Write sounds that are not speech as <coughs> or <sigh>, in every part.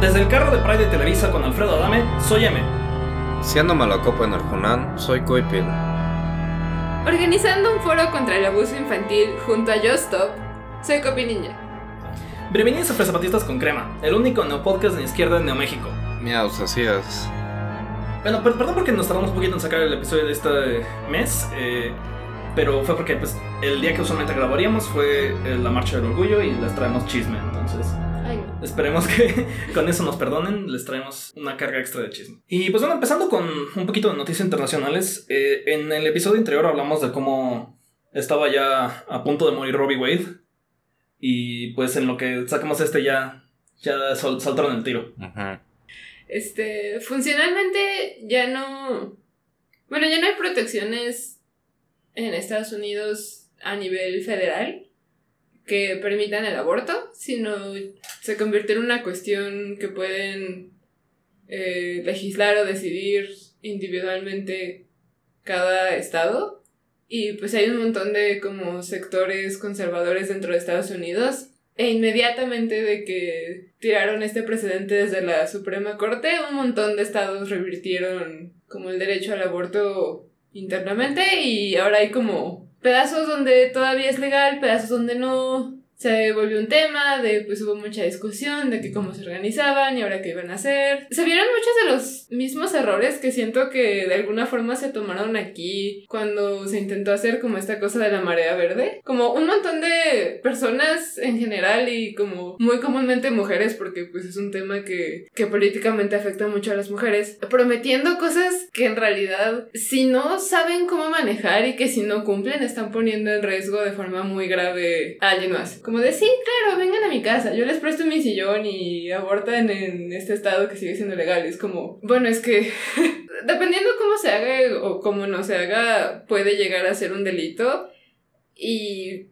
Desde el carro de Pride de Televisa con Alfredo Adame, soy M. Siendo malacopo en Arjunán, soy Coipil. Organizando un foro contra el abuso infantil junto a Just Stop, soy Copi Ninja. Bienvenidos a Prezapatistas con Crema, el único neopodcast de izquierda en Neoméxico. Miaus, así es. Bueno, per- perdón porque nos tardamos un poquito en sacar el episodio de este mes, eh, pero fue porque pues, el día que usualmente grabaríamos fue eh, la Marcha del Orgullo y les traemos chisme, entonces Ay, esperemos que <laughs> con eso nos perdonen, les traemos una carga extra de chisme. Y pues bueno, empezando con un poquito de noticias internacionales, eh, en el episodio anterior hablamos de cómo estaba ya a punto de morir Robbie Wade y pues en lo que sacamos este ya, ya sol- saltaron el tiro. Ujú. Este, funcionalmente ya no. Bueno, ya no hay protecciones en Estados Unidos a nivel federal que permitan el aborto, sino se convirtió en una cuestión que pueden eh, legislar o decidir individualmente cada estado. Y pues hay un montón de como sectores conservadores dentro de Estados Unidos. E inmediatamente de que tiraron este precedente desde la Suprema Corte, un montón de estados revirtieron como el derecho al aborto internamente y ahora hay como pedazos donde todavía es legal, pedazos donde no. Se volvió un tema de, pues hubo mucha discusión de que cómo se organizaban y ahora qué iban a hacer. Se vieron muchos de los mismos errores que siento que de alguna forma se tomaron aquí cuando se intentó hacer como esta cosa de la marea verde. Como un montón de personas en general y como muy comúnmente mujeres, porque pues es un tema que, que políticamente afecta mucho a las mujeres, prometiendo cosas que en realidad si no saben cómo manejar y que si no cumplen están poniendo en riesgo de forma muy grave a alguien más. Como de, sí, claro, vengan a mi casa, yo les presto mi sillón y abortan en este estado que sigue siendo legal. Es como, bueno, es que <laughs> dependiendo cómo se haga o cómo no se haga, puede llegar a ser un delito. Y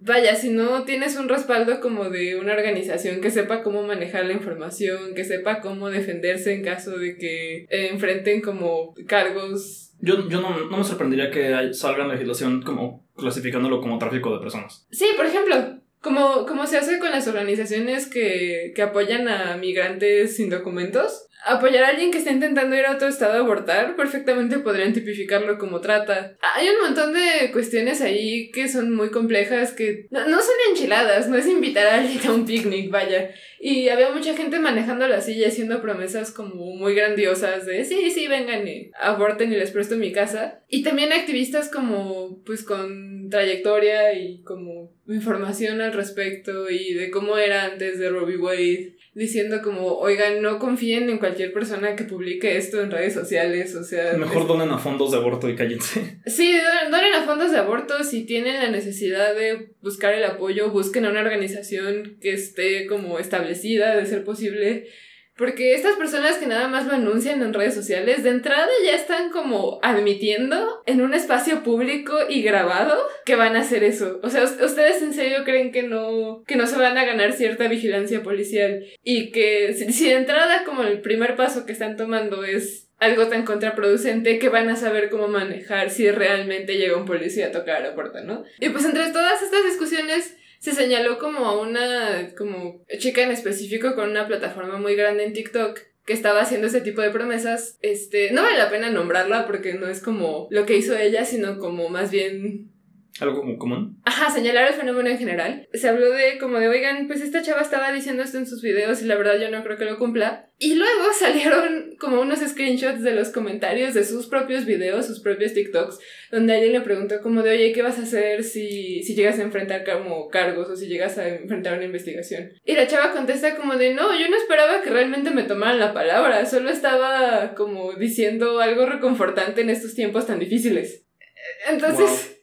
vaya, si no tienes un respaldo como de una organización que sepa cómo manejar la información, que sepa cómo defenderse en caso de que eh, enfrenten como cargos. Yo, yo no, no me sorprendería que salga legislación como clasificándolo como tráfico de personas. Sí, por ejemplo, como, como se hace con las organizaciones que, que apoyan a migrantes sin documentos. Apoyar a alguien que está intentando ir a otro estado a abortar, perfectamente podrían tipificarlo como trata. Hay un montón de cuestiones ahí que son muy complejas, que no, no son enchiladas, no es invitar a alguien a un picnic, vaya. Y había mucha gente manejando la silla haciendo promesas como muy grandiosas de sí, sí, vengan y aborten y les presto mi casa. Y también activistas como pues con trayectoria y como información al respecto y de cómo era antes de Robbie Wade, diciendo como, oigan, no confíen en cualquier persona que publique esto en redes sociales, o sea... Mejor donen a fondos de aborto y cállense. <laughs> Sí, donen, donen a fondos de aborto si tienen la necesidad de buscar el apoyo, busquen a una organización que esté como establecida, de ser posible. Porque estas personas que nada más lo anuncian en redes sociales, de entrada ya están como admitiendo en un espacio público y grabado que van a hacer eso. O sea, ¿us- ¿ustedes en serio creen que no, que no se van a ganar cierta vigilancia policial? Y que si, de entrada como el primer paso que están tomando es algo tan contraproducente que van a saber cómo manejar si realmente llega un policía a tocar la puerta, ¿no? Y pues entre todas estas discusiones se señaló como a una como chica en específico con una plataforma muy grande en TikTok que estaba haciendo ese tipo de promesas. Este, no vale la pena nombrarla porque no es como lo que hizo ella, sino como más bien Algo como común. Ajá, señalar el fenómeno en general. Se habló de como de, oigan, pues esta chava estaba diciendo esto en sus videos y la verdad yo no creo que lo cumpla. Y luego <laughs> salieron como unos screenshots de los comentarios de sus propios videos, sus propios TikToks, donde alguien le preguntó como de, oye, ¿qué vas a hacer si, si llegas a enfrentar como cargos o si llegas a enfrentar una investigación? Y la chava contesta como de, no, yo no esperaba que realmente me tomaran la palabra, solo estaba como diciendo algo reconfortante en estos tiempos tan difíciles. Entonces...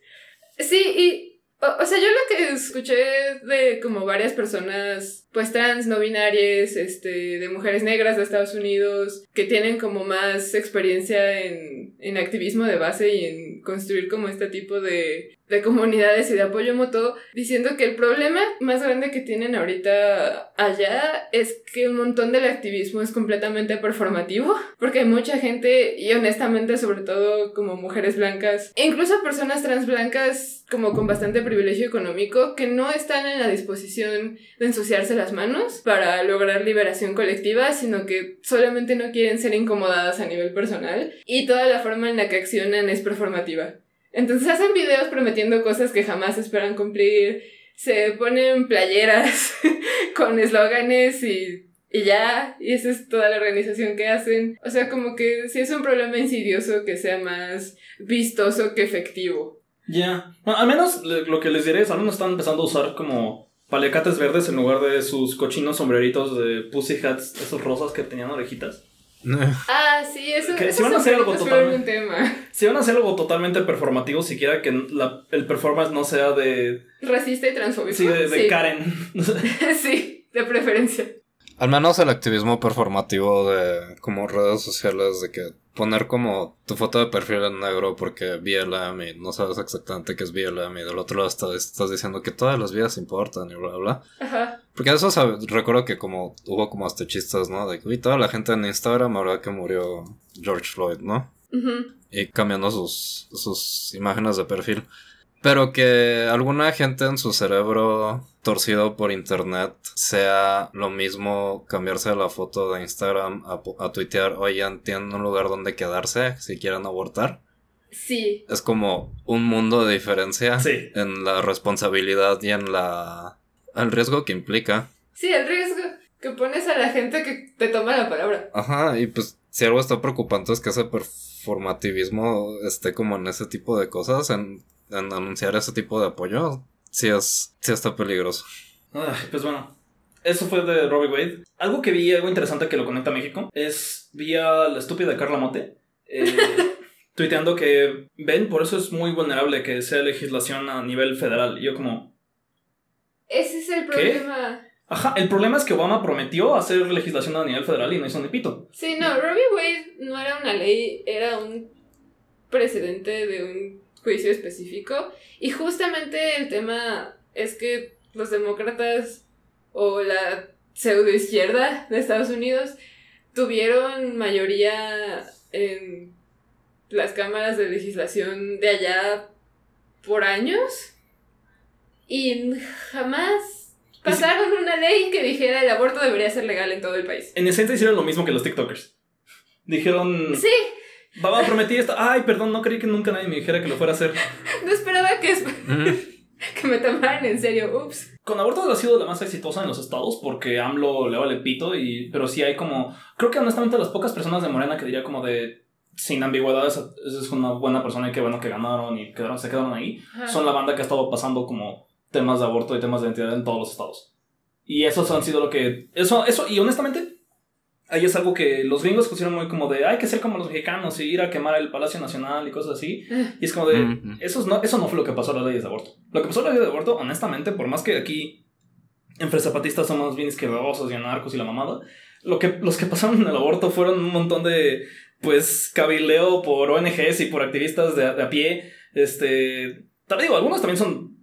Sí, y. O, o sea, yo lo que escuché de como varias personas, pues trans, no binarias, este, de mujeres negras de Estados Unidos, que tienen como más experiencia en, en activismo de base y en construir como este tipo de, de comunidades y de apoyo mutuo, diciendo que el problema más grande que tienen ahorita allá es que un montón del activismo es completamente performativo, porque hay mucha gente, y honestamente sobre todo como mujeres blancas, e incluso personas trans blancas como con bastante privilegio económico, que no están en la disposición de ensuciarse las manos para lograr liberación colectiva, sino que solamente no quieren ser incomodadas a nivel personal y toda la forma en la que accionan es performativa. Entonces hacen videos prometiendo cosas que jamás esperan cumplir, se ponen playeras <laughs> con eslóganes y, y ya, y esa es toda la organización que hacen. O sea, como que sí es un problema insidioso que sea más vistoso que efectivo. Ya. Bueno, al menos lo que les diré es, algunos están empezando a usar como paliacates verdes en lugar de sus cochinos sombreritos de pussy hats, esos rosas que tenían orejitas. Ah, sí, eso, Que esos si van a hacer algo sombreritos fueron un totalmente- tema. Si van a hacer algo totalmente performativo, siquiera que la- el performance no sea de. Racista y transfóbico. Sí, de, de sí. Karen. <laughs> sí, de preferencia. Al menos el activismo performativo de como redes sociales de que poner como tu foto de perfil en negro porque BLM y no sabes exactamente qué es BLM y del otro lado estás, estás diciendo que todas las vidas importan y bla bla. Ajá. Porque eso sabe- recuerdo que como hubo como hasta chistes, ¿no? De que "Uy, toda la gente en Instagram ahora que murió George Floyd, ¿no? Y cambiando sus, sus imágenes de perfil. Pero que alguna gente en su cerebro torcido por internet sea lo mismo cambiarse la foto de Instagram a, a tuitear, oigan, tienen un lugar donde quedarse si quieren abortar. Sí. Es como un mundo de diferencia Sí. en la responsabilidad y en la... el riesgo que implica. Sí, el riesgo que pones a la gente que te toma la palabra. Ajá, y pues si algo está preocupante es que ese performativismo esté como en ese tipo de cosas, en anunciar ese tipo de apoyo, sí es, sí está peligroso. Ay, pues bueno. Eso fue de Robbie Wade. Algo que vi, algo interesante que lo conecta a México, es vi a la estúpida Carla Mote eh, <laughs> tuiteando que ven, por eso es muy vulnerable que sea legislación a nivel federal. Y yo como, Ese es el ¿Qué? problema. ajá, el problema es que Obama prometió hacer legislación a nivel federal y no hizo ni pito. Sí, no, Robbie Wade no era una ley, era un precedente de un juicio específico. Y justamente el tema es que los demócratas o la pseudo izquierda de Estados Unidos tuvieron mayoría en las cámaras de legislación de allá por años y jamás pasaron una ley que dijera el aborto debería ser legal en todo el país. En esencia hicieron lo mismo que los TikTokers. Dijeron, Sí, Baba prometí esto. Ay, perdón, no creí que nunca nadie me dijera que lo fuera a hacer. <laughs> no esperaba que, es- <laughs> que me tomaran en serio. Ups. Con aborto ha sido la más exitosa en los estados porque AMLO le vale pito y pero sí hay como creo que honestamente las pocas personas de Morena que diría como de sin ambigüedades esa es una buena persona y qué bueno que ganaron y quedaron, se quedaron ahí son la banda que ha estado pasando como temas de aborto y temas de identidad en todos los estados y esos han sido lo que eso eso y honestamente ahí es algo que los gringos pusieron muy como de hay que ser como los mexicanos y ir a quemar el Palacio Nacional y cosas así y es como de eso, es no, eso no fue lo que pasó en las leyes de aborto. Lo que pasó en la ley de aborto, honestamente, por más que aquí en Fresa Zapatistas somos bien izquierdosos y anarcos y la mamada, lo que, los que pasaron en el aborto fueron un montón de, pues, cabileo por ONGs y por activistas de, a- de a pie. Este, te digo, algunos también son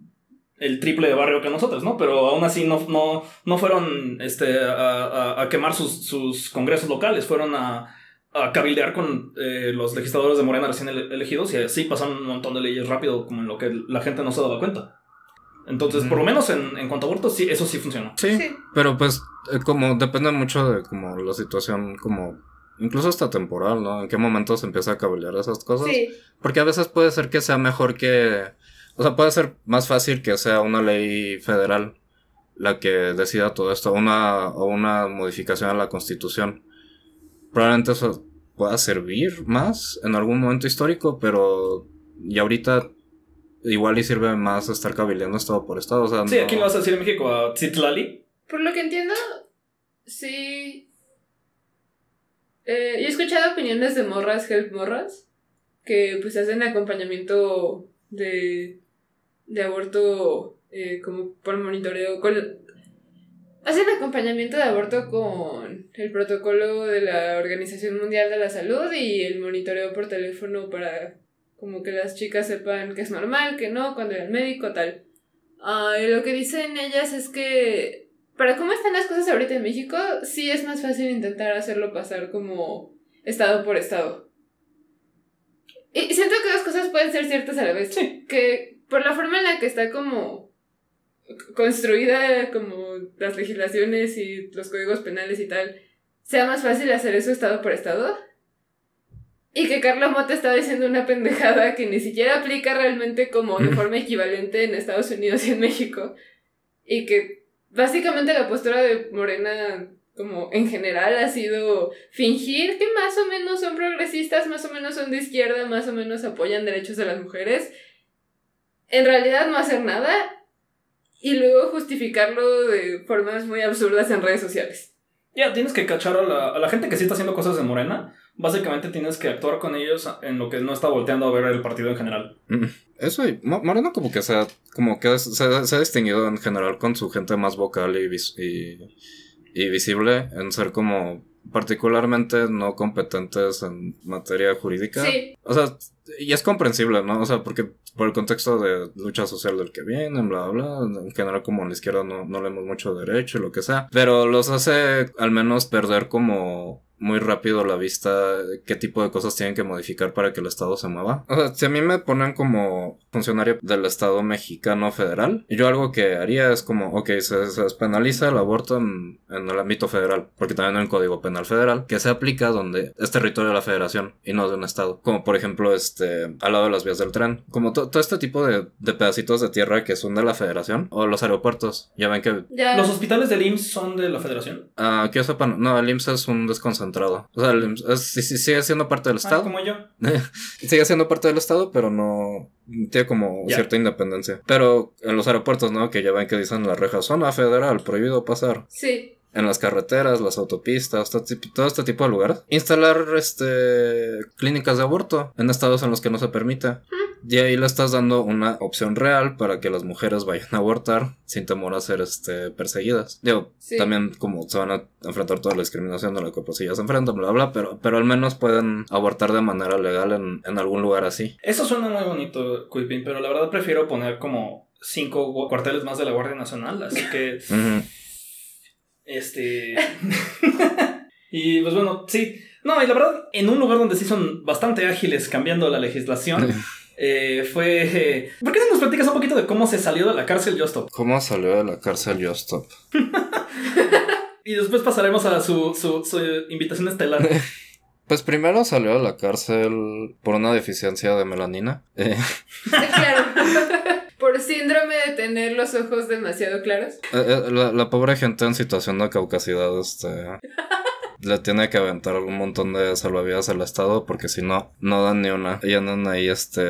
el triple de barrio que nosotros, ¿no? Pero aún así no, no, no fueron este, a, a- a quemar sus, sus congresos locales, fueron a, a cabildear con eh, los legisladores de Morena recién ele- elegidos y así pasaron un montón de leyes rápido como en lo que la gente no se daba cuenta. Entonces, por lo menos en, en cuanto a aborto, sí, eso sí funcionó. Sí, pero pues eh, como depende mucho de como la situación como incluso hasta temporal, ¿no? En qué momento se empieza a cablear esas cosas. Sí. Porque a veces puede ser que sea mejor que... O sea, puede ser más fácil que sea una ley federal la que decida todo esto, una, o una modificación a la constitución. Probablemente eso pueda servir más en algún momento histórico, pero... Y ahorita igual y sirve más estar cabildeando estado por estado. O sea, Sí, no- aquí lo vas a decir en México, a Citlali. Por lo que entiendo, sí. Eh, yo he escuchado opiniones de morras, help morras, que pues hacen acompañamiento de, de aborto eh, como por monitoreo. Con, hacen acompañamiento de aborto con el protocolo de la Organización Mundial de la Salud y el monitoreo por teléfono para como que las chicas sepan que es normal, que no, cuando al médico, tal. Y lo que dicen ellas es que para cómo están las cosas ahorita en México, sí es más fácil intentar hacerlo pasar como estado por estado. Y siento que dos cosas pueden ser ciertas a la vez. Sí. Que por la forma en la que está como construida como las legislaciones y los códigos penales y tal, sea más fácil hacer eso estado por estado. Y que Carlos Mota estaba diciendo una pendejada que ni siquiera aplica realmente como de forma equivalente en Estados Unidos y en México. Y que básicamente la postura de Morena como en general ha sido fingir que más o menos son progresistas, más o menos son de izquierda, más o menos apoyan derechos de las mujeres. En realidad no hacer nada y luego justificarlo de formas muy absurdas en redes sociales. Ya, tienes que cachar a la, a la gente que sí está haciendo cosas de Morena. Básicamente tienes que actuar con ellos en lo que no está volteando a ver el partido en general. Mm, Eso y Mo- Moreno como que se ha, como que se, se ha distinguido en general con su gente más vocal y, vis- y, y visible en ser como particularmente no competentes en materia jurídica. Sí, O sea, y es comprensible, ¿no? O sea, porque por el contexto de lucha social del que vienen, bla, bla, bla, en general como en la izquierda no, no leemos mucho derecho y lo que sea, pero los hace al menos perder como muy rápido la vista qué tipo de cosas tienen que modificar para que el Estado se mueva. O sea, si a mí me ponen como funcionario del Estado mexicano federal, yo algo que haría es como, ok, se, se despenaliza el aborto en, en el ámbito federal, porque también hay un código penal federal que se aplica donde es territorio de la federación y no de un Estado. Como por ejemplo, este, al lado de las vías del tren. Como to- todo este tipo de, de pedacitos de tierra que son de la federación o los aeropuertos. Ya ven que ya. ¿Los hospitales del IMSS son de la federación? Ah, que yo sepa, no, el IMSS es un desconcentrado. O sea, es- sí- sí sigue siendo parte del Ah, Estado. como yo. <laughs> sigue siendo parte del Estado, pero no tiene como cierta independencia. Pero en los aeropuertos, ¿no? Que ya ven que dicen la reja zona federal, prohibido pasar. Sí, En las carreteras, las autopistas, todo, tipo- todo este tipo de lugares. Instalar este clínicas de aborto en estados en los que no se permite. Y ahí le estás dando una opción real para que las mujeres vayan a abortar sin temor a ser este, perseguidas. Digo, Sí. también como se van a enfrentar toda la discriminación de la que pues ellas se enfrentan, bla, bla, pero, pero al menos pueden abortar de manera legal en, en algún lugar así. Eso suena muy bonito, Quipin, pero la verdad prefiero poner como cinco cuarteles más de la Guardia Nacional, así que, Ujú. Este... <laughs> y pues bueno, sí. No, y la verdad, en un lugar donde sí son bastante ágiles cambiando la legislación, <laughs> eh, fue... eh, ¿Por qué no nos platicas un poquito de cómo se salió de la cárcel Justop? ¿Cómo salió de la cárcel Justop? <laughs> Y después pasaremos a su, su, su invitación estelar. Pues primero salió de la cárcel por una deficiencia de melanina. Eh, claro. Por síndrome de tener los ojos demasiado claros. Eh, eh, la, la pobre gente en situación de caucasidad, este. Le tiene que aventar un montón de salvavidas al Estado porque si no, no dan ni una. Y andan ahí, este.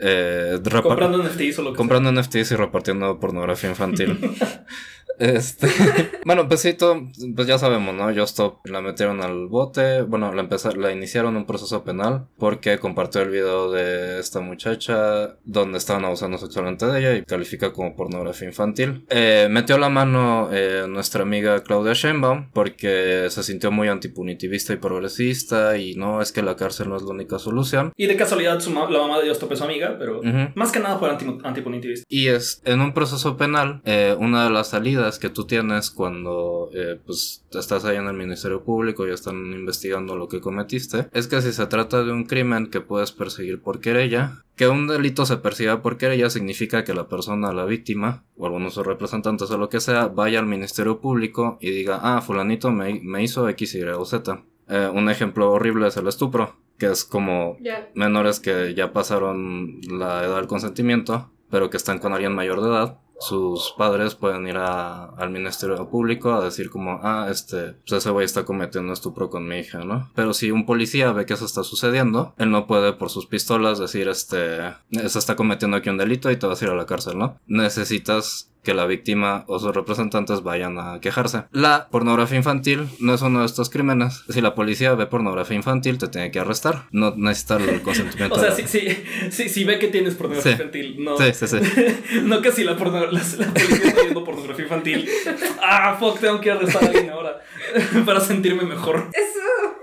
Eh, comprando NFTs o lo que comprando NFTs y repartiendo pornografía infantil. <laughs> este. <laughs> bueno, pues sí, todo, pues ya sabemos, ¿no? Justop la metieron al bote. Bueno, la, empezar, la iniciaron un proceso penal porque compartió el video de esta muchacha donde estaban abusando sexualmente de ella y califica como pornografía infantil. Eh, metió la mano eh, nuestra amiga Claudia Sheinbaum porque se sintió muy antipunitivista y progresista y no es que la cárcel no es la única solución. Y de casualidad su ma- la mamá de Justop es su amiga, pero Ujú. más que nada fue anti- antipunitivista. Y es en un proceso penal, eh, una de las salidas que tú tienes cuando eh, pues estás ahí en el Ministerio Público y están investigando lo que cometiste, es que si se trata de un crimen que puedes perseguir por querella, que un delito se persiga por querella significa que la persona, la víctima, o algunos de sus representantes o lo que sea, vaya al Ministerio Público y diga, ah, fulanito me, me hizo X, Y o Z. Eh, un ejemplo horrible es el estupro, que es como menores que ya pasaron la edad del consentimiento, pero que están con alguien mayor de edad, sus padres pueden ir a- al Ministerio Público a decir como, ah, este, pues ese güey está cometiendo estupro con mi hija, ¿no? Pero si un policía ve que eso está sucediendo, él no puede por sus pistolas decir, este, se está cometiendo aquí un delito y te vas a ir a la cárcel, ¿no? Necesitas que la víctima o sus representantes vayan a quejarse. La pornografía infantil no es uno de estos crímenes. Si la policía ve pornografía infantil, te tiene que arrestar. No necesita el <laughs> consentimiento. O sea, sí, sí, sí ve que tienes pornografía Sí. infantil. No, Sí, sí, sí. <laughs> no que si la, porno- la, la policía está viendo pornografía infantil. Ah, fuck, tengo que arrestar a alguien ahora. <laughs> para sentirme mejor. Eso.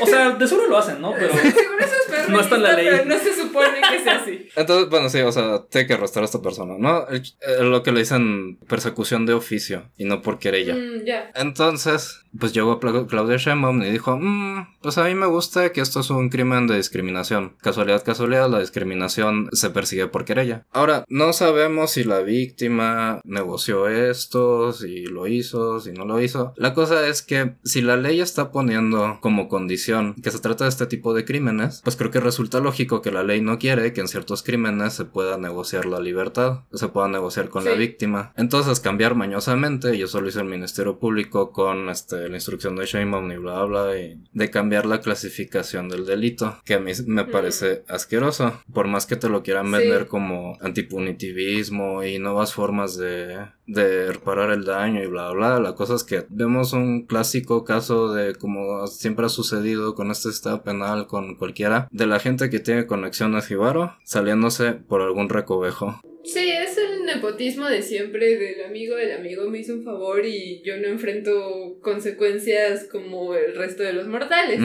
O sea, de seguro lo hacen, ¿no? Pero <laughs> Seguro eso es perro. No está en la ley. Pero no se supone que sea así. <laughs> Entonces, bueno, sí, o sea, tiene que arrestar a esta persona, ¿no? El- eh, lo que le dicen persecución de oficio y no por querella. Mm, ya. Entonces, pues llegó Claudia Sheinbaum y dijo, mmm, pues a mí me gusta que esto es un crimen de discriminación. Casualidad, casualidad, la discriminación se persigue por querella. Ahora, no sabemos si la víctima negoció esto, si lo hizo, si no lo hizo. La cosa es que si la ley está poniendo como condición que se trata de este tipo de crímenes, pues creo que resulta lógico que la ley no quiere que en ciertos crímenes se pueda negociar la libertad, se pueda negociar con la víctima. Entonces cambiar mañosamente, y eso lo hizo el Ministerio Público con este, la instrucción de Sheinbaum y bla bla, y de cambiar la clasificación del delito, que a mí me parece asqueroso, por más que te lo quieran vender como antipunitivismo y nuevas formas de, de reparar el daño y bla bla, la cosa es que vemos un clásico caso de como siempre ha sucedido con este estado penal con cualquiera, de la gente que tiene conexión a Jibaro saliéndose por algún recovejo. Sí, es el nepotismo de siempre del amigo del amigo me hizo un favor y yo no enfrento consecuencias como el resto de los mortales.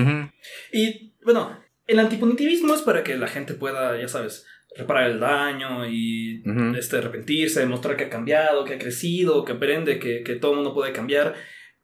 Y bueno, el antipunitivismo es para que la gente pueda, ya sabes, reparar el daño y este, arrepentirse, demostrar que ha cambiado, que ha crecido, que aprende que, que todo el mundo puede cambiar.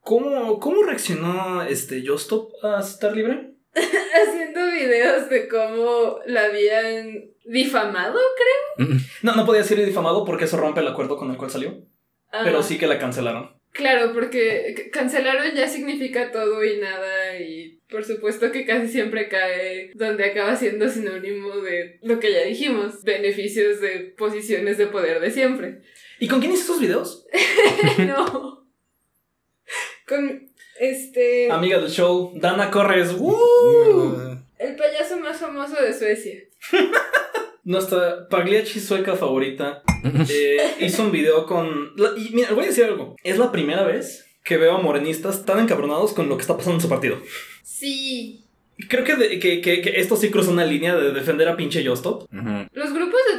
¿Cómo, cómo reaccionó este Justop a estar libre? <laughs> Haciendo videos de cómo la habían difamado, creo. No, no podía ser difamado porque eso rompe el acuerdo con el cual salió. Pero sí que la cancelaron. Claro, porque cancelaron ya significa todo y nada y por supuesto que casi siempre cae donde acaba siendo sinónimo de lo que ya dijimos, beneficios de posiciones de poder de siempre. ¿Y con quién hizo esos videos? <laughs> no. Con este... Amiga del show, Dana Corres. El payaso más famoso de Suecia. Nuestra Pagliacci sueca favorita eh, hizo un video con. Y mira, voy a decir algo. Es la primera vez que veo a morenistas tan encabronados con lo que está pasando en su partido. Sí. Creo que, que, esto sí cruza una línea de defender a pinche Yostop. De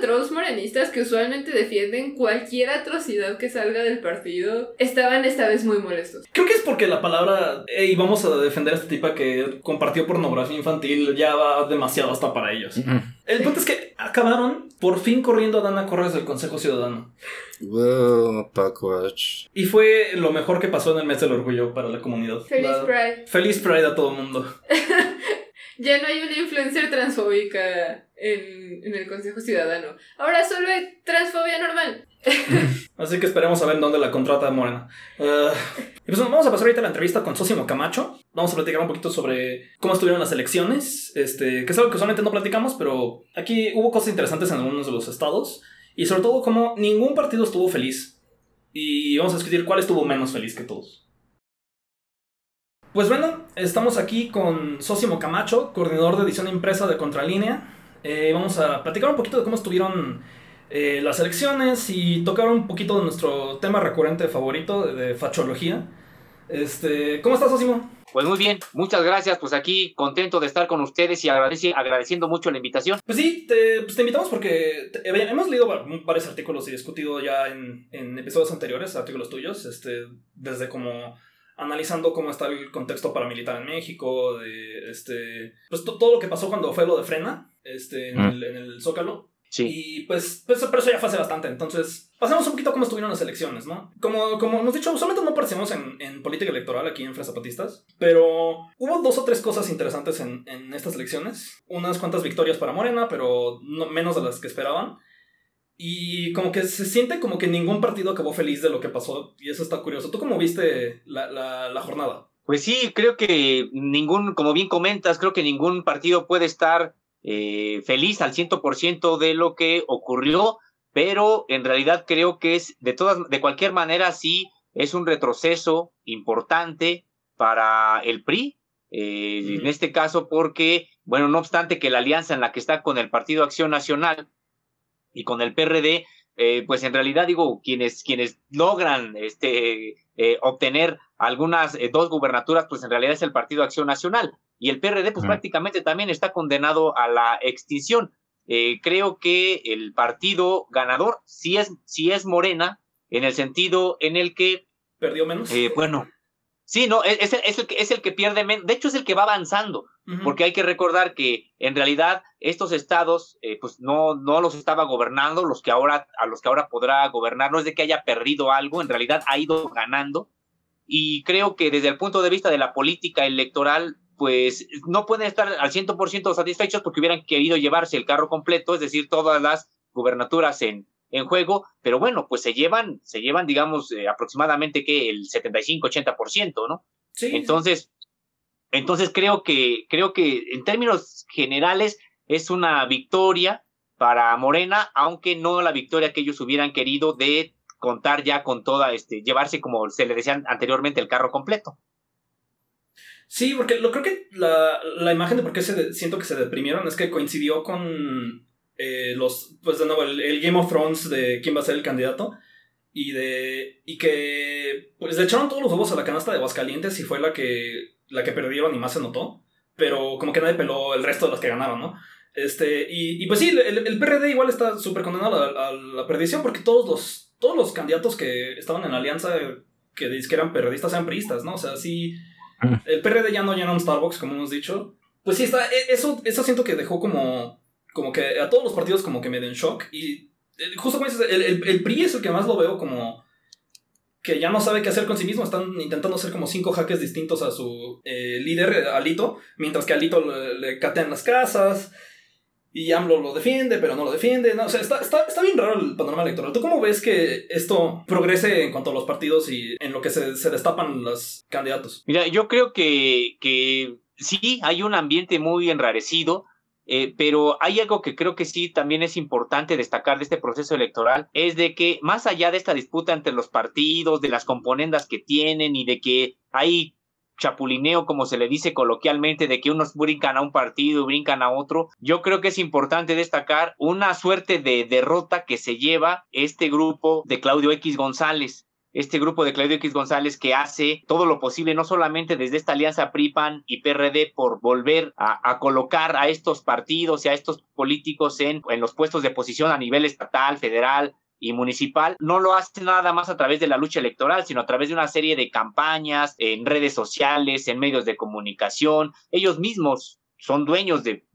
trolls morenistas que usualmente defienden cualquier atrocidad que salga del partido estaban esta vez muy molestos. Creo que es porque la palabra, y vamos a defender a esta tipa que compartió pornografía infantil, ya va demasiado hasta para ellos. El punto es que acabaron por fin corriendo a Dana Corres del Consejo Ciudadano. Wow, Y fue lo mejor que pasó en el mes del orgullo para la comunidad. Feliz Pride. Feliz Pride a todo el mundo. <laughs> ya no hay una influencer transfóbica en, el Consejo Ciudadano. Ahora solo hay transfobia normal. <laughs> Así que esperemos a ver dónde la contrata Morena. Uh, y pues vamos a pasar ahorita a la entrevista con Sosimo Camacho. Vamos a platicar un poquito sobre cómo estuvieron las elecciones, este, que es algo que usualmente no platicamos, pero aquí hubo cosas interesantes en algunos de los estados. Y sobre todo cómo ningún partido estuvo feliz. Y vamos a discutir cuál estuvo menos feliz que todos. Pues bueno, estamos aquí con Sosimo Camacho, coordinador de edición impresa de Contralínea. Eh, vamos a platicar un poquito de cómo estuvieron eh, las elecciones y tocar un poquito de nuestro tema recurrente favorito de, fachología. Este, ¿Cómo estás, Osimo? Pues muy bien, muchas gracias. Pues aquí contento de estar con ustedes y agradeciendo mucho la invitación. Pues sí, te, pues invitamos porque hemos leído varios artículos y discutido ya en, en, episodios anteriores, artículos tuyos, este, desde como analizando cómo está el contexto paramilitar en México, de este, pues todo lo que pasó cuando fue lo de Frena, este, en, el, en el Zócalo. Sí. Y pues, pues, pero eso ya fue hace bastante. Entonces, pasemos un poquito cómo estuvieron las elecciones, ¿no? Como, como hemos dicho, usualmente no participamos en, en política electoral aquí en Zapatistas, pero hubo dos o tres cosas interesantes en, en estas elecciones. Unas cuantas victorias para Morena, pero no, menos de las que esperaban. Y como que se siente como que ningún partido acabó feliz de lo que pasó, y eso está curioso. ¿Tú cómo viste la, la, la jornada? Pues sí, creo que ningún, como bien comentas, creo que ningún partido puede estar eh, feliz al 100% de lo que ocurrió, pero en realidad creo que es de todas, de cualquier manera sí es un retroceso importante para el PRI, eh, en este caso porque, bueno, no obstante que la alianza en la que está con el Partido Acción Nacional y con el PRD, eh, pues en realidad digo, quienes, quienes logran este, obtener algunas dos gubernaturas, pues en realidad es el Partido Acción Nacional y el PRD pues prácticamente también está condenado a la extinción. Eh, creo que el partido ganador sí es, sí es Morena, en el sentido en el que... ¿Perdió menos? Eh, bueno, sí, no, es, es, el, es el que pierde menos, de hecho es el que va avanzando, porque hay que recordar que en realidad estos estados eh, pues no, no los estaba gobernando, los que ahora, a los que ahora podrá gobernar, no es de que haya perdido algo, en realidad ha ido ganando y creo que desde el punto de vista de la política electoral, pues no pueden estar al 100% satisfechos porque hubieran querido llevarse el carro completo, es decir, todas las gubernaturas en, en juego, pero bueno, pues se llevan, se llevan, digamos, eh, aproximadamente que el 75-80%, ¿no? Sí. Entonces, entonces creo que, creo que en términos generales es una victoria para Morena, aunque no la victoria que ellos hubieran querido de contar ya con toda, este, llevarse como se le decían anteriormente el carro completo. Sí, porque lo creo que la, la imagen de por qué se siento que se deprimieron es que coincidió con eh, los, pues de nuevo, el, Game of Thrones de quién va a ser el candidato. Y de. Y que. Pues le echaron todos los huevos a la canasta de Aguascalientes y fue la que. La que perdieron y más se notó. Pero como que nadie peló el resto de los que ganaron, ¿no? Este. Y, y pues sí, el, el, PRD igual está súper condenado a, la perdición porque todos los. Todos los candidatos que estaban en la alianza que, que eran periodistas eran priistas, ¿no? O sea, sí. El PRD ya no llena un Starbucks, como hemos dicho. Pues sí, está. E, eso, eso siento que dejó como como que a todos los partidos como que me den shock. Y eh, justo como dices, el, el, PRI es el que más lo veo como que ya no sabe qué hacer con sí mismo. Están intentando hacer como cinco jaques distintos a su eh, líder, Alito, mientras que Alito le, le, catean las casas. Y AMLO lo defiende, pero no lo defiende. No, o sea, está, está, está, bien raro el panorama electoral. ¿Tú cómo ves que esto progrese en cuanto a los partidos y en lo que se, se destapan los candidatos? Mira, yo creo que, que sí, hay un ambiente muy enrarecido. Eh, pero hay algo que creo que sí también es importante destacar de este proceso electoral, es de que más allá de esta disputa entre los partidos, de las componendas que tienen y de que hay chapulineo, como se le dice coloquialmente, de que unos brincan a un partido y brincan a otro, yo creo que es importante destacar una suerte de derrota que se lleva este grupo de Claudio X González este grupo de Claudio X González que hace todo lo posible, no solamente desde esta alianza PRIPAN y PRD, por volver a, colocar a estos partidos y a estos políticos en, en los puestos de posición a nivel estatal, federal, y municipal no lo hace nada más a través de la lucha electoral, sino a través de una serie de campañas en redes sociales, en medios de comunicación. Ellos mismos son dueños de,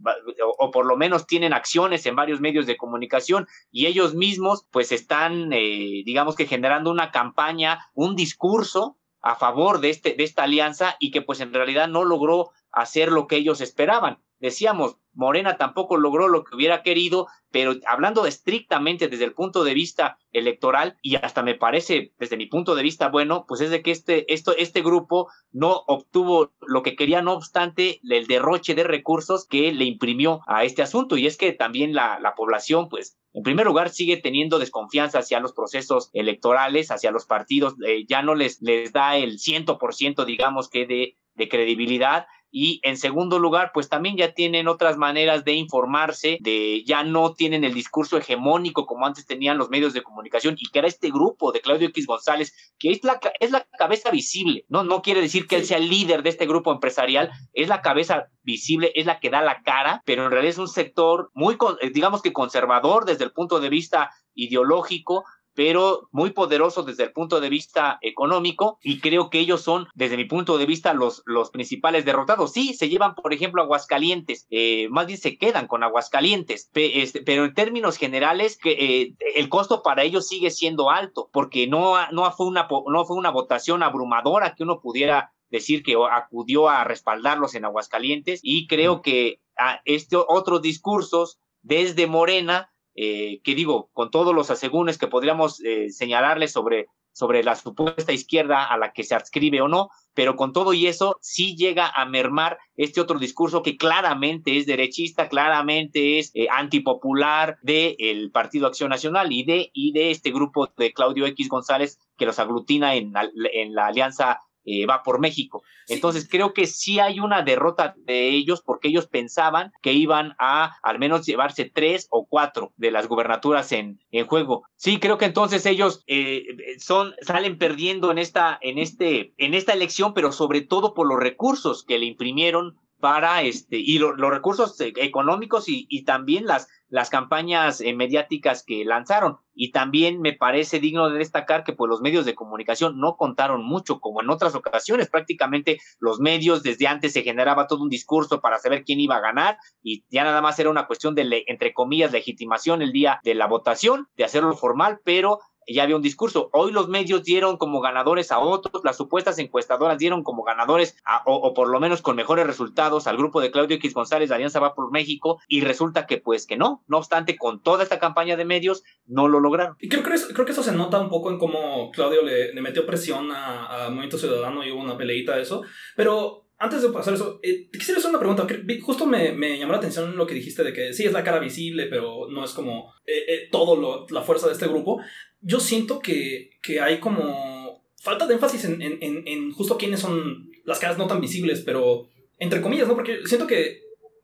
o, por lo menos tienen acciones en varios medios de comunicación y ellos mismos pues están, eh, digamos que generando una campaña, un discurso a favor de, este, de esta alianza y que pues en realidad no logró hacer lo que ellos esperaban. Decíamos, Morena tampoco logró lo que hubiera querido, pero hablando estrictamente desde el punto de vista electoral, y hasta me parece desde mi punto de vista bueno, pues es de que este, esto, este grupo no obtuvo lo que quería, no obstante el derroche de recursos que le imprimió a este asunto. Y es que también la, la población, pues, en primer lugar, sigue teniendo desconfianza hacia los procesos electorales, hacia los partidos, eh, ya no les, les da el ciento por ciento, digamos que de, de credibilidad y en segundo lugar, pues también ya tienen otras maneras de informarse, de ya no tienen el discurso hegemónico como antes tenían los medios de comunicación y que era este grupo de Claudio X González, que es la, es la cabeza visible, ¿no? No quiere decir que él sea el líder de este grupo empresarial, es la cabeza visible, es la que da la cara, pero en realidad es un sector muy, digamos que conservador desde el punto de vista ideológico, pero muy poderosos desde el punto de vista económico y creo que ellos son, desde mi punto de vista, los, los principales derrotados. Sí, se llevan, por ejemplo, Aguascalientes, eh, más bien se quedan con Aguascalientes, este, pero en términos generales, que, eh, el costo para ellos sigue siendo alto, porque no, no, fue una, no fue una votación abrumadora que uno pudiera decir que acudió a respaldarlos en Aguascalientes y creo que a este, otros discursos desde Morena eh, que digo, con todos los asegúnes que podríamos eh, señalarles sobre, sobre la supuesta izquierda a la que se adscribe o no, pero con todo y eso sí llega a mermar este otro discurso que claramente es derechista, claramente es eh, antipopular del Partido Acción Nacional y de, y de este grupo de Claudio X González que los aglutina en, en la Alianza eh, va por México. Entonces creo que sí hay una derrota de ellos porque ellos pensaban que iban a al menos llevarse tres o cuatro de las gubernaturas en, en juego. Sí, creo que entonces ellos eh, son, salen perdiendo en esta, en, este, en esta elección, pero sobre todo por los recursos que le imprimieron para este y los recursos económicos y, y, también las las campañas eh, mediáticas que lanzaron. Y también me parece digno de destacar que pues los medios de comunicación no contaron mucho como en otras ocasiones. Prácticamente los medios desde antes se generaba todo un discurso para saber quién iba a ganar y ya nada más era una cuestión de entre comillas legitimación el día de la votación de hacerlo formal pero ya había un discurso. Hoy los medios dieron como ganadores a otros, las supuestas encuestadoras dieron como ganadores, o, por lo menos con mejores resultados, al grupo de Claudio X González Alianza Va por México, y resulta que pues que no, no obstante, con toda esta campaña de medios, no lo lograron. Y creo, eso, creo que eso se nota un poco en cómo Claudio le, le metió presión a, a Movimiento Ciudadano y hubo una peleita de eso, pero antes de pasar eso, eh, te quisiera hacer una pregunta. Justo me, me, llamó la atención lo que dijiste de que sí es la cara visible, pero no es como eh, eh, todo la fuerza de este grupo. Yo siento que, que hay como falta de énfasis en, en, en, justo quiénes son las caras no tan visibles, pero entre comillas, ¿no? Porque siento que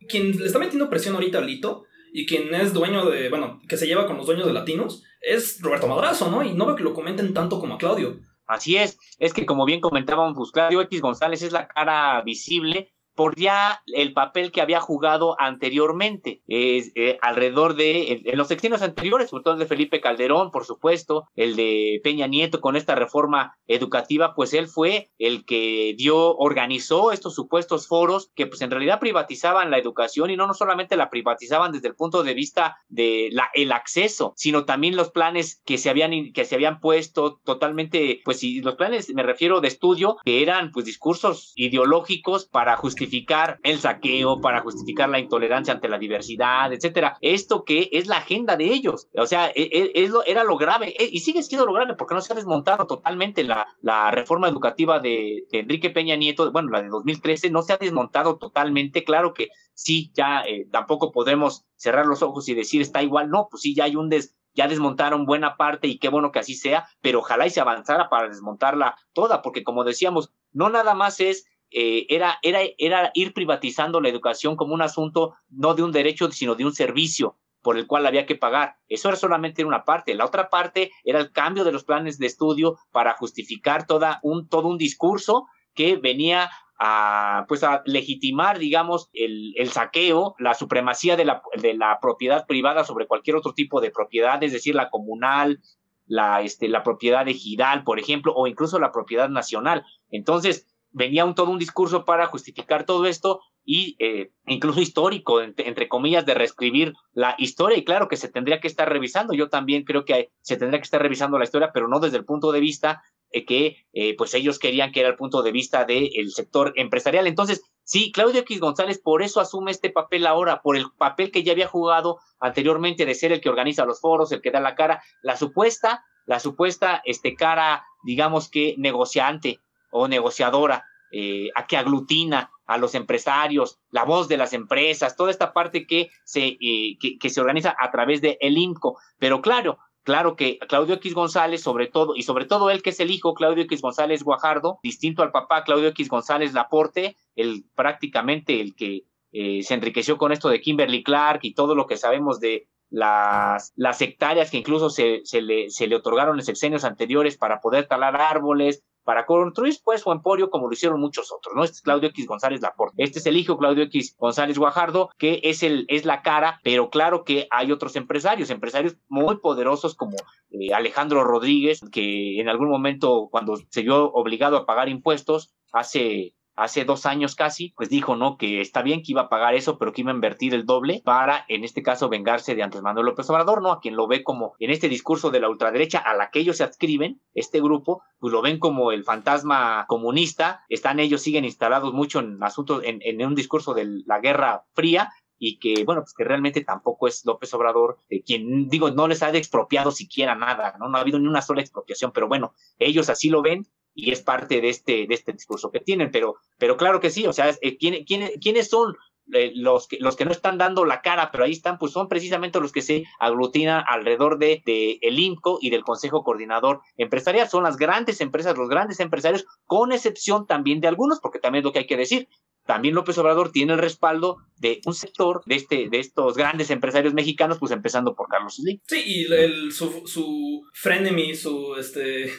quien le está metiendo presión ahorita a Lito y quien es dueño de, bueno, que se lleva con los dueños de Latinos, es Roberto Madrazo, ¿no? Y no veo que lo comenten tanto como a Claudio. Así es, es que como bien comentábamos, pues Claudio X González es la cara visible por ya el papel que había jugado anteriormente, eh, alrededor de, en, los sexenios anteriores, sobre todo el de Felipe Calderón, por supuesto, el de Peña Nieto con esta reforma educativa, pues él fue el que dio, organizó estos supuestos foros que pues en realidad privatizaban la educación y no, no solamente la privatizaban desde el punto de vista de la, el acceso, sino también los planes que se habían, que se habían puesto totalmente, pues si los planes me refiero de estudio, que eran pues discursos ideológicos para justificar justificar el saqueo, para justificar la intolerancia ante la diversidad, etcétera. Esto que es la agenda de ellos. O sea, e, e, era lo grave e, y sigue siendo lo grave porque no se ha desmontado totalmente la, reforma educativa de, Enrique Peña Nieto, bueno, la de 2013, no se ha desmontado totalmente. Claro que sí, ya eh, tampoco podemos cerrar los ojos y decir está igual. No, pues sí, ya hay un des, ya desmontaron buena parte y qué bueno que así sea, pero ojalá y se avanzara para desmontarla toda, porque como decíamos, no nada más es eh, era, era, era ir privatizando la educación como un asunto no de un derecho, sino de un servicio por el cual había que pagar. Eso era solamente una parte. La otra parte era el cambio de los planes de estudio para justificar toda un, todo un discurso que venía a, pues a legitimar, digamos, el, el saqueo, la supremacía de la, de la, propiedad privada sobre cualquier otro tipo de propiedad, es decir, la comunal, la, este, la propiedad ejidal, por ejemplo, o incluso la propiedad nacional. Entonces, venía un, todo un discurso para justificar todo esto y eh, incluso histórico, entre, comillas, de reescribir la historia. Y claro que se tendría que estar revisando. Yo también creo que se tendría que estar revisando la historia, pero no desde el punto de vista eh, que eh, pues ellos querían que era el punto de vista del sector empresarial. Entonces, sí, Claudio X González por eso asume este papel ahora, por el papel que ya había jugado anteriormente de ser el que organiza los foros, el que da la cara, la supuesta, la supuesta este, cara, digamos que negociante o negociadora, eh, a que aglutina a los empresarios, la voz de las empresas, toda esta parte que se, eh, que, se organiza a través de el INCO. Pero claro, claro que Claudio X González, sobre todo, y sobre todo él que es el hijo, Claudio X González Guajardo, distinto al papá Claudio X González Laporte, el prácticamente el que eh, se enriqueció con esto de Kimberly Clark y todo lo que sabemos de las, las hectáreas que incluso se, se, le, se le otorgaron en sexenios anteriores para poder talar árboles, para construir pues su emporio como lo hicieron muchos otros, ¿no? Este es Claudio X González Laporte. Este es el hijo Claudio X González Guajardo, que es el es la cara, pero claro que hay otros empresarios, empresarios muy poderosos como eh, Alejandro Rodríguez, que en algún momento cuando se vio obligado a pagar impuestos hace hace dos años casi, pues dijo, ¿no? Que está bien que iba a pagar eso, pero que iba a invertir el doble para, en este caso, vengarse de Andrés Manuel López Obrador, ¿no? A quien lo ve como, en este discurso de la ultraderecha a la que ellos se adscriben, este grupo, pues lo ven como el fantasma comunista, están ellos, siguen instalados mucho en asuntos, en, en un discurso de la Guerra Fría, y que, bueno, pues que realmente tampoco es López Obrador, eh, quien, digo, no les ha expropiado siquiera nada, ¿no? No ha habido ni una sola expropiación, pero bueno, ellos así lo ven y es parte de este, de este discurso que tienen, pero, pero claro que sí, o sea, eh, ¿quién, quiénes son eh, los, que, los que no están dando la cara, pero ahí están, pues son precisamente los que se aglutinan alrededor de, de el INCO y del Consejo Coordinador Empresarial, son las grandes empresas, los grandes empresarios, con excepción también de algunos, porque también es lo que hay que decir, también López Obrador tiene el respaldo de un sector de este de estos grandes empresarios mexicanos, pues empezando por Carlos Slim. Sí, y el, su, su frenemy, su este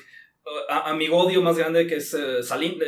amigo odio más grande que es eh,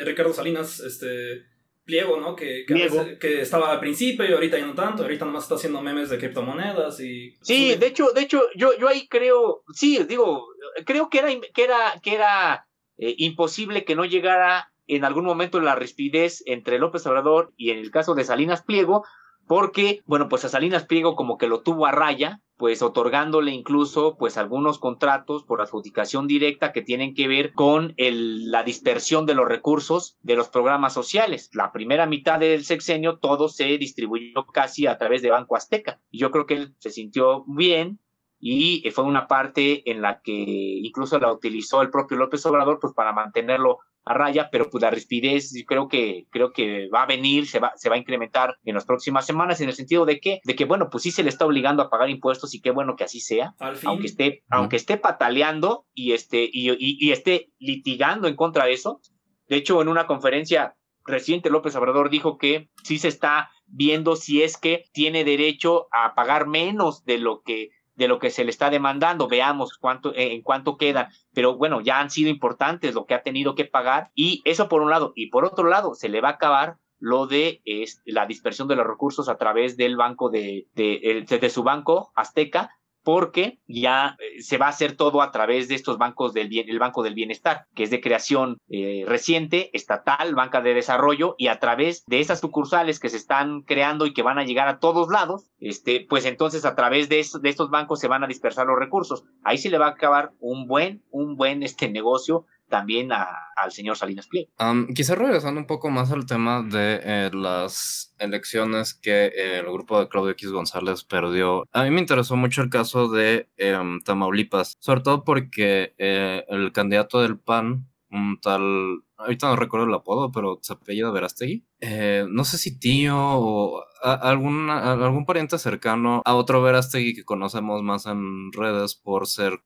Ricardo Salinas, este Pliego, ¿no? Que, que, estaba al principio y ahorita ya no tanto, ahorita nomás está haciendo memes de criptomonedas y... Sí, de hecho, de hecho, yo, yo ahí creo, sí, digo, creo que era, que era, que era eh, imposible que no llegara en algún momento la rispidez entre López Obrador y en el caso de Salinas Pliego, porque, bueno, pues a Salinas Pliego como que lo tuvo a raya, pues otorgándole incluso pues algunos contratos por adjudicación directa que tienen que ver con el, la dispersión de los recursos de los programas sociales. La primera mitad del sexenio todo se distribuyó casi a través de Banco Azteca. Yo creo que él se sintió bien y fue una parte en la que incluso la utilizó el propio López Obrador pues para mantenerlo a raya, pero pues la rispidez creo que, creo que va a venir, se va, se va a incrementar en las próximas semanas, en el sentido de que, de que, bueno, pues sí se le está obligando a pagar impuestos y qué bueno que así sea, aunque esté, aunque esté pataleando y esté, y, y, esté litigando en contra de eso. De hecho, en una conferencia reciente, López Obrador dijo que sí se está viendo si es que tiene derecho a pagar menos de lo que de lo que se le está demandando, veamos cuánto, eh, en cuánto quedan, pero bueno, ya han sido importantes lo que ha tenido que pagar y eso por un lado, y por otro lado, se le va a acabar lo de la dispersión de los recursos a través del banco de, de, de su banco Azteca, porque ya eh, se va a hacer todo a través de estos bancos del bien, el Banco del Bienestar, que es de creación eh, reciente, estatal, banca de desarrollo, y a través de esas sucursales que se están creando y que van a llegar a todos lados, este, pues entonces a través de, de estos bancos se van a dispersar los recursos. Ahí sí le va a acabar un buen, un buen este negocio también al señor Salinas Pliego. quizá regresando un poco más al tema de eh, las elecciones que eh, el grupo de Claudio X González perdió. A mí me interesó mucho el caso de em, Tamaulipas, sobre todo porque eh, el candidato del PAN, un tal ahorita no recuerdo el apodo, pero se apellida Verastegui. Eh, no sé si tío o algún, algún pariente cercano a otro Verastegui que conocemos más en redes por ser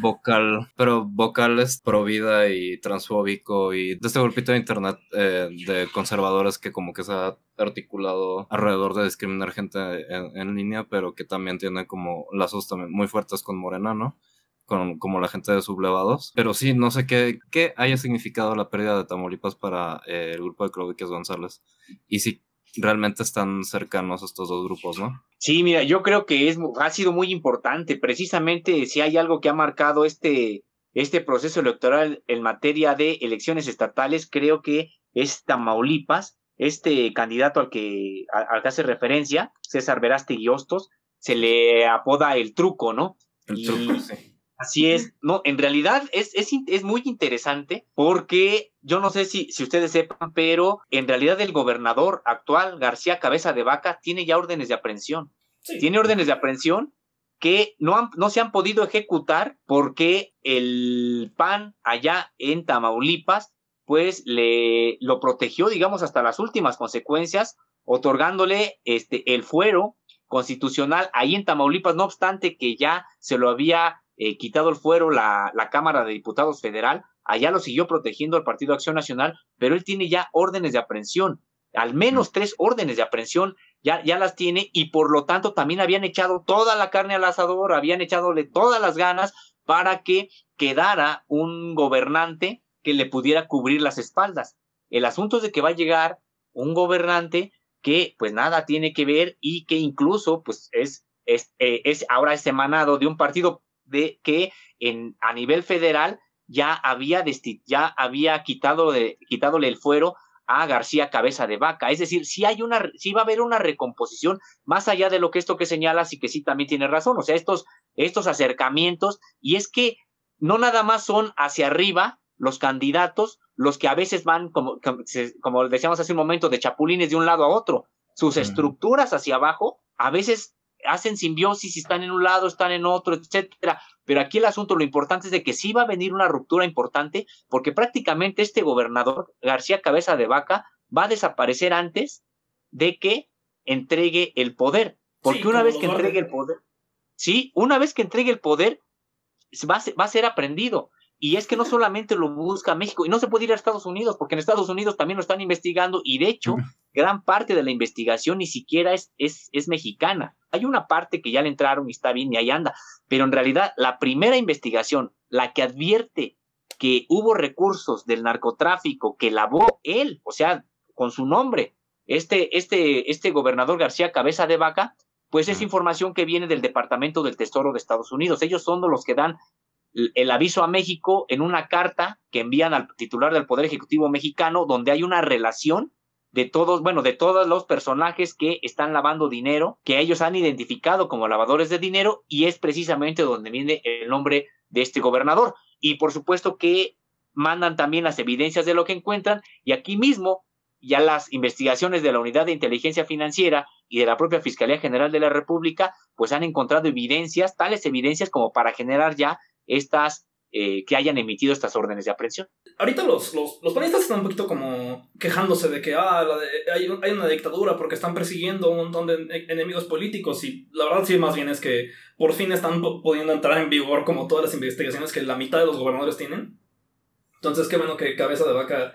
vocal, pero vocal es pro vida y transfóbico y de este grupito de internet eh, de conservadores que como que se ha articulado alrededor de discriminar gente en, en línea, pero que también tiene como lazos también muy fuertes con Morena, ¿no? Como la gente de sublevados. Pero sí, no sé qué, qué haya significado la pérdida de Tamaulipas para eh, el grupo de Claudiques González. Y si realmente están cercanos estos dos grupos, ¿no? Sí, mira, yo creo que es, ha sido muy importante. Precisamente si hay algo que ha marcado este, este proceso electoral en materia de elecciones estatales, creo que es Tamaulipas. Este candidato al que, al que hace referencia, César Veraste Hostos, se le apoda el truco, ¿no? El truco, sí Así es, no, en realidad es, es, es, muy interesante porque yo no sé si, si ustedes sepan, pero en realidad el gobernador actual, García Cabeza de Vaca, tiene ya órdenes de aprehensión. Tiene órdenes de aprehensión que no, han, no se han podido ejecutar porque el PAN allá en Tamaulipas, pues le lo protegió, digamos, hasta las últimas consecuencias, otorgándole este, el fuero constitucional ahí en Tamaulipas, no obstante que ya se lo había eh, quitado el fuero la, la Cámara de Diputados Federal, allá lo siguió protegiendo el Partido Acción Nacional, pero él tiene ya órdenes de aprehensión, al menos mm. tres órdenes de aprehensión ya, ya las tiene y por lo tanto también habían echado toda la carne al asador, habían echadole todas las ganas para que quedara un gobernante que le pudiera cubrir las espaldas. El asunto es de que va a llegar un gobernante que pues nada tiene que ver y que incluso pues es, es, eh, es ahora es emanado de un partido de que en, a nivel federal ya había, ya había quitado de, quitadole el fuero a García Cabeza de Vaca. Es decir, si hay una, si va a haber una recomposición más allá de lo que esto que señalas y que sí también tiene razón. O sea, estos, estos acercamientos, y es que no nada más son hacia arriba los candidatos, los que a veces van, como, como decíamos hace un momento, de chapulines de un lado a otro. Sus estructuras hacia abajo a veces hacen simbiosis están en un lado, están en otro, etcétera. Pero aquí el asunto, lo importante es de que sí va a venir una ruptura importante, porque prácticamente este gobernador, García Cabeza de Vaca, va a desaparecer antes de que entregue el poder. Porque una vez que entregue el poder, sí, una vez que entregue el poder, va a va a ser aprendido. Y es que no solamente lo busca México, y no se puede ir a Estados Unidos, porque en Estados Unidos también lo están investigando, y de hecho, gran parte de la investigación ni siquiera es, es, es mexicana. Hay una parte que ya le entraron y está bien y ahí anda, pero en realidad la primera investigación, la que advierte que hubo recursos del narcotráfico que lavó él, o sea, con su nombre, este, este, este gobernador García Cabeza de Vaca, pues es información que viene del Departamento del Tesoro de Estados Unidos. Ellos son los que dan el aviso a México en una carta que envían al titular del Poder Ejecutivo mexicano donde hay una relación de todos, bueno, de todos los personajes que están lavando dinero, que ellos han identificado como lavadores de dinero, y es precisamente donde viene el nombre de este gobernador. Y por supuesto que mandan también las evidencias de lo que encuentran, y aquí mismo ya las investigaciones de la Unidad de Inteligencia Financiera y de la propia Fiscalía General de la República, pues han encontrado evidencias, tales evidencias como para generar ya estas eh, que hayan emitido estas órdenes de aprehensión. Ahorita los, los, los panistas están un poquito como quejándose de que ah, hay, hay, una dictadura porque están persiguiendo un montón de enemigos políticos y la verdad sí más bien es que por fin están pudiendo entrar en vigor como todas las investigaciones que la mitad de los gobernadores tienen. Entonces qué bueno que cabeza de vaca...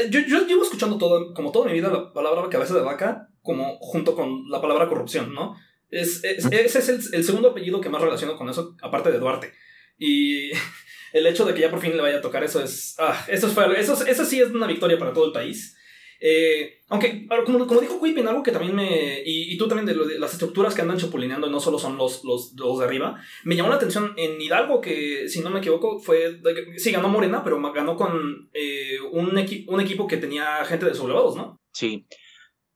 Eh, yo, yo llevo escuchando todo, como toda mi vida la palabra cabeza de vaca como junto con la palabra corrupción, ¿no? Es, ese es el, el segundo apellido que más relaciono con eso, aparte de Duarte. Y <laughs> el hecho de que ya por fin le vaya a tocar eso es. Ah, eso, fue, eso, eso sí es una victoria para todo el país. Eh, aunque, como, como dijo Quipin, algo que también me. Y, tú también, de, las estructuras que andan chapulineando, no solo son los, los, los, de arriba. Me llamó la atención en Hidalgo, que si no me equivoco, fue. Sí, ganó Morena, pero ganó con eh, un, un equipo que tenía gente de sublevados, ¿no? Sí.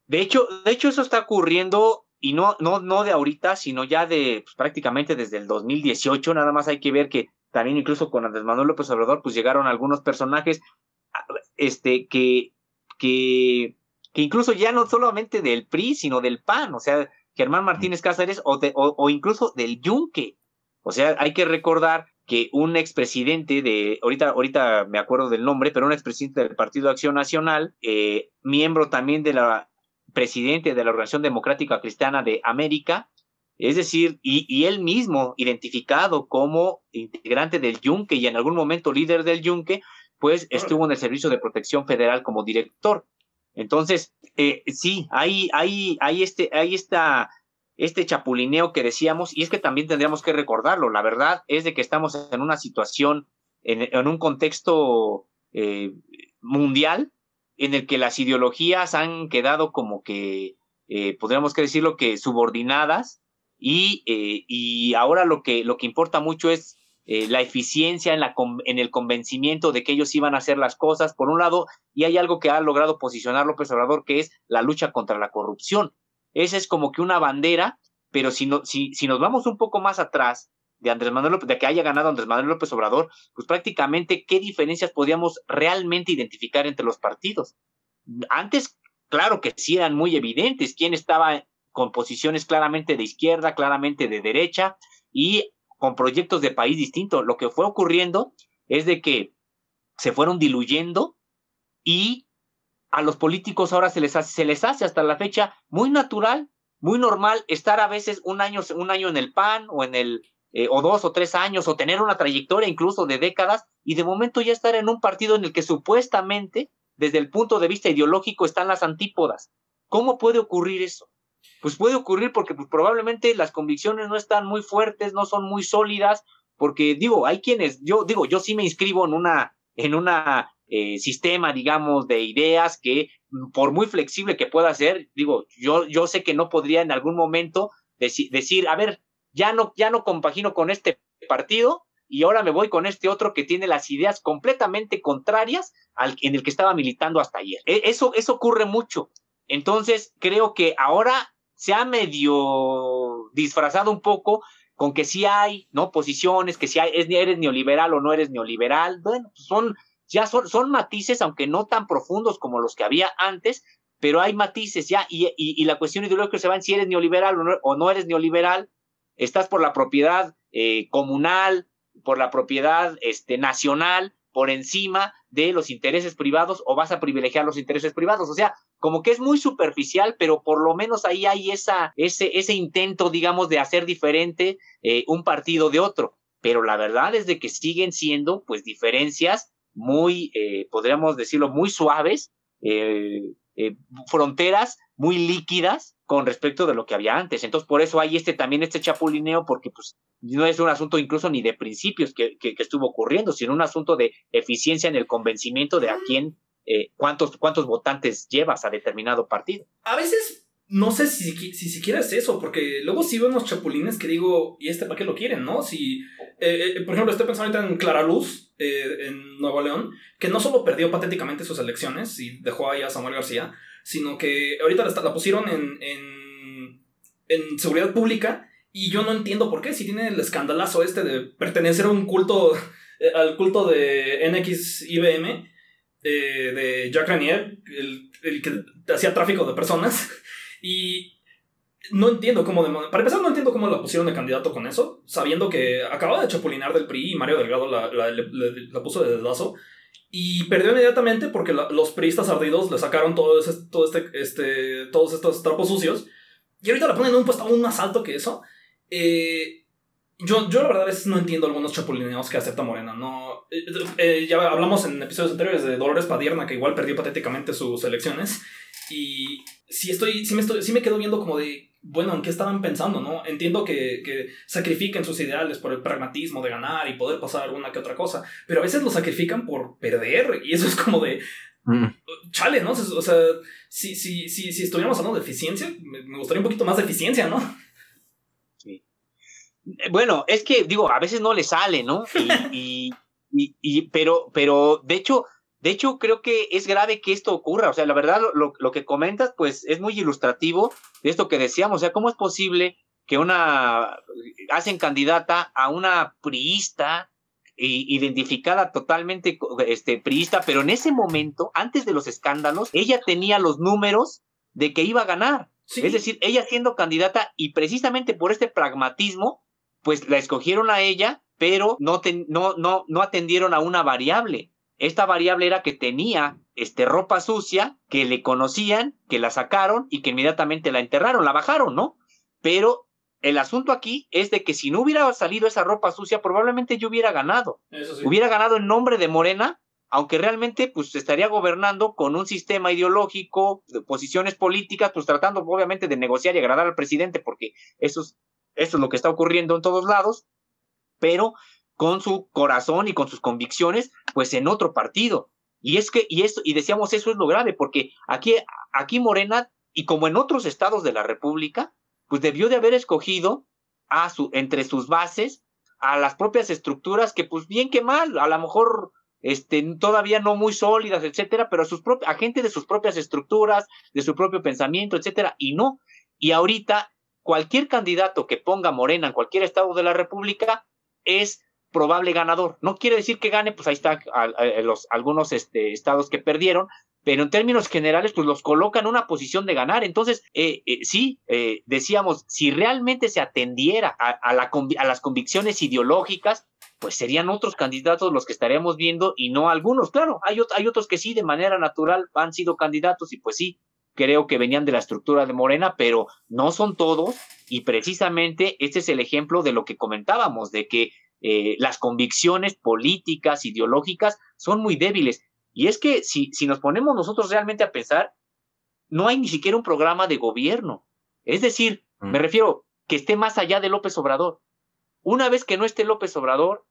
De hecho, de hecho, eso está ocurriendo. Y no, no, no de ahorita, sino ya de pues, prácticamente desde el 2018. Nada más hay que ver que también incluso con Andrés Manuel López Obrador, pues llegaron algunos personajes este, que, que, que incluso ya no solamente del PRI, sino del PAN, o sea, Germán Martínez Cáceres o, o, incluso del Yunque. O sea, hay que recordar que un expresidente de, ahorita, ahorita me acuerdo del nombre, pero un expresidente del Partido Acción Nacional, eh, miembro también de la presidente de la Organización Democrática Cristiana de América, es decir, y, él mismo identificado como integrante del Yunque y en algún momento líder del Yunque, pues estuvo en el Servicio de Protección Federal como director. Entonces, eh, sí, hay, hay, hay, este, hay esta, este chapulineo que decíamos, y es que también tendríamos que recordarlo. La verdad es de que estamos en una situación, en, un contexto eh, mundial, en el que las ideologías han quedado como que, eh, podríamos decirlo, que subordinadas y, eh, y ahora lo que, lo que importa mucho es eh, la eficiencia en, la, en el convencimiento de que ellos iban a hacer las cosas, por un lado, y hay algo que ha logrado posicionar López Obrador, que es la lucha contra la corrupción. Esa es como que una bandera, pero si, no, si, si nos vamos un poco más atrás de Andrés Manuel de que haya ganado Andrés Manuel López Obrador, pues prácticamente qué diferencias podíamos realmente identificar entre los partidos. Antes, claro que sí eran muy evidentes quién estaba con posiciones claramente de izquierda, claramente de derecha y con proyectos de país distintos. Lo que fue ocurriendo es de que se fueron diluyendo y a los políticos ahora se les hace, se les hace hasta la fecha muy natural, muy normal estar a veces un año, un año en el PAN o en el eh, o dos o tres años o tener una trayectoria incluso de décadas y de momento ya estar en un partido en el que supuestamente desde el punto de vista ideológico están las antípodas. ¿Cómo puede ocurrir eso? Pues puede ocurrir porque pues, probablemente las convicciones no están muy fuertes, no son muy sólidas, porque digo, hay quienes, yo digo, yo sí me inscribo en una, en una eh, sistema, digamos, de ideas que por muy flexible que pueda ser, digo, yo, yo sé que no podría en algún momento decir, a ver, ya no, ya no compagino con este partido y ahora me voy con este otro que tiene las ideas completamente contrarias al en el que estaba militando hasta ayer. E, eso, eso ocurre mucho. Entonces, creo que ahora se ha medio disfrazado un poco con que sí hay, ¿no? Posiciones, que si hay, eres neoliberal o no eres neoliberal. Bueno, pues son, ya son, son matices, aunque no tan profundos como los que había antes, pero hay matices ya, y, y, la cuestión ideológica se va en si eres neoliberal o no, o no eres neoliberal, estás por la propiedad eh, comunal, por la propiedad este, nacional, por encima de los intereses privados o vas a privilegiar los intereses privados. O sea, como que es muy superficial, pero por lo menos ahí hay esa, ese, ese intento, digamos, de hacer diferente eh, un partido de otro. Pero la verdad es de que siguen siendo, pues, diferencias muy, eh, podríamos decirlo, muy suaves, eh, fronteras muy líquidas con respecto de lo que había antes. Entonces, por eso hay este también este chapulineo, porque pues no es un asunto incluso ni de principios que, que, estuvo ocurriendo, sino un asunto de eficiencia en el convencimiento de a quién, eh, cuántos, votantes llevas a determinado partido. A veces no sé si, si siquiera es eso, porque luego sí veo unos chapulines que digo, ¿y este para qué lo quieren, no? Si, eh, eh, por ejemplo, estoy pensando ahorita en Clara Luz, en Nuevo León, que no solo perdió patéticamente sus elecciones y dejó ahí a Samuel García, sino que ahorita la, pusieron en, en, en seguridad pública y yo no entiendo por qué, si tiene el escandalazo este de pertenecer a un culto, eh, al culto de NXIBM, eh, de Jack Ranier, el, el que hacía tráfico de personas, <laughs> y no entiendo cómo, para empezar, no entiendo cómo la pusieron de candidato con eso, sabiendo que acababa de chapulinar del PRI y Mario Delgado la, la, la, puso de dedazo. Y perdió inmediatamente porque los priistas ardidos le sacaron todo, ese, todo este, este, todos estos trapos sucios. Y ahorita la ponen en un puesto aún más alto que eso. Eh, yo, yo la verdad es no entiendo algunos chapulineos que acepta Morena. No, eh, eh, ya hablamos en episodios anteriores de Dolores Padierna, que igual perdió patéticamente sus elecciones. Y sí, estoy, sí, me, estoy, sí me quedo viendo como de, bueno, ¿en qué estaban pensando? no Entiendo que, que sacrifiquen sus ideales por el pragmatismo de ganar y poder pasar alguna que otra cosa, pero a veces lo sacrifican por perder y eso es como de, mm. chale, ¿no? O sea, si, si, si, si estuviéramos hablando de eficiencia, me gustaría un poquito más de eficiencia, ¿no? Eh, bueno, es que digo, a veces no le sale, ¿no? <laughs> Y, y, pero, pero de hecho, de hecho, creo que es grave que esto ocurra. O sea, la verdad, lo, lo, que comentas, pues es muy ilustrativo de esto que decíamos. O sea, ¿cómo es posible que una hacen candidata a una priista identificada totalmente este, priista, pero en ese momento, antes de los escándalos, ella tenía los números de que iba a ganar. Es decir, ella siendo candidata y precisamente por este pragmatismo, pues la escogieron a ella, pero no, no, no, no atendieron a una variable. Esta variable era que tenía este, ropa sucia, que le conocían, que la sacaron y que inmediatamente la enterraron, la bajaron, ¿no? Pero el asunto aquí es de que si no hubiera salido esa ropa sucia, probablemente yo hubiera ganado. Hubiera ganado en nombre de Morena, aunque realmente pues estaría gobernando con un sistema ideológico, de posiciones políticas, pues tratando obviamente de negociar y agradar al presidente, porque eso es esto es lo que está ocurriendo en todos lados, pero con su corazón y con sus convicciones, pues en otro partido. Y es que, y esto, y decíamos eso es lo grave, porque aquí, aquí Morena, y como en otros estados de la República, pues debió de haber escogido a su, entre sus bases a las propias estructuras que, pues bien que mal, a lo mejor este, todavía no muy sólidas, etcétera, pero a, sus a gente de sus propias estructuras, de su propio pensamiento, etcétera, y no. Y ahorita cualquier candidato que ponga Morena en cualquier estado de la República es probable ganador. No quiere decir que gane, pues ahí están los, algunos este, estados que perdieron, pero en términos generales, pues los coloca en una posición de ganar. Entonces, eh, eh, sí, eh, decíamos, si realmente se atendiera a, la, a las convicciones ideológicas, pues serían otros candidatos los que estaríamos viendo y no algunos. Claro, hay, hay otros que sí, de manera natural, han sido candidatos y pues sí, creo que venían de la estructura de Morena, pero no son todos y precisamente este es el ejemplo de lo que comentábamos, de que eh, las convicciones políticas, ideológicas son muy débiles. Y es que si, si nos ponemos nosotros realmente a pensar, no hay ni siquiera un programa de gobierno. Es decir, me mm. refiero que esté más allá de López Obrador. Una vez que no esté López Obrador,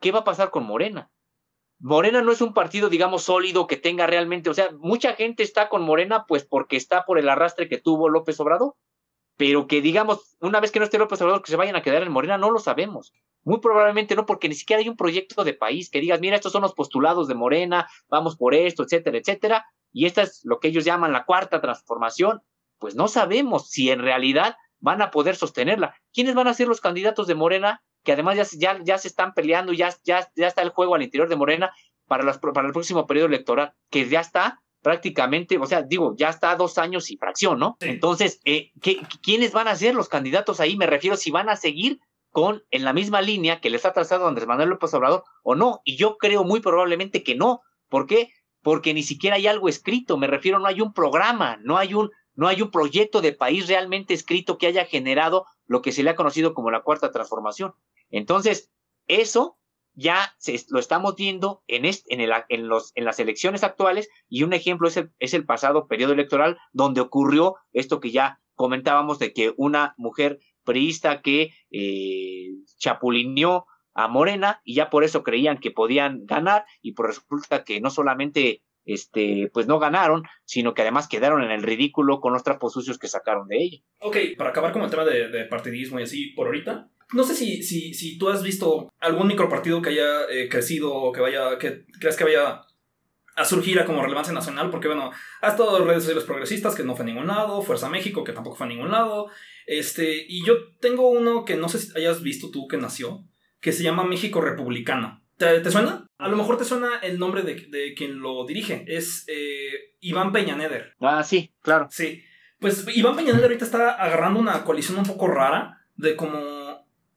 ¿qué va a pasar con Morena? Morena no es un partido, digamos, sólido que tenga realmente, o sea, mucha gente está con Morena pues porque está por el arrastre que tuvo López Obrador, pero que digamos, una vez que no esté López Obrador, que se vayan a quedar en Morena, no lo sabemos. Muy probablemente no, porque ni siquiera hay un proyecto de país que digas, mira, estos son los postulados de Morena, vamos por esto, etcétera, etcétera, y esta es lo que ellos llaman la cuarta transformación. Pues no sabemos si en realidad van a poder sostenerla. ¿Quiénes van a ser los candidatos de Morena que además ya, ya, ya se están peleando, ya, ya, ya está el juego al interior de Morena para, las, para el próximo periodo electoral, que ya está prácticamente, o sea, digo, ya está dos años y fracción, ¿no? Entonces, eh, ¿qué, ¿quiénes van a ser los candidatos ahí? Me refiero si van a seguir con en la misma línea que les ha trazado Andrés Manuel López Obrador o no. Y yo creo muy probablemente que no. ¿Por qué? Porque ni siquiera hay algo escrito. Me refiero, no hay un programa, no hay un, no hay un proyecto de país realmente escrito que haya generado lo que se le ha conocido como la cuarta transformación. Entonces, eso ya se, lo estamos viendo en, en, el, en, los, en las elecciones actuales y un ejemplo es el, pasado periodo electoral donde ocurrió esto que ya comentábamos de que una mujer priista que eh, chapulineó a Morena y ya por eso creían que podían ganar y por resulta que no solamente este, pues no ganaron, sino que además quedaron en el ridículo con los trapos sucios que sacaron de ella. Ok, para acabar con el tema de, partidismo y así por ahorita, no sé si, si, si tú has visto algún micropartido que haya eh, crecido o que vaya, que creas que vaya a surgir a como relevancia nacional, porque bueno, ha estado redes sociales progresistas que no fue a ningún lado, Fuerza México que tampoco fue a ningún lado, este, y yo tengo uno que no sé si hayas visto tú que nació, que se llama México Republicano. ¿Te, suena? A lo mejor te suena el nombre de, quien lo dirige, es eh, Iván Peña Neder. Ah, sí, claro. Sí, pues Iván Peña Neder ahorita está agarrando una coalición un poco rara de como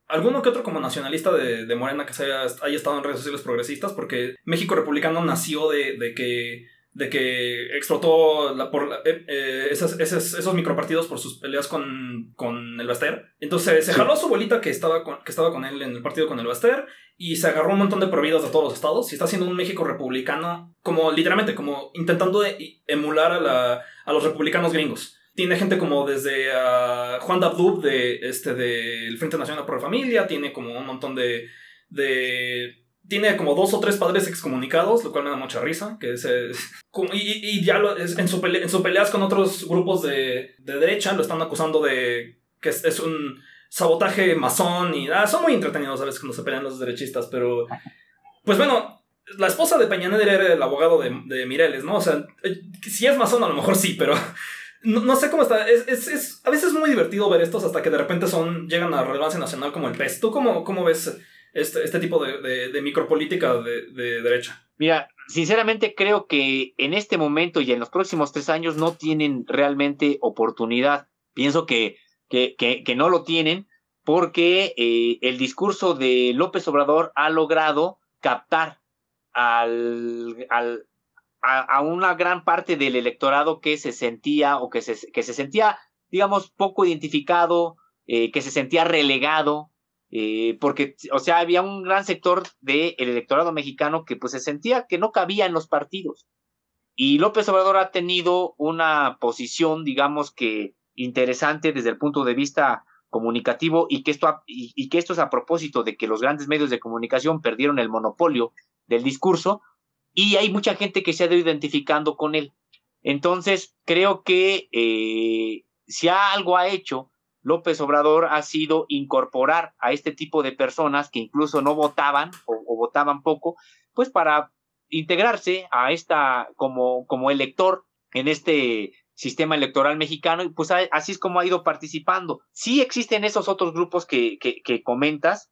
alguno que otro como nacionalista de, Morena que se haya, estado en redes sociales progresistas, porque México Republicano nació de, que de que explotó la, por eh, eh, esos, esos, micropartidos por sus peleas con, con el Baster. Entonces se jaló a su abuelita que estaba, con, que estaba con él en el partido con el Baster y se agarró un montón de prohibidos de todos los estados y está haciendo un México republicano como literalmente, como intentando emular a, la, a los republicanos gringos tiene gente como desde uh, Juan Dabdub de este del Frente Nacional por la Familia, tiene como un montón de, de tiene como dos o tres padres excomunicados, lo cual me da mucha risa, que es, <laughs> y, ya en, su en sus peleas con otros grupos de, de, derecha lo están acusando de que es, un sabotaje masón y ah, son muy entretenidos a veces cuando se pelean los derechistas, pero pues bueno, la esposa de Peñaneder era el abogado de, de Mireles, ¿no? O sea, eh, si es masón a lo mejor sí, pero <laughs> no, sé cómo está. Es, es, a veces es muy divertido ver estos hasta que de repente son llegan a relevancia nacional como el PES. ¿Tú cómo, cómo ves este, este tipo de, micropolítica de, de, derecha? Mira, sinceramente creo que en este momento y en los próximos tres años no tienen realmente oportunidad. Pienso que, que, no lo tienen porque eh, el discurso de López Obrador ha logrado captar al, al, a, una gran parte del electorado que se sentía o que se, que se sentía, digamos, poco identificado, eh, que se sentía relegado, eh, porque, o sea, había un gran sector del electorado mexicano que pues se sentía que no cabía en los partidos. Y López Obrador ha tenido una posición, digamos que interesante desde el punto de vista comunicativo y que esto y que esto es a propósito de que los grandes medios de comunicación perdieron el monopolio del discurso, y hay mucha gente que se ha ido identificando con él. Entonces, creo que eh, si algo ha hecho López Obrador ha sido incorporar a este tipo de personas que incluso no votaban o, votaban poco, pues para integrarse a esta como, como elector en este sistema electoral mexicano y pues así es como ha ido participando. Sí existen esos otros grupos que, que, comentas.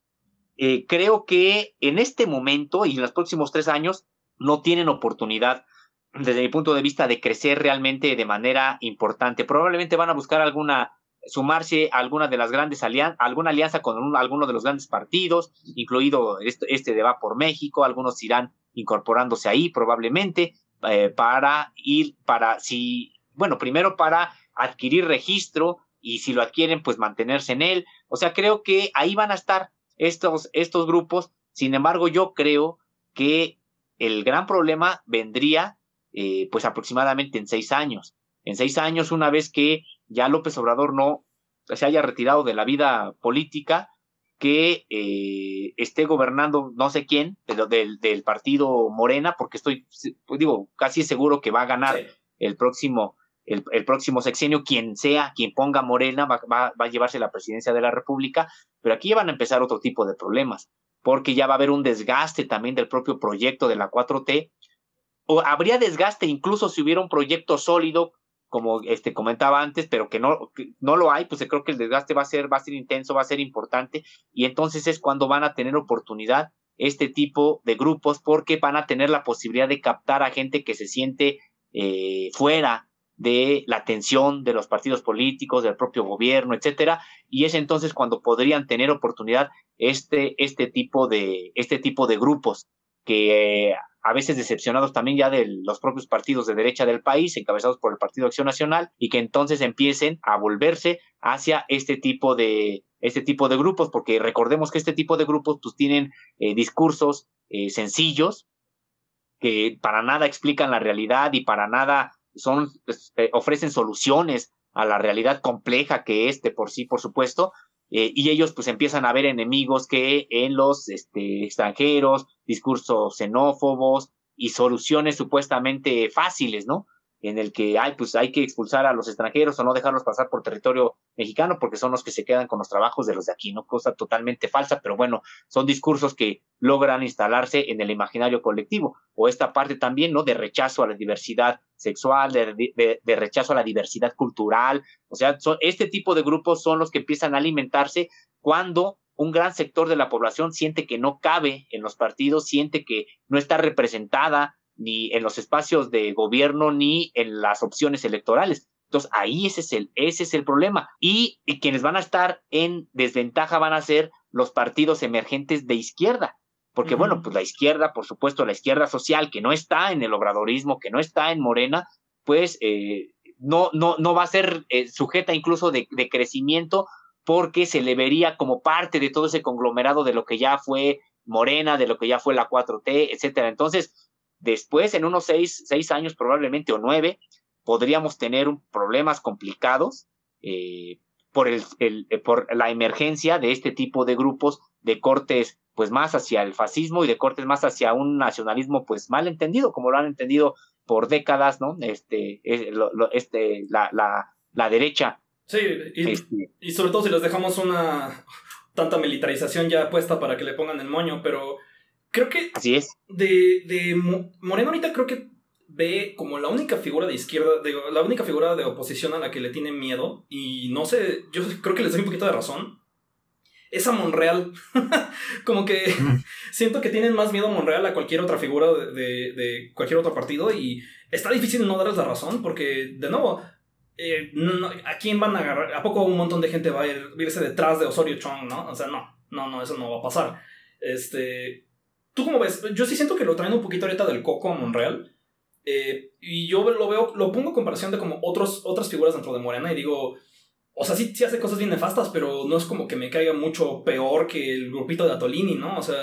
Eh, creo que en este momento y en los próximos tres años no tienen oportunidad desde mi punto de vista de crecer realmente de manera importante. Probablemente van a buscar alguna sumarse a alguna de las grandes alianzas, alguna alianza con alguno de los grandes partidos, incluido este, este, de Va por México, algunos irán incorporándose ahí probablemente eh, para ir, para si, bueno, primero para adquirir registro y si lo adquieren, pues mantenerse en él. O sea, creo que ahí van a estar estos, estos grupos. Sin embargo, yo creo que el gran problema vendría eh, pues aproximadamente en seis años. En seis años, una vez que ya López Obrador no se haya retirado de la vida política, que eh, esté gobernando no sé quién del, del, partido Morena, porque estoy, pues digo, casi seguro que va a ganar el próximo el, el, próximo sexenio, quien sea, quien ponga Morena, va, va, va, a llevarse la presidencia de la República, pero aquí ya van a empezar otro tipo de problemas porque ya va a haber un desgaste también del propio proyecto de la 4T, o habría desgaste incluso si hubiera un proyecto sólido, como este comentaba antes, pero que no, no lo hay, pues creo que el desgaste va a ser, va a ser intenso, va a ser importante, y entonces es cuando van a tener oportunidad este tipo de grupos, porque van a tener la posibilidad de captar a gente que se siente eh, fuera de la atención de los partidos políticos, del propio gobierno, etcétera, y es entonces cuando podrían tener oportunidad este, este, tipo, de, este tipo de grupos que eh, a veces decepcionados también ya de los propios partidos de derecha del país, encabezados por el Partido Acción Nacional, y que entonces empiecen a volverse hacia este tipo de, este tipo de grupos, porque recordemos que este tipo de grupos pues tienen eh, discursos eh, sencillos, que para nada explican la realidad y para nada son, eh, ofrecen soluciones a la realidad compleja que es de por sí, por supuesto, eh, y ellos pues empiezan a ver enemigos que en los este, extranjeros, discursos xenófobos y soluciones supuestamente fáciles, ¿no? En el que hay, pues hay que expulsar a los extranjeros o no dejarlos pasar por territorio mexicano porque son los que se quedan con los trabajos de los de aquí, ¿no? Cosa totalmente falsa, pero bueno, son discursos que logran instalarse en el imaginario colectivo. O esta parte también, ¿no? De rechazo a la diversidad sexual, de, de, rechazo a la diversidad cultural. O sea, son, este tipo de grupos son los que empiezan a alimentarse cuando un gran sector de la población siente que no cabe en los partidos, siente que no está representada ni en los espacios de gobierno ni en las opciones electorales. Entonces ahí ese es el, ese es el problema. Y, quienes van a estar en desventaja van a ser los partidos emergentes de izquierda. Porque bueno, pues la izquierda, por supuesto, la izquierda social que no está en el obradorismo, que no está en Morena, pues eh, no, no, no va a ser eh, sujeta incluso de, de crecimiento porque se le vería como parte de todo ese conglomerado de lo que ya fue Morena, de lo que ya fue la 4T, etcétera. Entonces, Después, en unos seis, seis años probablemente o nueve, podríamos tener problemas complicados eh, por, el, eh, por la emergencia de este tipo de grupos de cortes pues más hacia el fascismo y de cortes más hacia un nacionalismo pues mal entendido, como lo han entendido por décadas, ¿no? Este, este, la, la, la derecha. Sí, y, este y, sobre todo si les dejamos una tanta militarización ya puesta para que le pongan el moño, pero Creo que. Así es. De, de Moreno ahorita creo que ve como la única figura de izquierda, de, la única figura de oposición a la que le tiene miedo. Y no sé, yo <laughs> creo que les doy un poquito de razón. Es a Monreal. <laughs> como que <laughs> siento que tienen más miedo a Monreal a cualquier otra figura de, de, cualquier otro partido. Y está difícil no darles la razón porque, de nuevo, eh, ¿a quién van a agarrar? ¿A poco un montón de gente va a irse detrás de Osorio Chong, no? O sea, no, no, no, eso no va a pasar. Este, ¿Tú cómo ves? Yo sí siento que lo traen un poquito ahorita del coco a Monreal. Eh, y yo lo veo, lo pongo en comparación de como otros, otras figuras dentro de Morena y digo, o sea, sí, sí hace cosas bien nefastas, pero no es como que me caiga mucho peor que el grupito de Atolini, ¿no? O sea,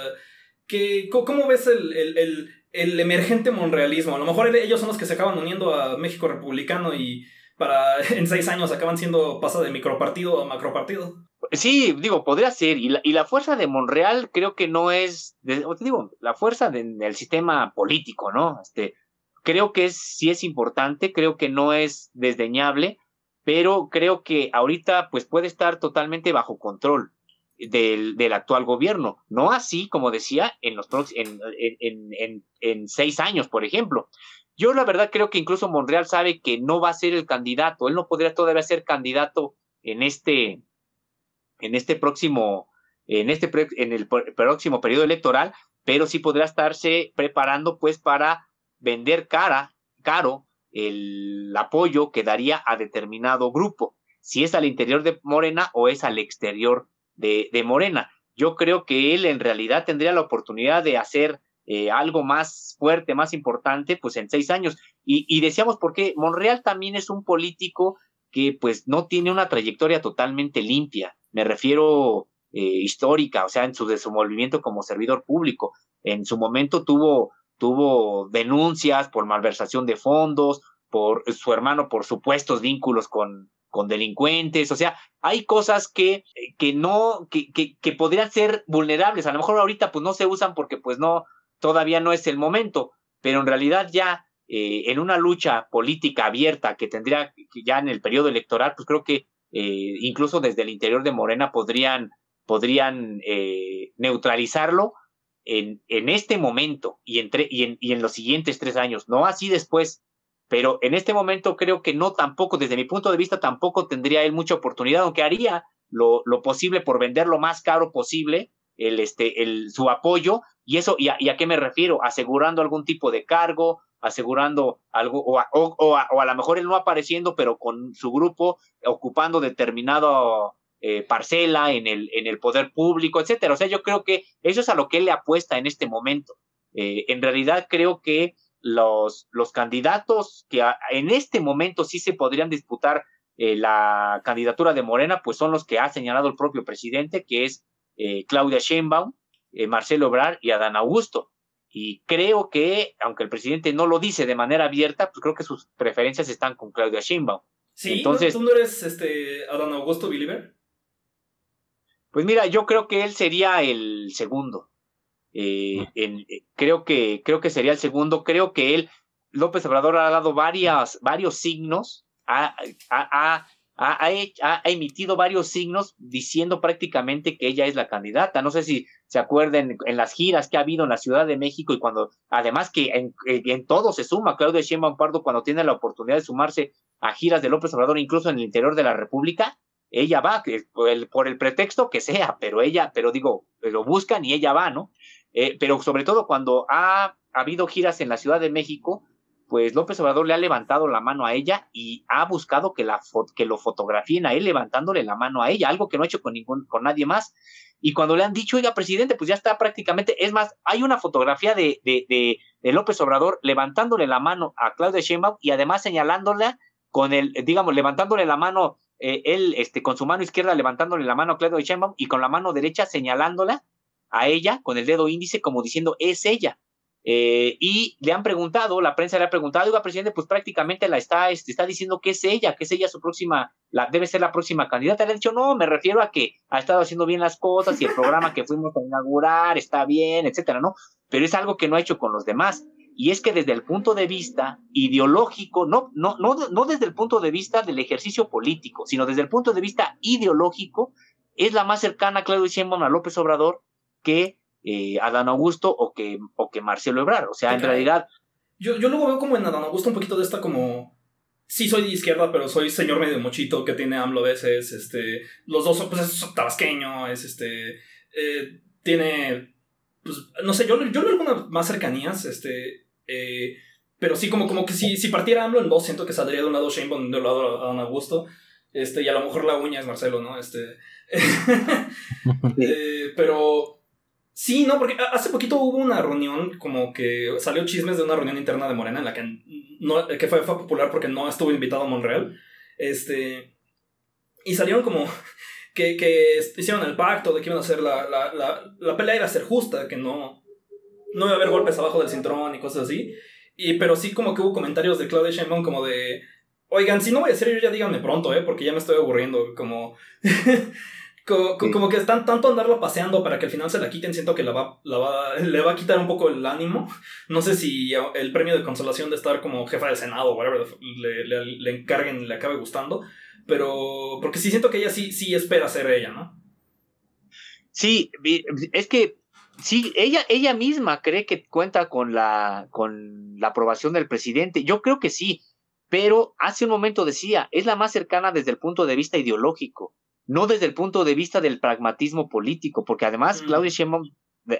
que, ¿cómo ves el, el, el, emergente monrealismo? A lo mejor ellos son los que se acaban uniendo a México Republicano y para <laughs> en seis años acaban siendo pasa de micropartido a macropartido. Sí, digo, podría ser. Y la, y la fuerza de Monreal creo que no es, te digo, la fuerza del sistema político, ¿no? Este, creo que es, sí es importante, creo que no es desdeñable, pero creo que ahorita pues puede estar totalmente bajo control del, del actual gobierno. No así, como decía, en los en, en, en, en seis años, por ejemplo. Yo la verdad creo que incluso Monreal sabe que no va a ser el candidato, él no podría todavía ser candidato en este, en este próximo, en este en el próximo periodo electoral, pero sí podrá estarse preparando pues para vender cara, caro el apoyo que daría a determinado grupo, si es al interior de Morena o es al exterior de, de Morena. Yo creo que él en realidad tendría la oportunidad de hacer eh, algo más fuerte, más importante, pues en seis años. Y, y decíamos porque Monreal también es un político que pues no tiene una trayectoria totalmente limpia me refiero eh, histórica, o sea, en su desenvolvimiento como servidor público. En su momento tuvo, tuvo denuncias por malversación de fondos, por su hermano por supuestos vínculos con, con delincuentes, o sea, hay cosas que, que no, que, que, que, podrían ser vulnerables, a lo mejor ahorita pues no se usan porque pues no, todavía no es el momento, pero en realidad ya eh, en una lucha política abierta que tendría ya en el periodo electoral, pues creo que eh, incluso desde el interior de Morena podrían, podrían eh, neutralizarlo en, en, este momento y, entre, y, en, y en los siguientes tres años, no así después, pero en este momento creo que no tampoco, desde mi punto de vista, tampoco tendría él mucha oportunidad, aunque haría lo, lo posible por vender lo más caro posible el, este, el, su apoyo, y eso, y a, qué me refiero? Asegurando algún tipo de cargo, asegurando algo, o a, o, a, lo mejor él no apareciendo, pero con su grupo ocupando determinado eh, parcela en el, en el poder público, etcétera. O sea, yo creo que eso es a lo que él le apuesta en este momento. Eh, en realidad creo que los, los candidatos que en este momento sí se podrían disputar eh, la candidatura de Morena, pues son los que ha señalado el propio presidente, que es Claudia Sheinbaum, Marcelo Obrar y Adán Augusto. Y creo que, aunque el presidente no lo dice de manera abierta, pues creo que sus preferencias están con Claudia Sheinbaum. Sí, Entonces, ¿tú no eres este Adán Augusto Believer? Pues mira, yo creo que él sería el segundo. Eh, en, eh, creo que creo que sería el segundo. Creo que él López Obrador ha dado varias, varios signos, ha, ha, ha, emitido varios signos diciendo prácticamente que ella es la candidata. No sé si se acuerden en las giras que ha habido en la Ciudad de México y cuando, además que en, en todo se suma, Claudia Sheinbaum Pardo cuando tiene la oportunidad de sumarse a giras de López Obrador, incluso en el interior de la República, ella va, por el, pretexto que sea, pero ella, pero digo, lo buscan y ella va, ¿no? Eh, pero sobre todo cuando ha habido giras en la Ciudad de México, pues López Obrador le ha levantado la mano a ella y ha buscado que, la que lo fotografíen a él levantándole la mano a ella, algo que no ha hecho con, ningún, con nadie más. Y cuando le han dicho, oiga, presidente, pues ya está prácticamente, es más, hay una fotografía de, de, López Obrador levantándole la mano a Claudia Sheinbaum y además señalándola con el, digamos, levantándole la mano, eh, él este, con su mano izquierda levantándole la mano a Claudia Sheinbaum y con la mano derecha señalándola a ella con el dedo índice como diciendo, es ella. Eh, y le han preguntado, la prensa le ha preguntado, oiga, presidente, pues prácticamente la está, este, está diciendo que es ella, que es ella su próxima, la, debe ser la próxima candidata. Le ha dicho, no, me refiero a que ha estado haciendo bien las cosas y el programa que fuimos a inaugurar está bien, etcétera, ¿no? Pero es algo que no ha hecho con los demás. Y es que desde el punto de vista ideológico, no, no, no, no desde el punto de vista del ejercicio político, sino desde el punto de vista ideológico, es la más cercana Claudio Sheinbaum a López Obrador que eh, Adán Augusto o que, o que Marcelo Ebrard. O sea, en realidad. Yo, yo luego veo como en Adán Augusto un poquito de esta como. Sí, soy de izquierda, pero soy señor medio mochito que tiene AMLO a veces. Este, los dos son, pues, es tabasqueño, es este. Eh, tiene. Pues, no sé, yo, yo le algunas más cercanías, este. Eh, pero sí, como, como que si, si partiera AMLO en dos, siento que saldría de un lado Sheinbaum, de un lado Adán Augusto. Este, y a lo mejor la uña es Marcelo, ¿no? Este. <laughs> <laughs> pero Sí, no, porque hace poquito hubo una reunión, como que salió chismes de una reunión interna de Morena en la que, no, que fue, fue popular porque no estuvo invitado a Monreal. Este. Y salieron como <laughs> que, que hicieron el pacto de que iban a hacer la, la, la, la pelea iba a ser justa, que no, no iba a haber golpes abajo del cinturón y cosas así. Y, pero sí como que hubo comentarios de Claudia Sheinbaum como de, oigan, si no voy a ser yo ya díganme pronto, ¿eh? Porque ya me estoy aburriendo, como... <laughs> Como, que están tanto andarlo paseando para que al final se la quiten, siento que la va, la va, le va a quitar un poco el ánimo. No sé si el premio de consolación de estar como jefa de Senado o whatever le, le, le encarguen y le acabe gustando. Pero, porque sí siento que ella sí, sí espera ser ella, ¿no? Sí, es que sí, ella, ella misma cree que cuenta con la, con la aprobación del presidente. Yo creo que sí, pero hace un momento decía, es la más cercana desde el punto de vista ideológico no desde el punto de vista del pragmatismo político, porque además mm. Claudia Sheinbaum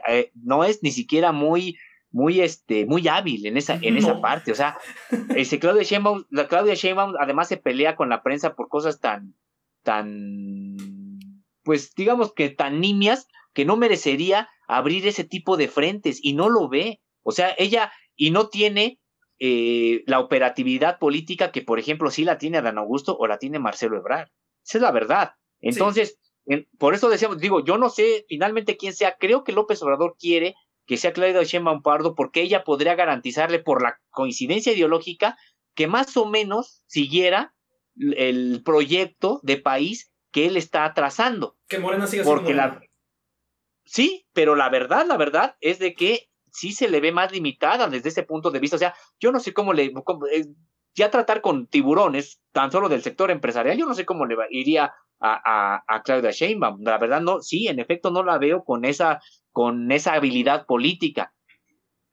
eh, no es ni siquiera muy muy este muy hábil en esa en esa parte, o sea, <laughs> ese Claudia Sheinbaum, la Claudia Sheinbaum además se pelea con la prensa por cosas tan tan pues digamos que tan nimias que no merecería abrir ese tipo de frentes y no lo ve, o sea, ella y no tiene eh, la operatividad política que, por ejemplo, sí la tiene Adán Augusto o la tiene Marcelo Ebrard. Esa es la verdad. Entonces, por eso decíamos, digo, yo no sé finalmente quién sea, creo que López Obrador quiere que sea Claudia Sheinbaum Pardo porque ella podría garantizarle por la coincidencia ideológica que más o menos siguiera el proyecto de país que él está trazando. Que Morena siga siendo porque la Sí, pero la verdad, la verdad es de que sí se le ve más limitada desde ese punto de vista. O sea, yo no sé cómo le. Eh, ya tratar con tiburones, tan solo del sector empresarial, yo no sé cómo le iría a, a, Claudia Sheinbaum. La verdad, no, sí, en efecto, no la veo con esa, con esa habilidad política.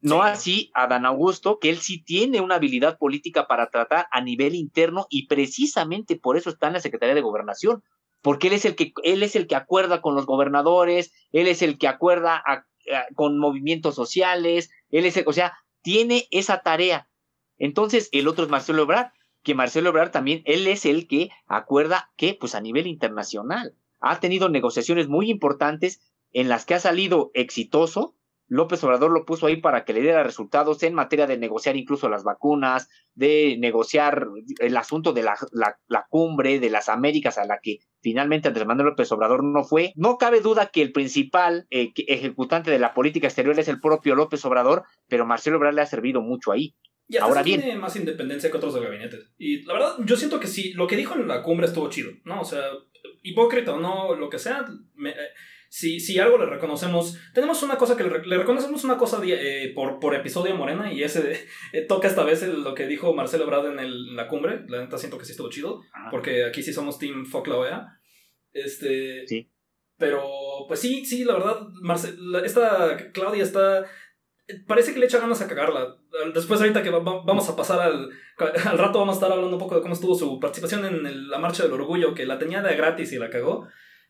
No así a Dan Augusto, que él sí tiene una habilidad política para tratar a nivel interno y precisamente por eso está en la Secretaría de Gobernación, porque él es el que, él es el que acuerda con los gobernadores, él es el que acuerda con movimientos sociales, él es el, o sea, tiene esa tarea. Entonces, el otro es Marcelo Ebrard, que Marcelo Ebrard también, él es el que acuerda que, pues a nivel internacional, ha tenido negociaciones muy importantes en las que ha salido exitoso. López Obrador lo puso ahí para que le diera resultados en materia de negociar incluso las vacunas, de negociar el asunto de la, la, cumbre de las Américas a la que finalmente Andrés Manuel López Obrador no fue. No cabe duda que el principal eh, ejecutante de la política exterior es el propio López Obrador, pero Marcelo Ebrard le ha servido mucho ahí. Y Ahora bien. tiene más independencia que otros del gabinete. Y la verdad, yo siento que sí, lo que dijo en la cumbre estuvo chido, ¿no? O sea, hipócrita o no, lo que sea, eh, si, si algo le reconocemos, tenemos una cosa que le, reconocemos una cosa eh, por, por episodio Morena y ese eh, toca esta vez lo que dijo Marcelo Ebrard en, el, la cumbre. La neta siento que sí estuvo chido, porque aquí sí somos Team Fuck la OEA. Este. Sí. Pero, pues sí, sí, la verdad, esta Claudia está. Parece que le echa ganas a cagarla. Después, ahorita que vamos a pasar al, al rato, vamos a estar hablando un poco de cómo estuvo su participación en la Marcha del Orgullo, que la tenía de gratis y la cagó.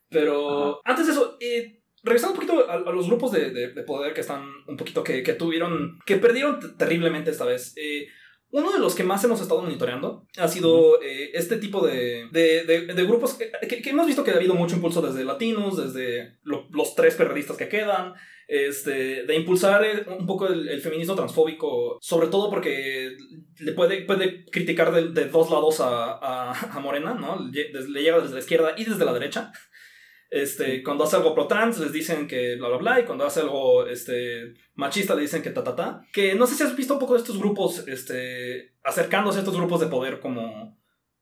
Pero antes de eso, eh, regresando un poquito a, los grupos de, de, poder que están un poquito, que, que tuvieron, que perdieron terriblemente esta vez. Eh, uno de los que más hemos estado monitoreando ha sido eh, este tipo de, de, de grupos que, que, hemos visto que ha habido mucho impulso desde latinos, desde los tres periodistas que quedan, este, de impulsar un poco el, feminismo transfóbico, sobre todo porque le puede, puede criticar de, de dos lados a, a, a Morena, ¿no? Le llega desde la izquierda y desde la derecha. Este, cuando hace algo pro trans les dicen que bla bla bla y cuando hace algo este, machista le dicen que ta ta ta. Que no sé si has visto un poco de estos grupos este, acercándose a estos grupos de poder como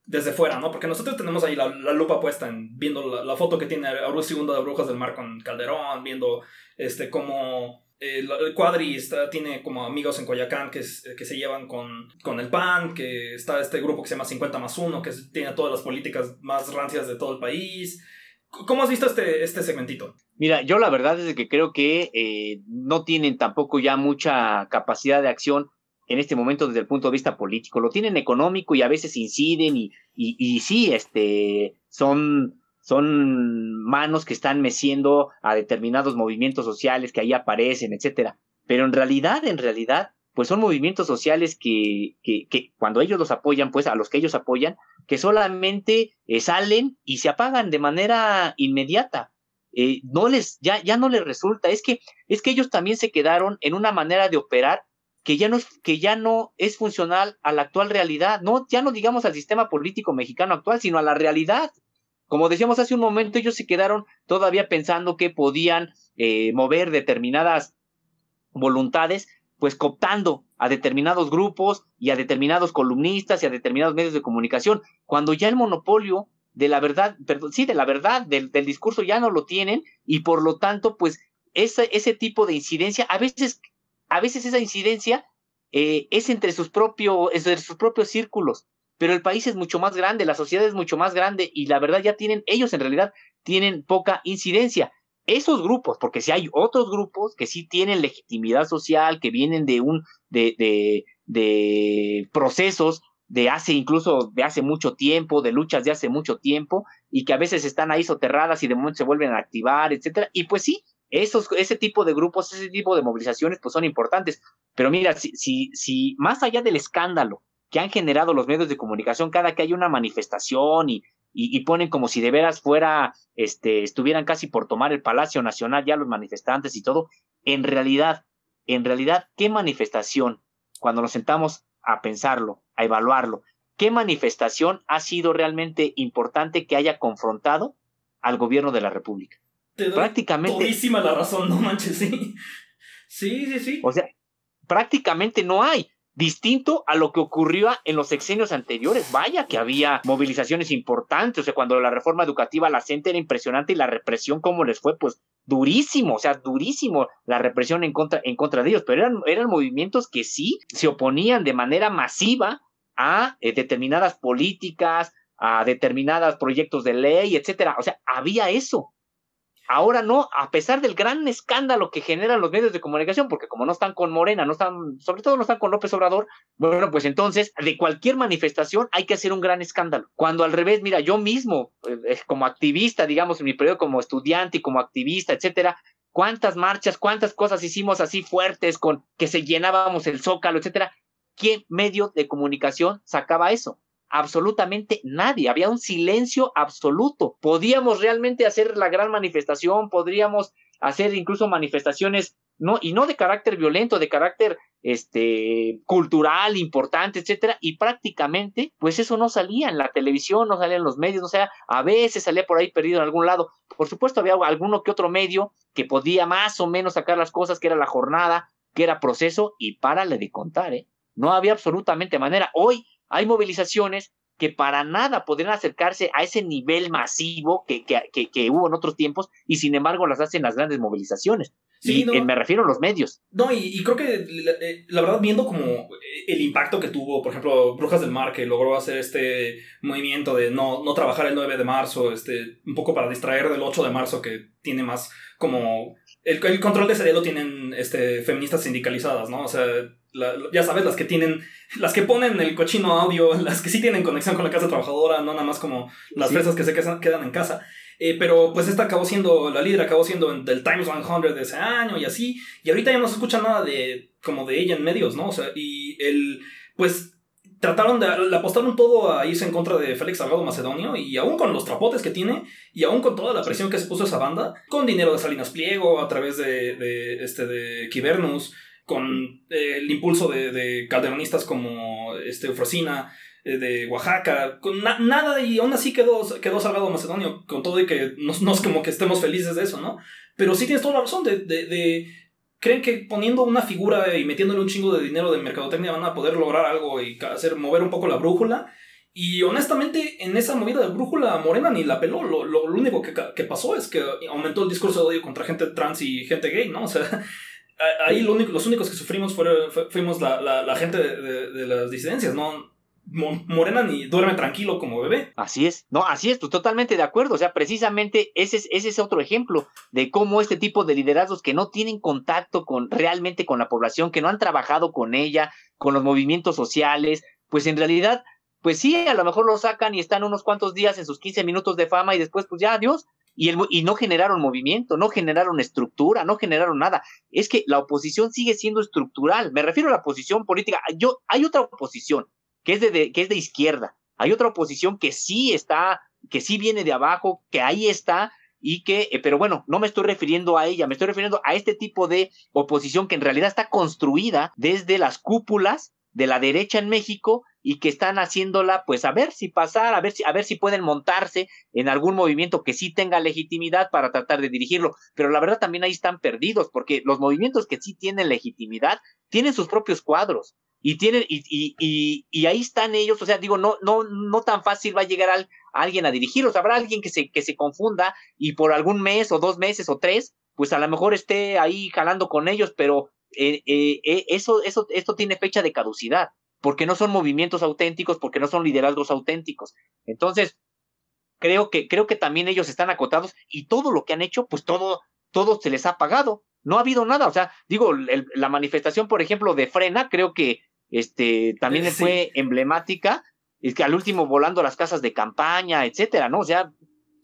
desde fuera, ¿no? Porque nosotros tenemos ahí la, lupa puesta en viendo la, foto que tiene Aurus II de Brujas del Mar con Calderón, viendo este como eh, el Cuadri tiene como amigos en Coyacán que, que se llevan con, con el PAN, que está este grupo que se llama 50 más 1, que tiene todas las políticas más rancias de todo el país. ¿Cómo has visto este, este segmentito? Mira, yo la verdad es que creo que eh, no tienen tampoco ya mucha capacidad de acción en este momento desde el punto de vista político. Lo tienen económico y a veces inciden y, y, sí, este, son, son manos que están meciendo a determinados movimientos sociales que ahí aparecen, etcétera. Pero en realidad, en realidad, pues son movimientos sociales que, que, que, cuando ellos los apoyan, pues a los que ellos apoyan, que solamente eh, salen y se apagan de manera inmediata. Eh, no les, ya, ya no les resulta, es que, es que ellos también se quedaron en una manera de operar que ya no, que ya no es funcional a la actual realidad, no, ya no digamos al sistema político mexicano actual, sino a la realidad. Como decíamos hace un momento, ellos se quedaron todavía pensando que podían eh, mover determinadas voluntades pues cooptando a determinados grupos y a determinados columnistas y a determinados medios de comunicación, cuando ya el monopolio de la verdad, perdón, sí, de la verdad, del, del, discurso ya no lo tienen y por lo tanto, pues ese tipo de incidencia, a veces, a veces esa incidencia eh, es entre sus, propios, entre sus propios círculos, pero el país es mucho más grande, la sociedad es mucho más grande y la verdad ya tienen, ellos en realidad tienen poca incidencia esos grupos, porque si hay otros grupos que sí tienen legitimidad social, que vienen de un, de, de, de procesos de hace incluso de hace mucho tiempo, de luchas de hace mucho tiempo, y que a veces están ahí soterradas y de momento se vuelven a activar, etcétera. Y pues sí, esos, ese tipo de grupos, ese tipo de movilizaciones, pues son importantes. Pero mira, si, si, si más allá del escándalo que han generado los medios de comunicación cada que hay una manifestación y, y, ponen como si de veras fuera, este, estuvieran casi por tomar el Palacio Nacional ya los manifestantes y todo. En realidad, en realidad, ¿qué manifestación, cuando nos sentamos a pensarlo, a evaluarlo, qué manifestación ha sido realmente importante que haya confrontado al gobierno de la República? Te prácticamente. Todísima la razón, no manches, sí. Sí, sí, sí. O sea, prácticamente no hay distinto a lo que ocurrió en los sexenios anteriores. Vaya que había movilizaciones importantes, o sea, cuando la reforma educativa la gente era impresionante y la represión cómo les fue, pues durísimo, o sea, durísimo la represión en contra, en contra de ellos, pero eran, eran movimientos que sí se oponían de manera masiva a eh, determinadas políticas, a determinados proyectos de ley, etcétera. O sea, había eso. Ahora no, a pesar del gran escándalo que generan los medios de comunicación, porque como no están con Morena, no están, sobre todo no están con López Obrador, bueno, pues entonces de cualquier manifestación hay que hacer un gran escándalo. Cuando al revés, mira, yo mismo, eh, como activista, digamos, en mi periodo como estudiante y como activista, etcétera, cuántas marchas, cuántas cosas hicimos así fuertes con que se llenábamos el zócalo, etcétera. ¿Qué medio de comunicación sacaba eso? Absolutamente nadie, había un silencio absoluto. Podíamos realmente hacer la gran manifestación, podríamos hacer incluso manifestaciones no y no de carácter violento, de carácter este cultural importante, etcétera, y prácticamente pues eso no salía en la televisión, no salía en los medios, o sea, a veces salía por ahí perdido en algún lado. Por supuesto había alguno que otro medio que podía más o menos sacar las cosas, que era la jornada, que era proceso y párale de contar, ¿eh? No había absolutamente manera. Hoy hay movilizaciones que para nada podrían acercarse a ese nivel masivo que, que, que, hubo en otros tiempos y sin embargo las hacen las grandes movilizaciones. Sí, y, me refiero a los medios. No, y, creo que eh, la, verdad, viendo como el impacto que tuvo, por ejemplo, Brujas del Mar, que logró hacer este movimiento de no, no trabajar el 9 de marzo, este, un poco para distraer del 8 de marzo, que tiene más como. El, el control de ese lo tienen este, feministas sindicalizadas, ¿no? O sea, ya sabes, las que tienen, las que ponen el cochino audio, <laughs> las que sí tienen conexión con la casa trabajadora, no nada más como las fresas que se quedan en casa. Eh, pero pues esta acabó siendo, la líder acabó siendo del Times 100 de ese año y así. Y ahorita ya no se escucha nada de, como de ella en medios, ¿no? O sea, y el, pues trataron de, le apostaron todo a irse en contra de Félix Salgado Macedonio y aún con los trapotes que tiene y aún con toda la presión que se puso esa banda, con dinero de Salinas Pliego a través de, de este, de Kibernus, con eh, el impulso de, de, calderonistas como este, Eufrosina, eh, de Oaxaca, con nada y aún así quedó, quedó Salgado Macedonio, con todo y que no, es como que estemos felices de eso, ¿no? Pero sí tienes toda la razón de, de, creen que poniendo una figura y metiéndole un chingo de dinero de mercadotecnia van a poder lograr algo y hacer mover un poco la brújula. Y honestamente, en esa movida de brújula, Morena ni la peló. Lo, lo, único que, que, pasó es que aumentó el discurso de odio contra gente trans y gente gay, ¿no? O sea, ahí lo único, los únicos que sufrimos fueron, fuimos la, la, gente de, las disidencias, ¿no? Morena ni duerme tranquilo como bebé. Así es, no, así es, pues totalmente de acuerdo. O sea, precisamente ese es, ese es otro ejemplo de cómo este tipo de liderazgos que no tienen contacto con realmente con la población, que no han trabajado con ella, con los movimientos sociales, pues en realidad, pues sí, a lo mejor lo sacan y están unos cuantos días en sus 15 minutos de fama y después, pues ya, adiós, y, el, y no generaron movimiento, no generaron estructura, no generaron nada. Es que la oposición sigue siendo estructural. Me refiero a la oposición política. Yo, hay otra oposición que es de, que es de izquierda. Hay otra oposición que sí está, que sí viene de abajo, que ahí está y que, eh, pero bueno, no me estoy refiriendo a ella, me estoy refiriendo a este tipo de oposición que en realidad está construida desde las cúpulas de la derecha en México y que están haciéndola, pues a ver si pasar, a ver si, a ver si pueden montarse en algún movimiento que sí tenga legitimidad para tratar de dirigirlo. Pero la verdad también ahí están perdidos, porque los movimientos que sí tienen legitimidad tienen sus propios cuadros. Y tienen, y, y, y, ahí están ellos, o sea, digo, no, no, no tan fácil va a llegar al, alguien a dirigirlos. Habrá alguien que se, que se confunda y por algún mes o dos meses o tres, pues a lo mejor esté ahí jalando con ellos, pero eh, eh, eh, eso, eso, esto tiene fecha de caducidad, porque no son movimientos auténticos, porque no son liderazgos auténticos. Entonces, creo que, creo que también ellos están acotados y todo lo que han hecho, pues todo, todo se les ha pagado. No ha habido nada. O sea, digo, la manifestación, por ejemplo, de Frena, creo que este también fue emblemática. Es que al último volando las casas de campaña, etcétera, ¿no? O sea,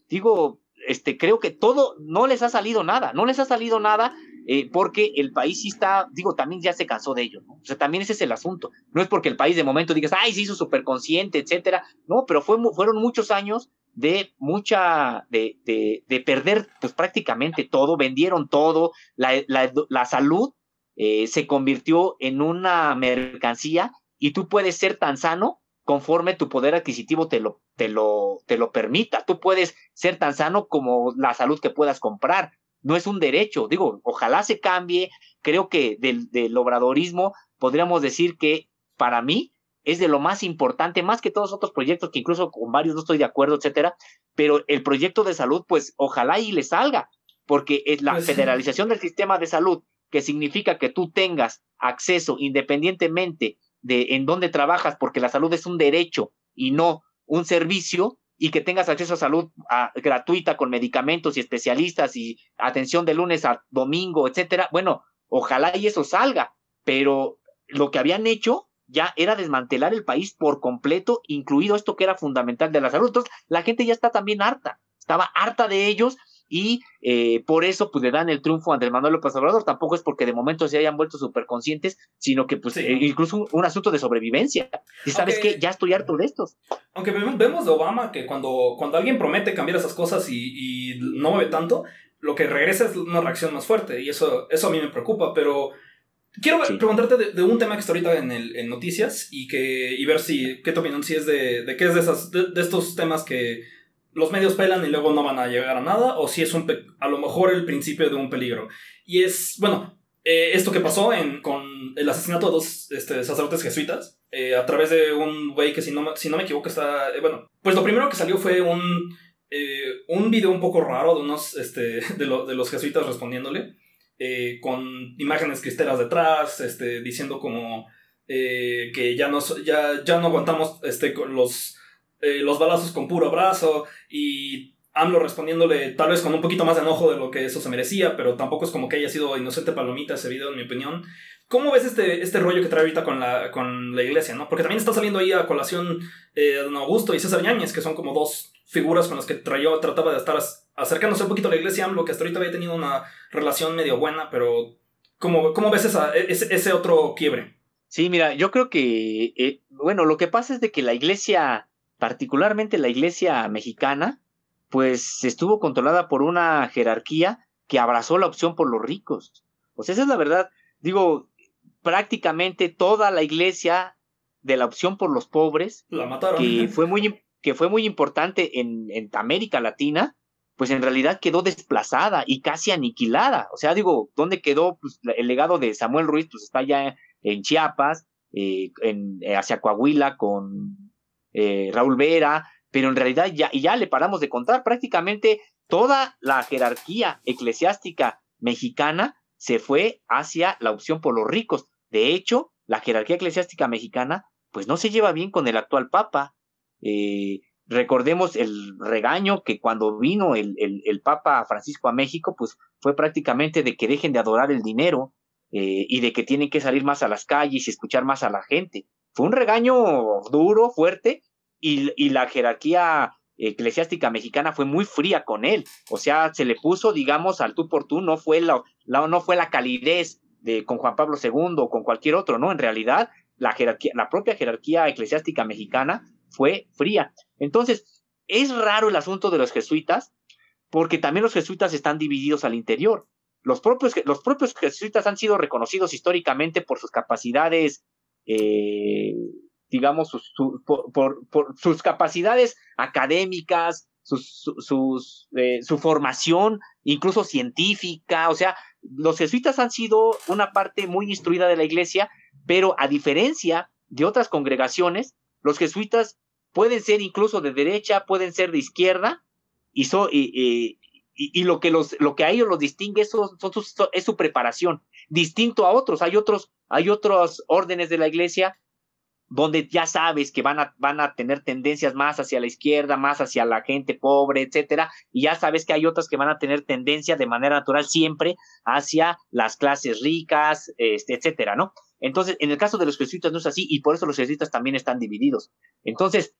digo, este, creo que todo, no les ha salido nada, no les ha salido nada eh, porque el país sí está, digo, también ya se cansó de ello, ¿no? O sea, también ese es el asunto. No es porque el país de momento digas, ay, se hizo súper consciente, etcétera. No, pero fue, fueron muchos años de mucha, de, de, de, perder, pues prácticamente todo, vendieron todo, la, la, la salud eh, se convirtió en una mercancía y tú puedes ser tan sano conforme tu poder adquisitivo te lo, te lo, te lo permita. Tú puedes ser tan sano como la salud que puedas comprar no es un derecho. Digo, ojalá se cambie. Creo que del, del obradorismo podríamos decir que para mí es de lo más importante, más que todos otros proyectos, que incluso con varios no estoy de acuerdo, etcétera, pero el proyecto de salud, pues ojalá y le salga, porque es la pues federalización del sistema de salud, que significa que tú tengas acceso independientemente de en dónde trabajas, porque la salud es un derecho y no un servicio, y que tengas acceso a salud gratuita con medicamentos y especialistas y atención de lunes a domingo, etcétera. Bueno, ojalá y eso salga, pero lo que habían hecho ya era desmantelar el país por completo, incluido esto que era fundamental de la salud. Entonces, la gente ya está también harta, estaba harta de ellos y eh, por eso pues le dan el triunfo a Andrés Manuel López Obrador. Tampoco es porque de momento se hayan vuelto súper conscientes, sino que pues eh, incluso un, asunto de sobrevivencia. Y sabes que ya estoy harto de estos. Aunque vemos de Obama que cuando, cuando alguien promete cambiar esas cosas y, y no mueve tanto, lo que regresa es una reacción más fuerte y eso, eso a mí me preocupa, pero... Quiero preguntarte de, un tema que está ahorita en, el, en noticias y que y ver si qué tu opinión si es de, de qué es de esas de estos temas que los medios pelan y luego no van a llegar a nada, o si es un a lo mejor el principio de un peligro. Y es, bueno, eh, esto que pasó en, con el asesinato de dos este, sacerdotes jesuitas eh, a través de un güey que si no, si no me equivoco está... eh, bueno, pues lo primero que salió fue un, un video un poco raro de unos este, <laughs> de, de los jesuitas respondiéndole con imágenes cristeras detrás, este, diciendo como que ya ya, ya no aguantamos este, con los, eh, los balazos con puro brazo y AMLO respondiéndole tal vez con un poquito más de enojo de lo que eso se merecía, pero tampoco es como que haya sido inocente palomita ese video, en mi opinión. ¿Cómo ves este, este rollo que trae ahorita con la, con la iglesia, no? Porque también está saliendo ahí a colación eh, Don Augusto y César Yáñez, que son como dos figuras con las que trayo, trataba de estar acercándose un poquito a la iglesia AMLO, que hasta ahorita había tenido una relación medio buena, pero ¿cómo, cómo ves e, ese, ese otro quiebre? Sí, mira, yo creo que, eh, bueno, lo que pasa es de que la iglesia, particularmente la iglesia mexicana, pues estuvo controlada por una jerarquía que abrazó la opción por los ricos. O sea, esa es la verdad. Digo, prácticamente toda la iglesia de la opción por los pobres, La mataron. que <laughs> fue muy, que fue muy importante en, en América Latina, pues en realidad quedó desplazada y casi aniquilada. O sea, digo, ¿dónde quedó pues, el legado de Samuel Ruiz? Pues está ya en Chiapas, eh, en, eh, hacia Coahuila con eh, Raúl Vera, pero en realidad ya, ya le paramos de contar, prácticamente toda la jerarquía eclesiástica mexicana se fue hacia la opción por los ricos. De hecho, la jerarquía eclesiástica mexicana pues no se lleva bien con el actual papa. Eh, recordemos el regaño que cuando vino el, el, el Papa Francisco a México, pues fue prácticamente de que dejen de adorar el dinero eh, y de que tienen que salir más a las calles y escuchar más a la gente. Fue un regaño duro, fuerte, y, la jerarquía eclesiástica mexicana fue muy fría con él. O sea, se le puso, digamos, al tú por tú, no fue la, la- no fue la calidez de con Juan Pablo II o con cualquier otro, ¿no? En realidad, la jerarquía, la propia jerarquía eclesiástica mexicana fue fría. Entonces, es raro el asunto de los jesuitas, porque también los jesuitas están divididos al interior. Los propios, los propios jesuitas han sido reconocidos históricamente por sus capacidades, eh, digamos, su- por, sus capacidades académicas, su- eh, su formación, incluso científica. O sea, los jesuitas han sido una parte muy instruida de la iglesia, pero a diferencia de otras congregaciones, los jesuitas pueden ser incluso de derecha, pueden ser de izquierda, y, lo, que a ellos los distingue son- so- es su preparación, distinto a otros. Hay otros, hay otros órdenes de la iglesia donde ya sabes que van a, van a tener tendencias más hacia la izquierda, más hacia la gente pobre, etcétera, y ya sabes que hay otras que van a tener tendencia de manera natural siempre hacia las clases ricas, este, etcétera, ¿no? Entonces, en el caso de los jesuitas no es así, y por eso los jesuitas también están divididos. Entonces,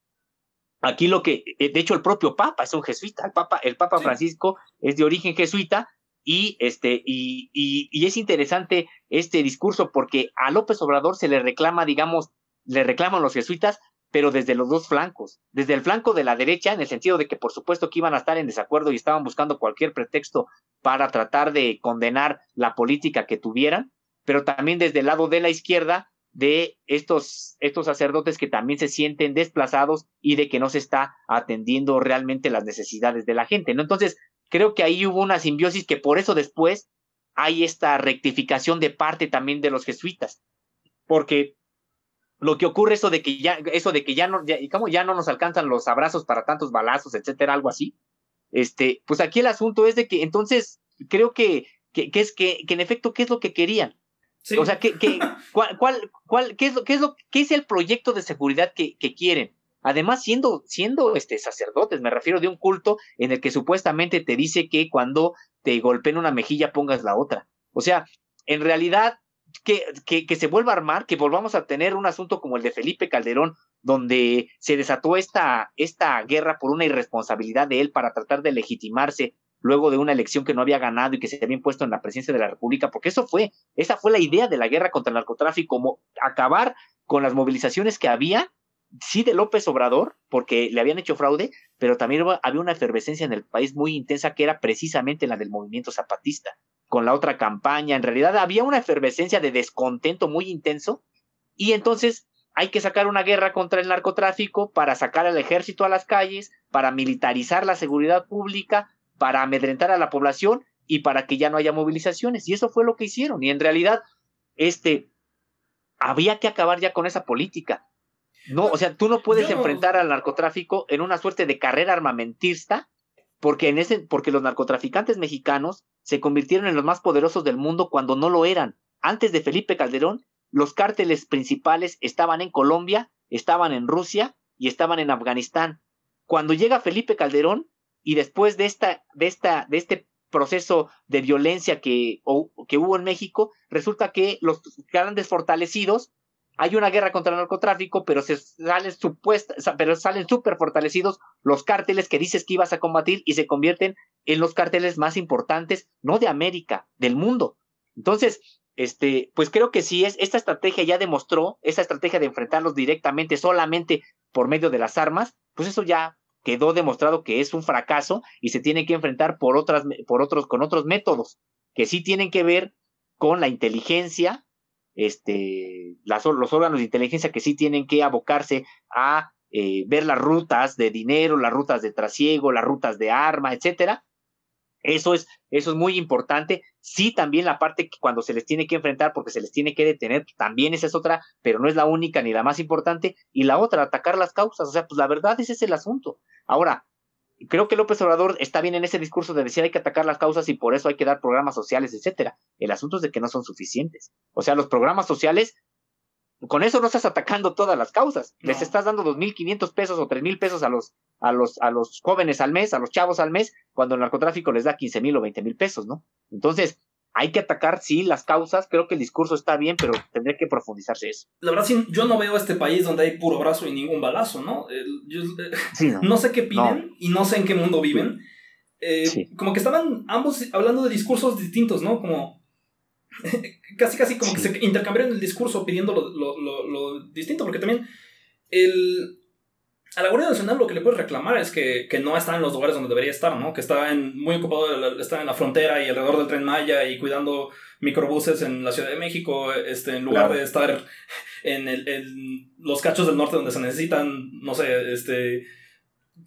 aquí lo que, eh, de hecho, el propio Papa es un jesuita, el Papa, el Papa Sí. Francisco es de origen jesuita, y este, y, y, y es interesante este discurso porque a López Obrador se le reclama, digamos, le reclaman los jesuitas, pero desde los dos flancos, desde el flanco de la derecha, en el sentido de que por supuesto que iban a estar en desacuerdo y estaban buscando cualquier pretexto para tratar de condenar la política que tuvieran, pero también desde el lado de la izquierda de estos, estos sacerdotes que también se sienten desplazados y de que no se está atendiendo realmente las necesidades de la gente, ¿no? Entonces, creo que ahí hubo una simbiosis que por eso después hay esta rectificación de parte también de los jesuitas, porque lo que ocurre eso de que ya eso de que ya no ya, ¿cómo? ya no nos alcanzan los abrazos para tantos balazos, etcétera, algo así. Este, pues aquí el asunto es de que entonces creo que que, que es que, que en efecto qué es lo que querían. Sí. O sea, ¿qué, qué, <laughs> cuál, cuál, cuál, qué, es lo, qué, es lo, ¿qué es el proyecto de seguridad que, que quieren? Además, siendo, siendo este, sacerdotes, me refiero de un culto en el que supuestamente te dice que cuando te golpeen una mejilla pongas la otra. O sea, en realidad, que, que, que se vuelva a armar, que volvamos a tener un asunto como el de Felipe Calderón, donde se desató esta, esta guerra por una irresponsabilidad de él para tratar de legitimarse luego de una elección que no había ganado y que se había impuesto en la presidencia de la República, porque eso fue, esa fue la idea de la guerra contra el narcotráfico, como acabar con las movilizaciones que había, sí de López Obrador, porque le habían hecho fraude, pero también había una efervescencia en el país muy intensa que era precisamente la del movimiento zapatista, con la otra campaña, en realidad había una efervescencia de descontento muy intenso, y entonces hay que sacar una guerra contra el narcotráfico para sacar al ejército a las calles, para militarizar la seguridad pública, para amedrentar a la población y para que ya no haya movilizaciones. Y eso fue lo que hicieron. Y en realidad, este, había que acabar ya con esa política. No, o sea, tú no puedes enfrentar al narcotráfico en una suerte de carrera armamentista, porque en ese, porque los narcotraficantes mexicanos se convirtieron en los más poderosos del mundo cuando no lo eran. Antes de Felipe Calderón, los cárteles principales estaban en Colombia, estaban en Rusia y estaban en Afganistán. Cuando llega Felipe Calderón y después de esta, de esta, de este proceso de violencia que, que hubo en México, resulta que los grandes fortalecidos, hay una guerra contra el narcotráfico, pero se salen supuesta, pero salen súper fortalecidos los cárteles que dices que ibas a combatir y se convierten en los cárteles más importantes, no de América, del mundo. Entonces, este, pues creo que sí es, esta estrategia ya demostró, esa estrategia de enfrentarlos directamente solamente por medio de las armas, pues eso ya quedó demostrado que es un fracaso y se tiene que enfrentar por otras, por otros, con otros métodos que sí tienen que ver con la inteligencia, este, los órganos de inteligencia que sí tienen que abocarse a eh, ver las rutas de dinero, las rutas de trasiego, las rutas de arma, etcétera, eso es, eso es muy importante. Sí, también la parte que cuando se les tiene que enfrentar, porque se les tiene que detener, también esa es otra, pero no es la única ni la más importante. Y la otra, atacar las causas. O sea, pues la verdad ese es el asunto. Ahora, creo que López Obrador está bien en ese discurso de decir hay que atacar las causas y por eso hay que dar programas sociales, etcétera. El asunto es de que no son suficientes. O sea, los programas sociales con eso no estás atacando todas las causas. Les estás dando dos mil quinientos pesos o tres mil pesos a los, a los, a los jóvenes al mes, a los chavos al mes, cuando el narcotráfico les da quince mil o veinte mil pesos, ¿no? Entonces, hay que atacar, sí, las causas. Creo que el discurso está bien, pero tendría que profundizarse eso. La verdad, sí, yo no veo este país donde hay puro brazo y ningún balazo, ¿no? Yo, no. sé qué piden y no sé en qué mundo viven. Eh, como que estaban ambos hablando de discursos distintos, ¿no? Como <laughs> casi, casi como que se intercambiaron el discurso pidiendo lo, distinto, porque también el, a la Guardia Nacional lo que le puedes reclamar es que, no está en los lugares donde debería estar, ¿no? Que está en, muy ocupado, está en la frontera y alrededor del tren Maya y cuidando microbuses en la Ciudad de México, este, en lugar de estar en, los cachos del norte donde se necesitan, no sé, este,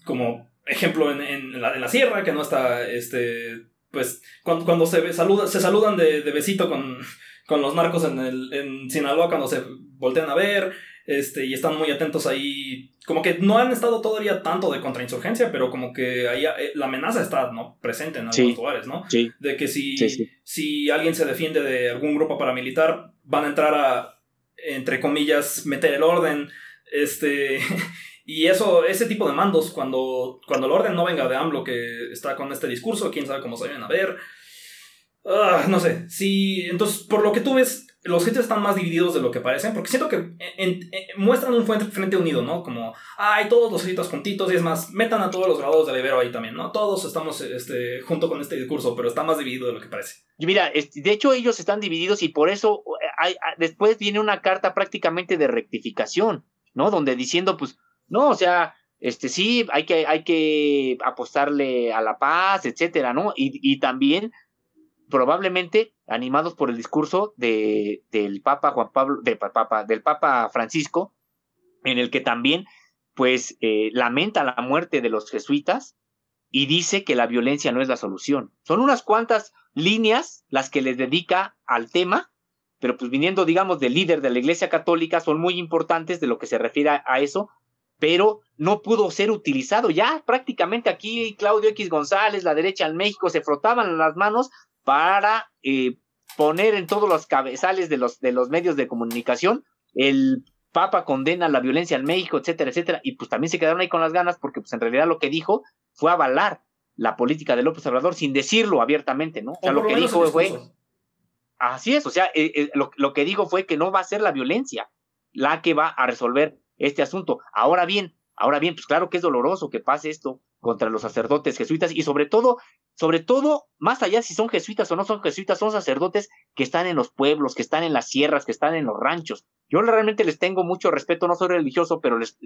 como ejemplo en, la, en la sierra, que no está, este, pues cuando, cuando se, saluda, se saludan de, besito con, con, los narcos en, el, en Sinaloa, cuando se voltean a ver, este, y están muy atentos ahí, como que no han estado todavía tanto de contrainsurgencia, pero como que ahí eh, la amenaza está ¿no? presente en algunos lugares, ¿no? De que si, si alguien se defiende de algún grupo paramilitar, van a entrar a, entre comillas, meter el orden, este, <laughs> Y eso, ese tipo de mandos, cuando, cuando el orden no venga de AMLO que está con este discurso, quién sabe cómo se vayan a ver. Ah, no sé, si. Entonces, por lo que tú ves, los hechos están más divididos de lo que parecen, porque siento que muestran un frente unido, ¿no? Como, hay todos los ejércitos juntitos, y es más, metan a todos los grados de Ibero ahí también, ¿no? Todos estamos este, junto con este discurso, pero está más dividido de lo que parece. Mira, de hecho, ellos están divididos y por eso hay, después viene una carta prácticamente de rectificación, ¿no? Donde diciendo, pues, no, o sea, este sí, hay que, hay que apostarle a la paz, etcétera, ¿no? Y también, probablemente, animados por el discurso de, del Papa Juan Pablo, de, Papa, del Papa Francisco, en el que también, pues, eh, lamenta la muerte de los jesuitas y dice que la violencia no es la solución. Son unas cuantas líneas las que les dedica al tema, pero pues viniendo, digamos, del líder de la Iglesia Católica, son muy importantes de lo que se refiere a eso, pero no pudo ser utilizado. Ya prácticamente aquí Claudio X González, la derecha en México, se frotaban las manos para eh, poner en todos los cabezales de los, de los medios de comunicación el Papa condena la violencia en México, etcétera, etcétera, y pues también se quedaron ahí con las ganas porque pues en realidad lo que dijo fue avalar la política de López Obrador sin decirlo abiertamente, ¿no? O sea, lo que dijo fue... Así es, o sea, eh, eh, lo, lo que dijo fue que no va a ser la violencia la que va a resolver este asunto. Ahora bien, ahora bien, pues claro que es doloroso que pase esto contra los sacerdotes jesuitas y sobre todo, sobre todo, más allá si son jesuitas o no son jesuitas, son sacerdotes que están en los pueblos, que están en las sierras, que están en los ranchos. Yo realmente les tengo mucho respeto, no soy religioso, pero les,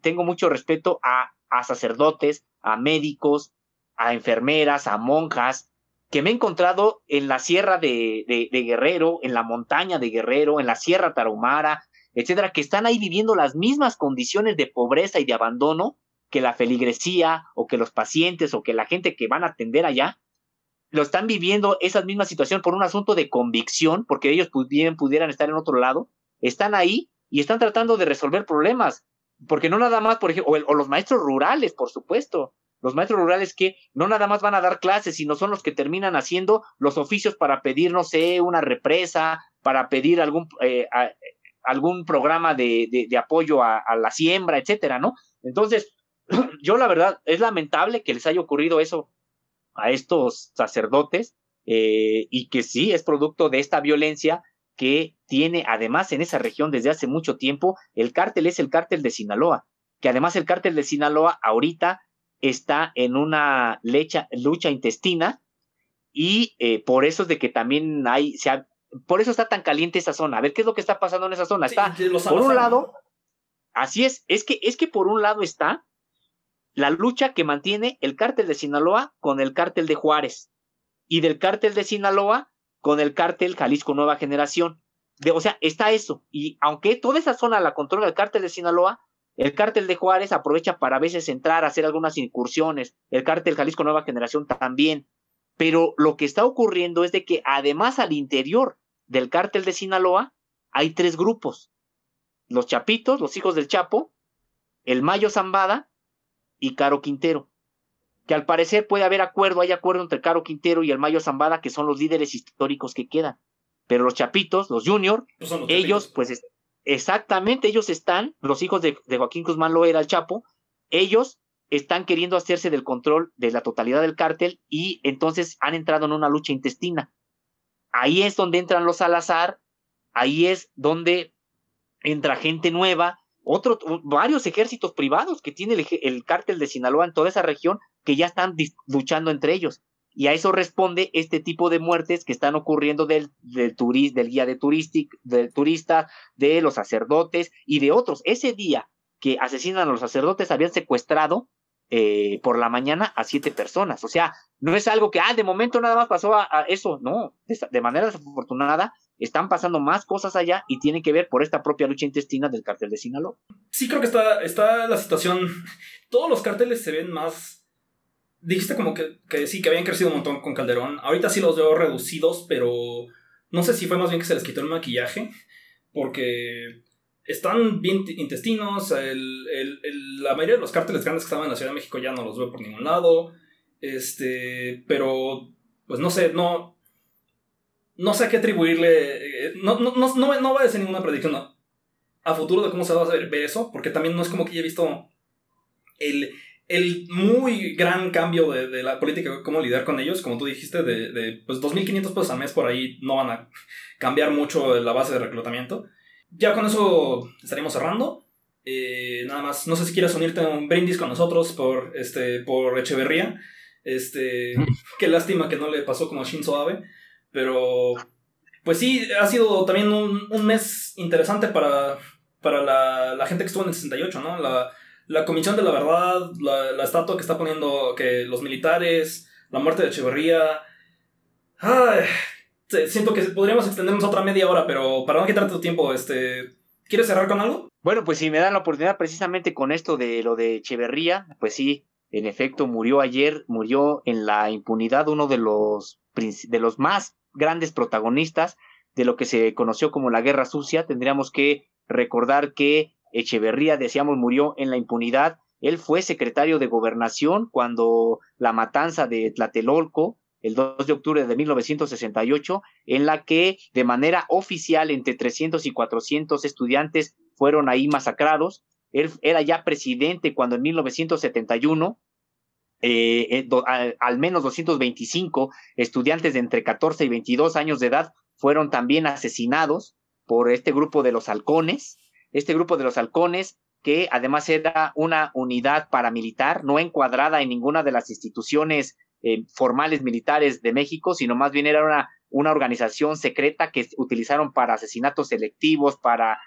tengo mucho respeto a, a sacerdotes, a médicos, a enfermeras, a monjas, que me he encontrado en la sierra de, de, de, Guerrero, en la montaña de Guerrero, en la sierra tarahumara, etcétera, que están ahí viviendo las mismas condiciones de pobreza y de abandono que la feligresía o que los pacientes o que la gente que van a atender allá, lo están viviendo esa misma situación por un asunto de convicción, porque ellos bien pudieran estar en otro lado, están ahí y están tratando de resolver problemas, porque no nada más, por ejemplo, o, los maestros rurales, por supuesto, los maestros rurales que no nada más van a dar clases, sino son los que terminan haciendo los oficios para pedir, no sé, una represa, para pedir algún, eh, algún programa de, de, apoyo a, la siembra, etcétera, ¿no? Entonces, <coughs> yo la verdad, es lamentable que les haya ocurrido eso a estos sacerdotes eh, y que sí es producto de esta violencia que tiene además en esa región desde hace mucho tiempo. El cártel es el cártel de Sinaloa, que además el cártel de Sinaloa ahorita está en una lecha, lucha intestina y eh, por eso es de que también hay, se por eso está tan caliente esa zona. A ver, ¿qué es lo que está pasando en esa zona? Está, por un lado, así es, es que, es que por un lado está la lucha que mantiene el cártel de Sinaloa con el cártel de Juárez y del cártel de Sinaloa con el cártel Jalisco Nueva Generación. De, o sea, está eso. Y aunque toda esa zona la controla el cártel de Sinaloa, el cártel de Juárez aprovecha para a veces entrar a hacer algunas incursiones. El cártel Jalisco Nueva Generación también. Pero lo que está ocurriendo es de que además al interior del cártel de Sinaloa hay tres grupos. Los Chapitos, los hijos del Chapo, el Mayo Zambada y Caro Quintero. Que al parecer puede haber acuerdo, hay acuerdo entre Caro Quintero y el Mayo Zambada, que son los líderes históricos que quedan. Pero los chapitos, los junior, pues ellos, pues exactamente, ellos están, los hijos de, Joaquín Guzmán Loera, el Chapo, ellos están queriendo hacerse del control de la totalidad del cártel y entonces han entrado en una lucha intestina. Ahí es donde entran los Salazar, ahí es donde entra gente nueva, otro, varios ejércitos privados que tiene el, cártel de Sinaloa en toda esa región que ya están luchando entre ellos. Y a eso responde este tipo de muertes que están ocurriendo del, del, del guía de, turístic, del turista, de los sacerdotes y de otros. Ese día que asesinan a los sacerdotes habían secuestrado eh, por la mañana a siete personas. O sea, no es algo que, ah, de momento nada más pasó a, eso. No, de manera desafortunada están pasando más cosas allá y tienen que ver por esta propia lucha intestina del cartel de Sinaloa. Sí, creo que está, está la situación. Todos los carteles se ven más. Dijiste como que, que sí, que habían crecido un montón con Calderón. Ahorita sí los veo reducidos, pero no sé si fue más bien que se les quitó el maquillaje. Porque están bien intestinos. la mayoría de los cárteles grandes que estaban en la Ciudad de México ya no los veo por ningún lado. Este, pero, pues no sé, no, no sé a qué atribuirle. Eh, no, no, no, no, no voy a decir ninguna predicción a futuro de cómo se va a ver eso, porque también no es como que haya visto el, el muy gran cambio de, la política, cómo lidiar con ellos, como tú dijiste, de, de pues 2.500 pesos al mes por ahí no van a cambiar mucho la base de reclutamiento. Ya con eso estaríamos cerrando. Eh, nada más, no sé si quieres unirte a un brindis con nosotros por, este, por Echeverría. Este, <laughs> qué lástima que no le pasó como a Shinzo Abe. Pero, pues sí, ha sido también un, mes interesante para, para la, gente que estuvo en el 68, ¿no? La, la Comisión de la Verdad, la, estatua que está poniendo que los militares, la muerte de Echeverría. Ay, siento que podríamos extendernos otra media hora, pero para no quitarte tu tiempo, este, ¿quieres cerrar con algo? Bueno, pues si me dan la oportunidad precisamente con esto de lo de Echeverría, pues sí, en efecto murió ayer, murió en la impunidad uno de los, de los más grandes protagonistas de lo que se conoció como la Guerra Sucia. Tendríamos que recordar que Echeverría, decíamos, murió en la impunidad. Él fue secretario de gobernación cuando la matanza de Tlatelolco, el 2 de octubre de 1968, en la que de manera oficial entre 300 y 400 estudiantes fueron ahí masacrados. Él era ya presidente cuando en 1971 eh, eh, al, menos 225 estudiantes de entre 14 y 22 años de edad fueron también asesinados por este grupo de los halcones. Este grupo de los halcones, que además era una unidad paramilitar, no encuadrada en ninguna de las instituciones eh, formales militares de México, sino más bien era una, una organización secreta que utilizaron para asesinatos selectivos, para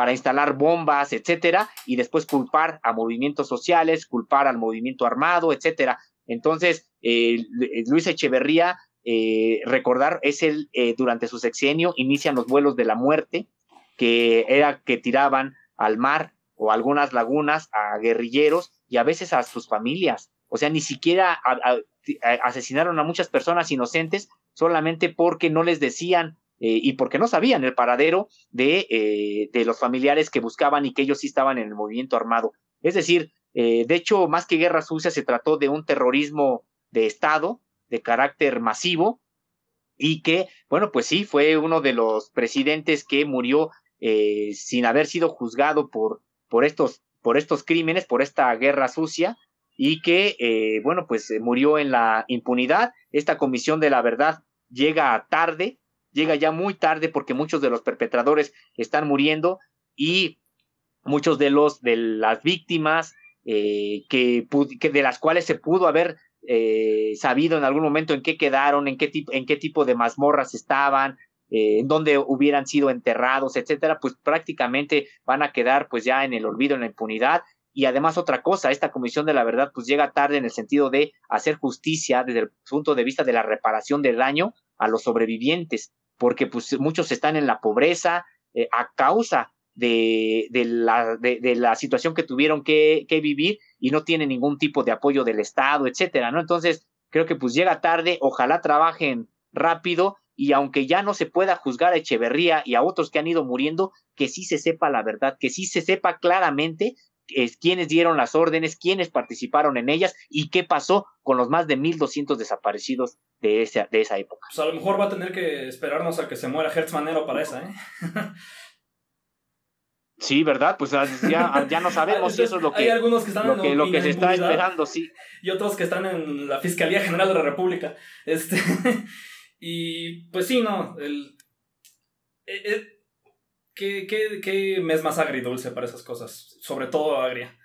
para instalar bombas, etcétera, y después culpar a movimientos sociales, culpar al movimiento armado, etcétera. Entonces, eh, Luis Echeverría, eh, recordar, es el, eh, durante su sexenio, inician los vuelos de la muerte, que era que tiraban al mar o algunas lagunas a guerrilleros y a veces a sus familias. o sea, ni siquiera asesinaron a muchas personas inocentes solamente porque no les decían eh, y porque no sabían el paradero de, eh, de, los familiares que buscaban y que ellos sí estaban en el movimiento armado. Es decir, eh, de hecho, más que guerra sucia, se trató de un terrorismo de Estado de carácter masivo y que, bueno, pues sí, fue uno de los presidentes que murió sin haber sido juzgado por, por, estos, por estos crímenes, por esta guerra sucia, y que, bueno, pues murió en la impunidad. Esta comisión de la verdad llega tarde, llega ya muy tarde porque muchos de los perpetradores están muriendo y muchos de los de las víctimas eh, que, de las cuales se pudo haber eh, sabido en algún momento en qué quedaron, en qué tipo, en qué tipo de mazmorras estaban, eh, en dónde hubieran sido enterrados, etcétera, pues prácticamente van a quedar pues ya en el olvido, en la impunidad. Y además otra cosa, esta comisión de la verdad pues llega tarde en el sentido de hacer justicia desde el punto de vista de la reparación del daño a los sobrevivientes porque pues muchos están en la pobreza eh, a causa de, de, la, de, la situación que tuvieron que, vivir y no tienen ningún tipo de apoyo del Estado, etcétera, ¿no? Entonces, creo que pues llega tarde, ojalá trabajen rápido y aunque ya no se pueda juzgar a Echeverría y a otros que han ido muriendo, que sí se sepa la verdad, que sí se sepa claramente es, quiénes dieron las órdenes, quiénes participaron en ellas y qué pasó con los más de 1.200 desaparecidos de esa, de esa época. Pues a lo mejor va a tener que esperarnos a que se muera Hertz Manero para esa, ¿eh? <laughs> Sí, ¿verdad? Pues ya, ya no sabemos <laughs> si eso es lo que, Hay algunos que están lo que, lo que se está esperando, sí. Y otros que están en la Fiscalía General de la República. Este, <laughs> y pues sí, no. El, el, eh, eh, ¿qué, qué, qué mes más agridulce para esas cosas? Sobre todo agria.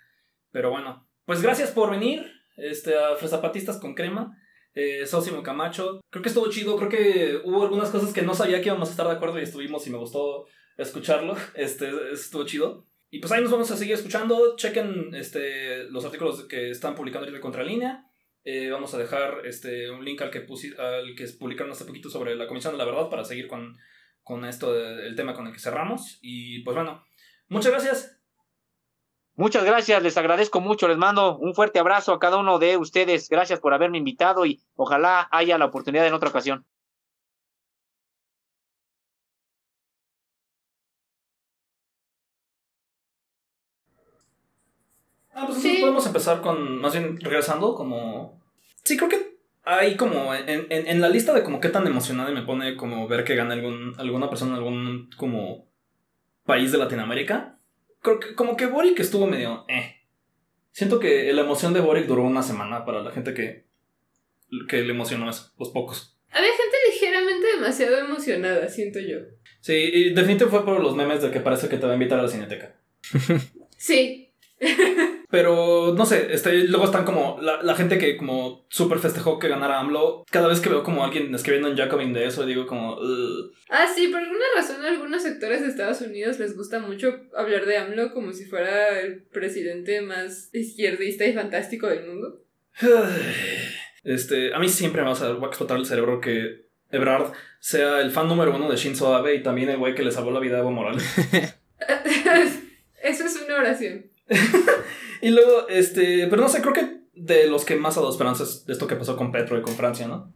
Pero bueno, pues gracias por venir este, a Fresapatistas con Crema eh, Sosimo Camacho. Creo que estuvo chido, creo que hubo algunas cosas que no sabía que íbamos a estar de acuerdo y estuvimos y me gustó escucharlo. <laughs> Este, estuvo chido. Y pues ahí nos vamos a seguir escuchando. Chequen este, los artículos que están publicando de Contralínea. Eh, vamos a dejar este, un link al que, al que publicaron hace poquito sobre la Comisión de la Verdad para seguir con, con esto, el tema con el que cerramos. Y pues bueno, muchas gracias. Muchas gracias, les agradezco mucho, les mando un fuerte abrazo a cada uno de ustedes. Gracias por haberme invitado y ojalá haya la oportunidad en otra ocasión. Ah, pues sí. podemos empezar con, más bien regresando, como... Sí, creo que hay como, en, en, la lista de como qué tan emocionada me pone como ver que gana algún, alguna persona en algún como país de Latinoamérica como que Boric estuvo medio. Eh. Siento que la emoción de Boric duró una semana para la gente que, que le emocionó eso, los pocos. Había gente ligeramente demasiado emocionada, siento yo. Sí, y definitivamente fue por los memes de que parece que te va a invitar a la cineteca. sí. <laughs> Pero no sé, este, luego están como la, gente que como súper festejó que ganara AMLO. Cada vez que veo como alguien escribiendo en Jacobin de eso, digo como... Ah, sí, por alguna razón a algunos sectores de Estados Unidos les gusta mucho hablar de AMLO como si fuera el presidente más izquierdista y fantástico del mundo. <sighs> Este, a mí siempre me va a explotar el cerebro que Ebrard sea el fan número uno de Shinzo Abe y también el güey que le salvó la vida a Evo Morales. <laughs> Eso es una oración. <laughs> y luego, este, pero no sé, creo que de los que más ha dado esperanzas de esto que pasó con Petro y con Francia, ¿no?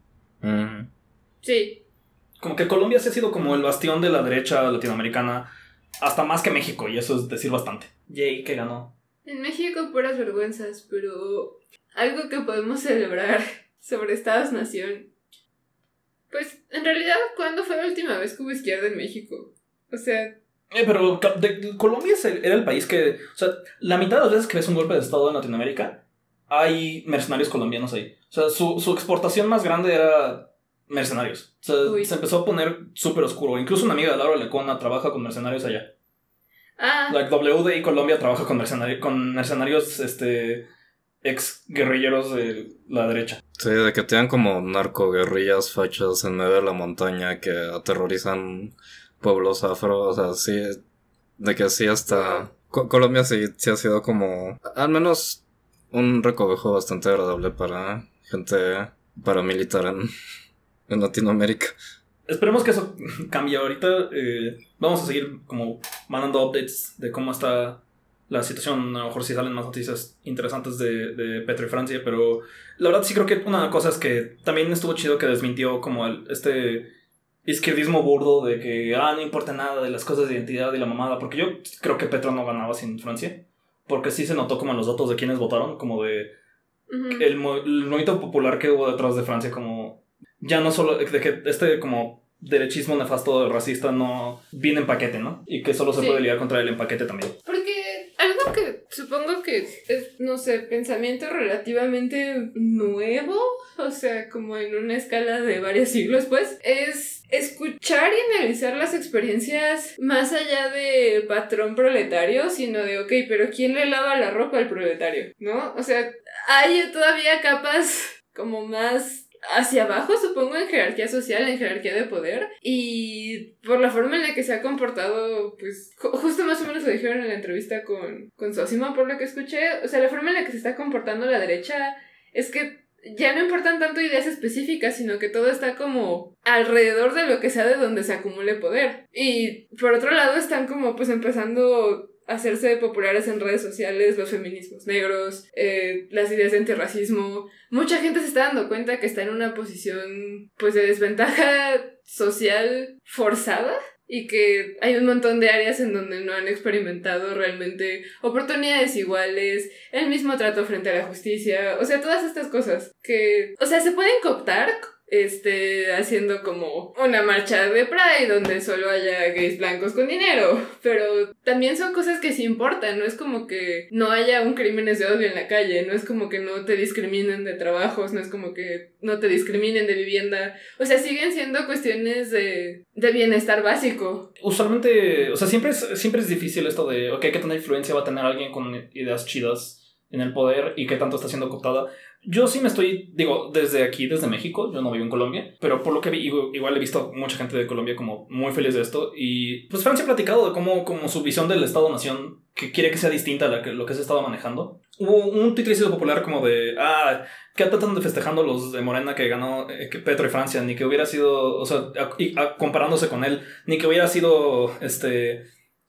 Sí. Como que Colombia se ha sido como el bastión de la derecha latinoamericana, hasta más que México, y eso es decir bastante. Yay, que ganó. En México puras vergüenzas, pero algo que podemos celebrar <laughs> sobre Estados-Nación. Pues, en realidad, ¿cuándo fue la última vez que hubo izquierda en México? O sea, eh, pero Colombia era el país que. O sea, la mitad de las veces que ves un golpe de Estado en Latinoamérica, hay mercenarios colombianos ahí. O sea, su, exportación más grande era mercenarios. O sea, se empezó a poner súper oscuro. Incluso una amiga de Laura Lecona trabaja con mercenarios allá. Ah. Like WDI Colombia trabaja con, mercenarios, con mercenarios este, ex guerrilleros de la derecha. Sí, de que tengan como narco guerrillas fachas en medio de la montaña que aterrorizan pueblos afro, o sea, sí, de que sí hasta... Colombia sí, sí ha sido como, al menos, un recovejo bastante agradable para gente paramilitar en, en Latinoamérica. Esperemos que eso cambie ahorita. Eh, vamos a seguir como mandando updates de cómo está la situación, a lo mejor sí salen más noticias interesantes de, de Petro y Francia, pero la verdad sí creo que una cosa es que también estuvo chido que desmintió como el, este izquierdismo burdo de que, ah, no importa nada de las cosas de identidad y la mamada, porque yo creo que Petro no ganaba sin Francia, porque sí se notó como en los datos de quienes votaron, como de el, mo- el movimiento popular que hubo detrás de Francia, como ya no solo, de que este como derechismo nefasto racista no viene en paquete, ¿no? Y que solo se Sí. puede lidiar contra él en paquete también. Porque algo que supongo que es, no sé, pensamiento relativamente nuevo, o sea, como en una escala de varios siglos, pues, es escuchar y analizar las experiencias más allá de patrón proletario, sino de, ok, pero ¿quién le lava la ropa al proletario? ¿No? O sea, hay todavía capas como más hacia abajo, supongo, en jerarquía social, en jerarquía de poder. Y por la forma en la que se ha comportado, pues, ju- justo más o menos lo dijeron en la entrevista con, con Sosima, por lo que escuché. O sea, la forma en la que se está comportando la derecha es que ya no importan tanto ideas específicas, sino que todo está como alrededor de lo que sea de donde se acumule poder. Y por otro lado están como pues empezando a hacerse populares en redes sociales los feminismos negros, eh, las ideas de antirracismo. Mucha gente se está dando cuenta que está en una posición pues de desventaja social forzada y que hay un montón de áreas en donde no han experimentado realmente oportunidades iguales, el mismo trato frente a la justicia, o sea, todas estas cosas que, o sea, se pueden cooptar este, haciendo como una marcha de Pride donde solo haya gays blancos con dinero, pero también son cosas que sí importan, no es como que no haya un crímenes de odio en la calle, no es como que no te discriminen de trabajos, no es como que no te discriminen de vivienda, o sea, siguen siendo cuestiones de, de bienestar básico. Usualmente, o sea, siempre es, siempre es difícil esto de, ok, qué tanta influencia va a tener alguien con ideas chidas en el poder y qué tanto está siendo cooptada. Yo sí me estoy, digo, desde aquí, desde México, yo no vivo en Colombia, pero por lo que vi, igual, he visto mucha gente de Colombia como muy feliz de esto. Y pues Francia ha platicado de cómo como su visión del Estado-Nación, que quiere que sea distinta a lo que se estaba manejando. Hubo un titricido popular como de, ah, ¿qué tratan de festejando los de Morena que ganó eh, Petro y Francia? Ni que hubiera sido, o sea, comparándose con él, ni que hubiera sido, este...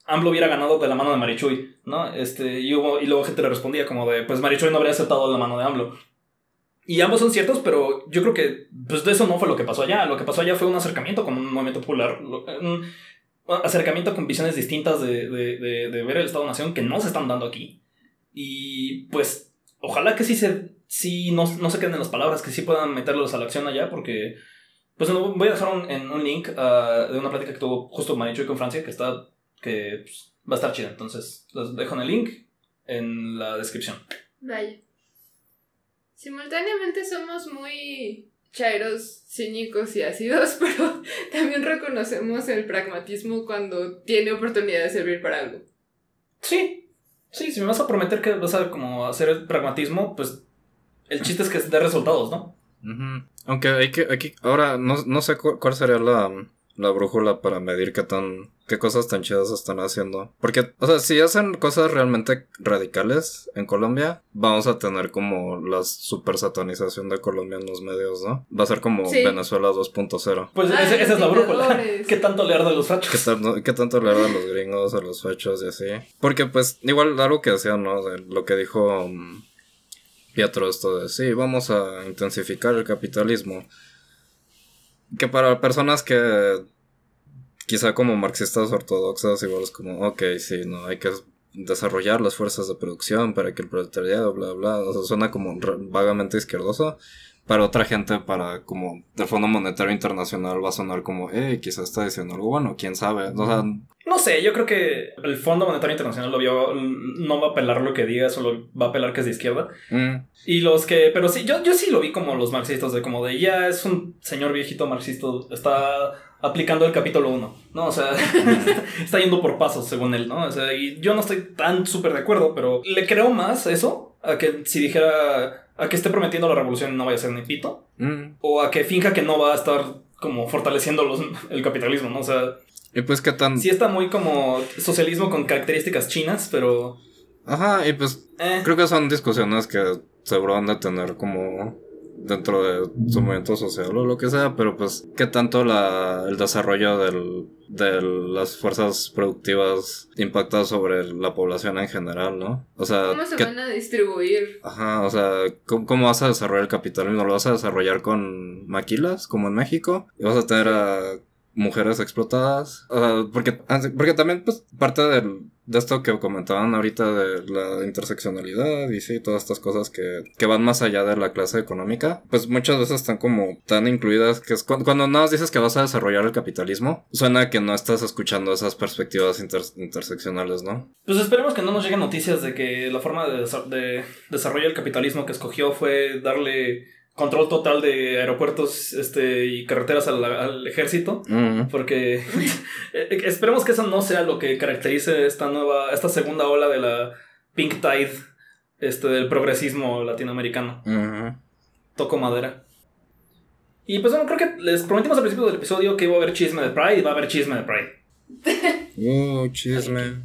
AMLO hubiera ganado de la mano de Marichuy, ¿no? Este, y, hubo, y luego gente le respondía como de, pues Marichuy no habría aceptado de la mano de AMLO. Y ambos son ciertos, pero yo creo que pues de eso no fue lo que pasó allá. Lo que pasó allá fue un acercamiento con un movimiento popular, un acercamiento con visiones distintas de, de, de, de ver el Estado-Nación que no se están dando aquí. Y pues ojalá que sí, se, sí no, no se queden en las palabras, que sí puedan meterlos a la acción allá, porque pues voy a dejar un, en un link ah, de una plática que tuvo justo Marichuy con Francia, que está que pues, va a estar chida. Entonces, los dejo en el link en la descripción. Vaya. Simultáneamente somos muy chairos, cínicos y ácidos, <laughs> pero también reconocemos el pragmatismo cuando tiene oportunidad de servir para algo. Sí, sí, si me vas a prometer que vas a como hacer el pragmatismo, pues el chiste es que dé resultados, ¿no? Aunque hay que, aquí, ahora no, no sé cu- cuál sería la, la brújula para medir qué tan, qué cosas tan chidas están haciendo. Porque, o sea, si hacen cosas realmente radicales en Colombia, vamos a tener como la super satanización de Colombia en los medios, ¿no? Va a ser como Sí. Venezuela 2.0. Pues esa es la brújula. <laughs> ¿Qué tanto le arde a los ¿Qué, fachos? qué tanto le arde a los gringos, a los fechos y así? Porque, pues, igual algo que decía, ¿no? De lo que dijo um, Pietro, esto de sí, vamos a intensificar el capitalismo. Que para personas que quizá como marxistas ortodoxas, igual es como, ok, sí, no, hay que desarrollar las fuerzas de producción para que el proletariado, bla, bla. O sea, suena como vagamente izquierdoso. Para otra gente, para como del Fondo Monetario Internacional va a sonar como, eh, quizás está diciendo algo bueno, quién sabe. O sea, No sé, yo creo que el Fondo Monetario Internacional lo vio, no va a pelar lo que diga, solo va a pelar que es de izquierda. mm, Y los que, pero sí, yo, yo sí lo vi como los marxistas, de como de ya es un señor viejito marxista, está aplicando el capítulo 1, ¿no? O sea, <laughs> está yendo por pasos, según él, ¿no? O sea, y yo no estoy tan súper de acuerdo, pero le creo más eso a que si dijera, a que esté prometiendo la revolución no vaya a ser ni pito, mm. o a que finja que no va a estar como fortaleciendo los, el capitalismo, ¿no? O sea, Y pues qué tan... sí está muy como socialismo con características chinas, pero... Ajá, y pues eh. creo que son discusiones que seguro van a tener como dentro de su movimiento social o lo que sea, pero pues qué tanto la, el desarrollo del, de las fuerzas productivas impacta sobre la población en general, ¿no? O sea, ¿Cómo se ¿qué- van a distribuir? Ajá, o sea, ¿cómo, cómo vas a desarrollar el capitalismo? ¿Lo vas a desarrollar con maquilas, como en México? ¿Y vas a tener a mujeres explotadas? O sea, porque, porque también, pues, parte del, de esto que comentaban ahorita de la interseccionalidad y sí, todas estas cosas que, que van más allá de la clase económica, pues muchas veces están como tan incluidas que es cuando, cuando nada más dices que vas a desarrollar el capitalismo, suena que no estás escuchando esas perspectivas inter- interseccionales, ¿no? Pues esperemos que no nos lleguen noticias de que la forma de, de desarrollo del capitalismo que escogió fue darle control total de aeropuertos este, y carreteras al, al ejército. Mm. Porque <laughs> esperemos que eso no sea lo que caracterice esta nueva, esta segunda ola de la Pink Tide este, del progresismo latinoamericano. Ujú. Toco madera. Y pues bueno, creo que les prometimos al principio del episodio que iba a haber chisme de Pride y va a haber chisme de Pride. <laughs> Uh, chisme.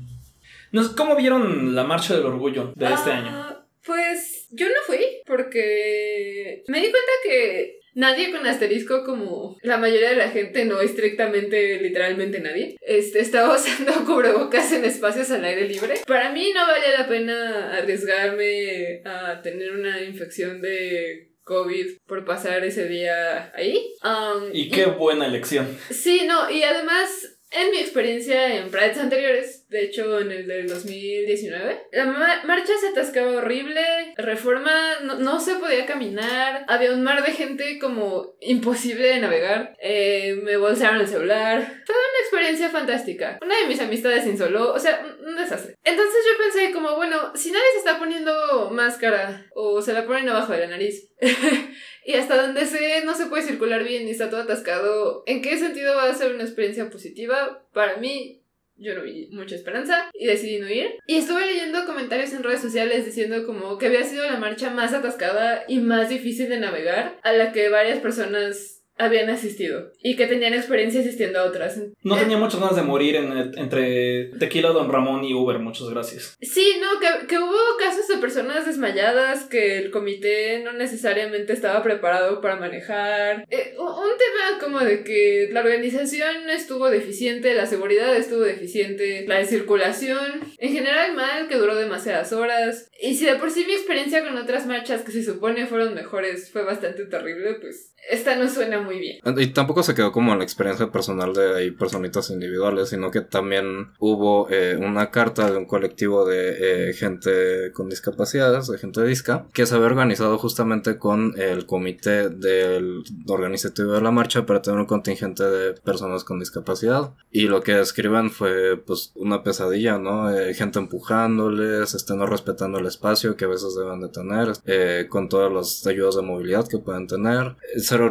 ¿Cómo vieron la marcha del orgullo de este Ah, año? Pues yo no fui porque me di cuenta que nadie con asterisco como la mayoría de la gente, no estrictamente, literalmente nadie, este, estaba <laughs> usando cubrebocas en espacios al aire libre. Para mí no valía la pena arriesgarme a tener una infección de COVID por pasar ese día ahí. Um, Y qué buena elección. Sí, no, y además, en mi experiencia en Prides anteriores, de hecho en el del 2019, la ma- marcha se atascaba horrible, reforma no, no se podía caminar, había un mar de gente como imposible de navegar, eh, me bolsaron el celular, fue una experiencia fantástica. Una de mis amistades insoló, o sea, un desastre. Entonces yo pensé como, bueno, si nadie se está poniendo máscara o se la ponen abajo de la nariz. <laughs> Y hasta donde sé, no se puede circular bien y está todo atascado. ¿En qué sentido va a ser una experiencia positiva? Para mí, yo no vi mucha esperanza y decidí no ir. Y estuve leyendo comentarios en redes sociales diciendo como que había sido la marcha más atascada y más difícil de navegar a la que varias personas habían asistido y que tenían experiencia asistiendo a otras. No Eh, tenía muchas ganas de morir en entre Tequila, Don Ramón y Uber, muchas gracias. Sí, no, que, que hubo casos de personas desmayadas que el comité no necesariamente estaba preparado para manejar. Eh, un un tema como de que la organización estuvo deficiente, la seguridad estuvo deficiente, la de circulación, en general mal, que duró demasiadas horas. Y si de por sí mi experiencia con otras marchas que se supone fueron mejores fue bastante terrible, pues esta no suena muy bien. Y tampoco se quedó como la experiencia personal de ahí personitas individuales, sino que también hubo eh, una carta de un colectivo de eh, gente con discapacidades, de gente disca, que se había organizado justamente con el comité del organizativo de la marcha para tener un contingente de personas con discapacidad. Y lo que escriben fue pues una pesadilla, ¿no? Eh, gente empujándoles, este, no respetando el espacio que a veces deben de tener, eh, con todas las ayudas de movilidad que pueden tener, eh, cero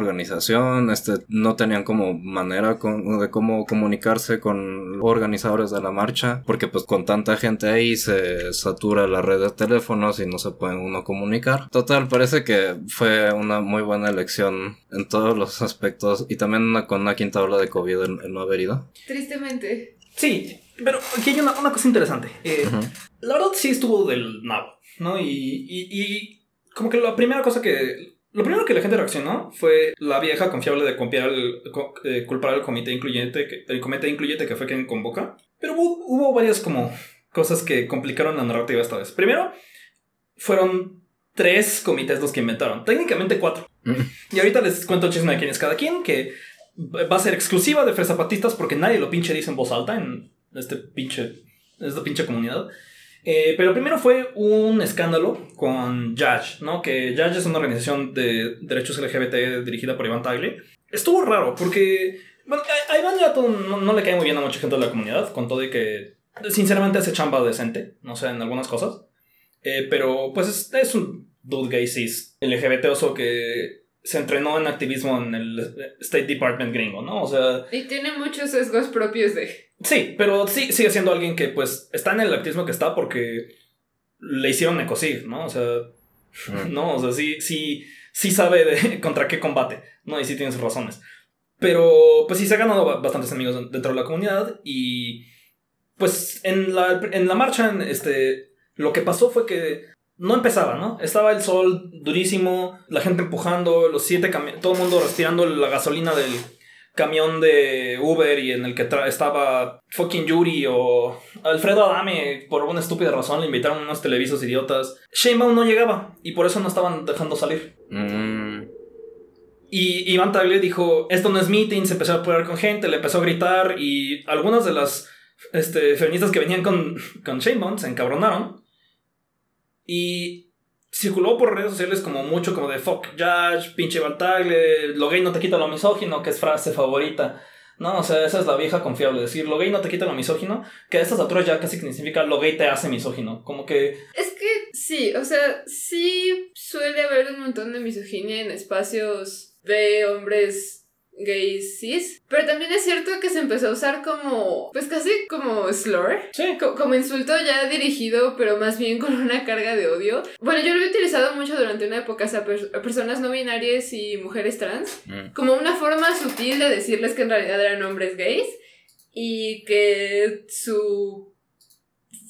este, no tenían como manera con- de cómo comunicarse con organizadores de la marcha, porque pues con tanta gente ahí se satura la red de teléfonos y no se puede uno comunicar. Total, parece que fue una muy buena elección en todos los aspectos y también una- con una quinta ola de COVID el, el no haber ido. Tristemente. Sí, pero aquí hay una, una cosa interesante. Eh. La verdad sí estuvo del nabo, ¿no? Y, y, y como que la primera cosa que... Lo primero que la gente reaccionó fue la vieja confiable de el- eh, culpar al comité incluyente, que, el comité incluyente que fue quien convoca. Pero hubo, hubo varias como cosas que complicaron la narrativa esta vez. Primero, fueron tres comités los que inventaron. Técnicamente cuatro. <laughs> Y ahorita les cuento el chisme de quién es cada quien, que va a ser exclusiva de Fresapatistas porque nadie lo pinche dice en voz alta en este pinche, esta pinche comunidad. Eh, pero primero fue un escándalo con Judge, ¿no? Que Judge es una organización de derechos LGBT dirigida por Iván Tagle. Estuvo raro porque, bueno, a Iván Yato no, no le cae muy bien a mucha gente de la comunidad, con todo y que sinceramente hace chamba decente, no sé, en algunas cosas. Eh, pero pues es, es un dude gay cis LGBT oso que se entrenó en activismo en el State Department gringo, ¿no? O sea, Y tiene muchos sesgos propios de... sí, pero sí sigue siendo alguien que pues está en el activismo que está porque le hicieron ecosig, ¿no? O sea, Mm. no, o sea, sí, sí, sí sabe de <laughs> contra qué combate, ¿no? Y sí tiene sus razones. Pero, pues sí, se ha ganado ba- bastantes amigos dentro de la comunidad y, pues, en la, en la marcha, en este, lo que pasó fue que no empezaba, ¿no? Estaba el sol durísimo, la gente empujando, los siete camiones, todo el mundo respirando la gasolina del camión de Uber y en el que estaba fucking Yuri o Alfredo Adame, por una estúpida razón, le invitaron unos televisos idiotas. Sheinbaum no llegaba y por eso no estaban dejando salir. Mm. Y Iván Tagle dijo, esto no es meeting, se empezó a apurar con gente, le empezó a gritar y algunas de las este, feministas que venían con, con Sheinbaum se encabronaron. Y circuló por redes sociales como mucho como de fuck Judge, pinche Tagle, lo gay no te quita lo misógino, que es frase favorita. No, o sea, esa es la vieja confiable. Decir lo gay no te quita lo misógino, que a estas alturas ya casi significa lo gay te hace misógino. Como que. Es que sí, o sea, sí suele haber un montón de misoginia en espacios de hombres gays cis. Pero también es cierto que se empezó a usar como, pues casi como slur. Sí. como insulto ya dirigido, pero más bien <laughs> con una carga de odio. Bueno, yo lo he utilizado mucho durante una época a, personas no binarias y mujeres trans. Mm. Como una forma sutil de decirles que en realidad eran hombres gays. Y que su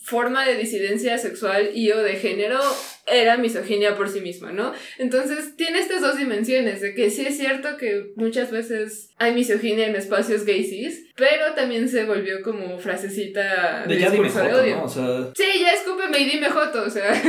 forma de disidencia sexual y o de género era misoginia por sí misma, ¿no? Entonces tiene estas dos dimensiones, de que sí es cierto que muchas veces hay misoginia en espacios gaysis, pero también se volvió como frasecita de, ya dime joto, ¿no? O sea... Sí, ya escúpeme y dime joto, o sea... <laughs>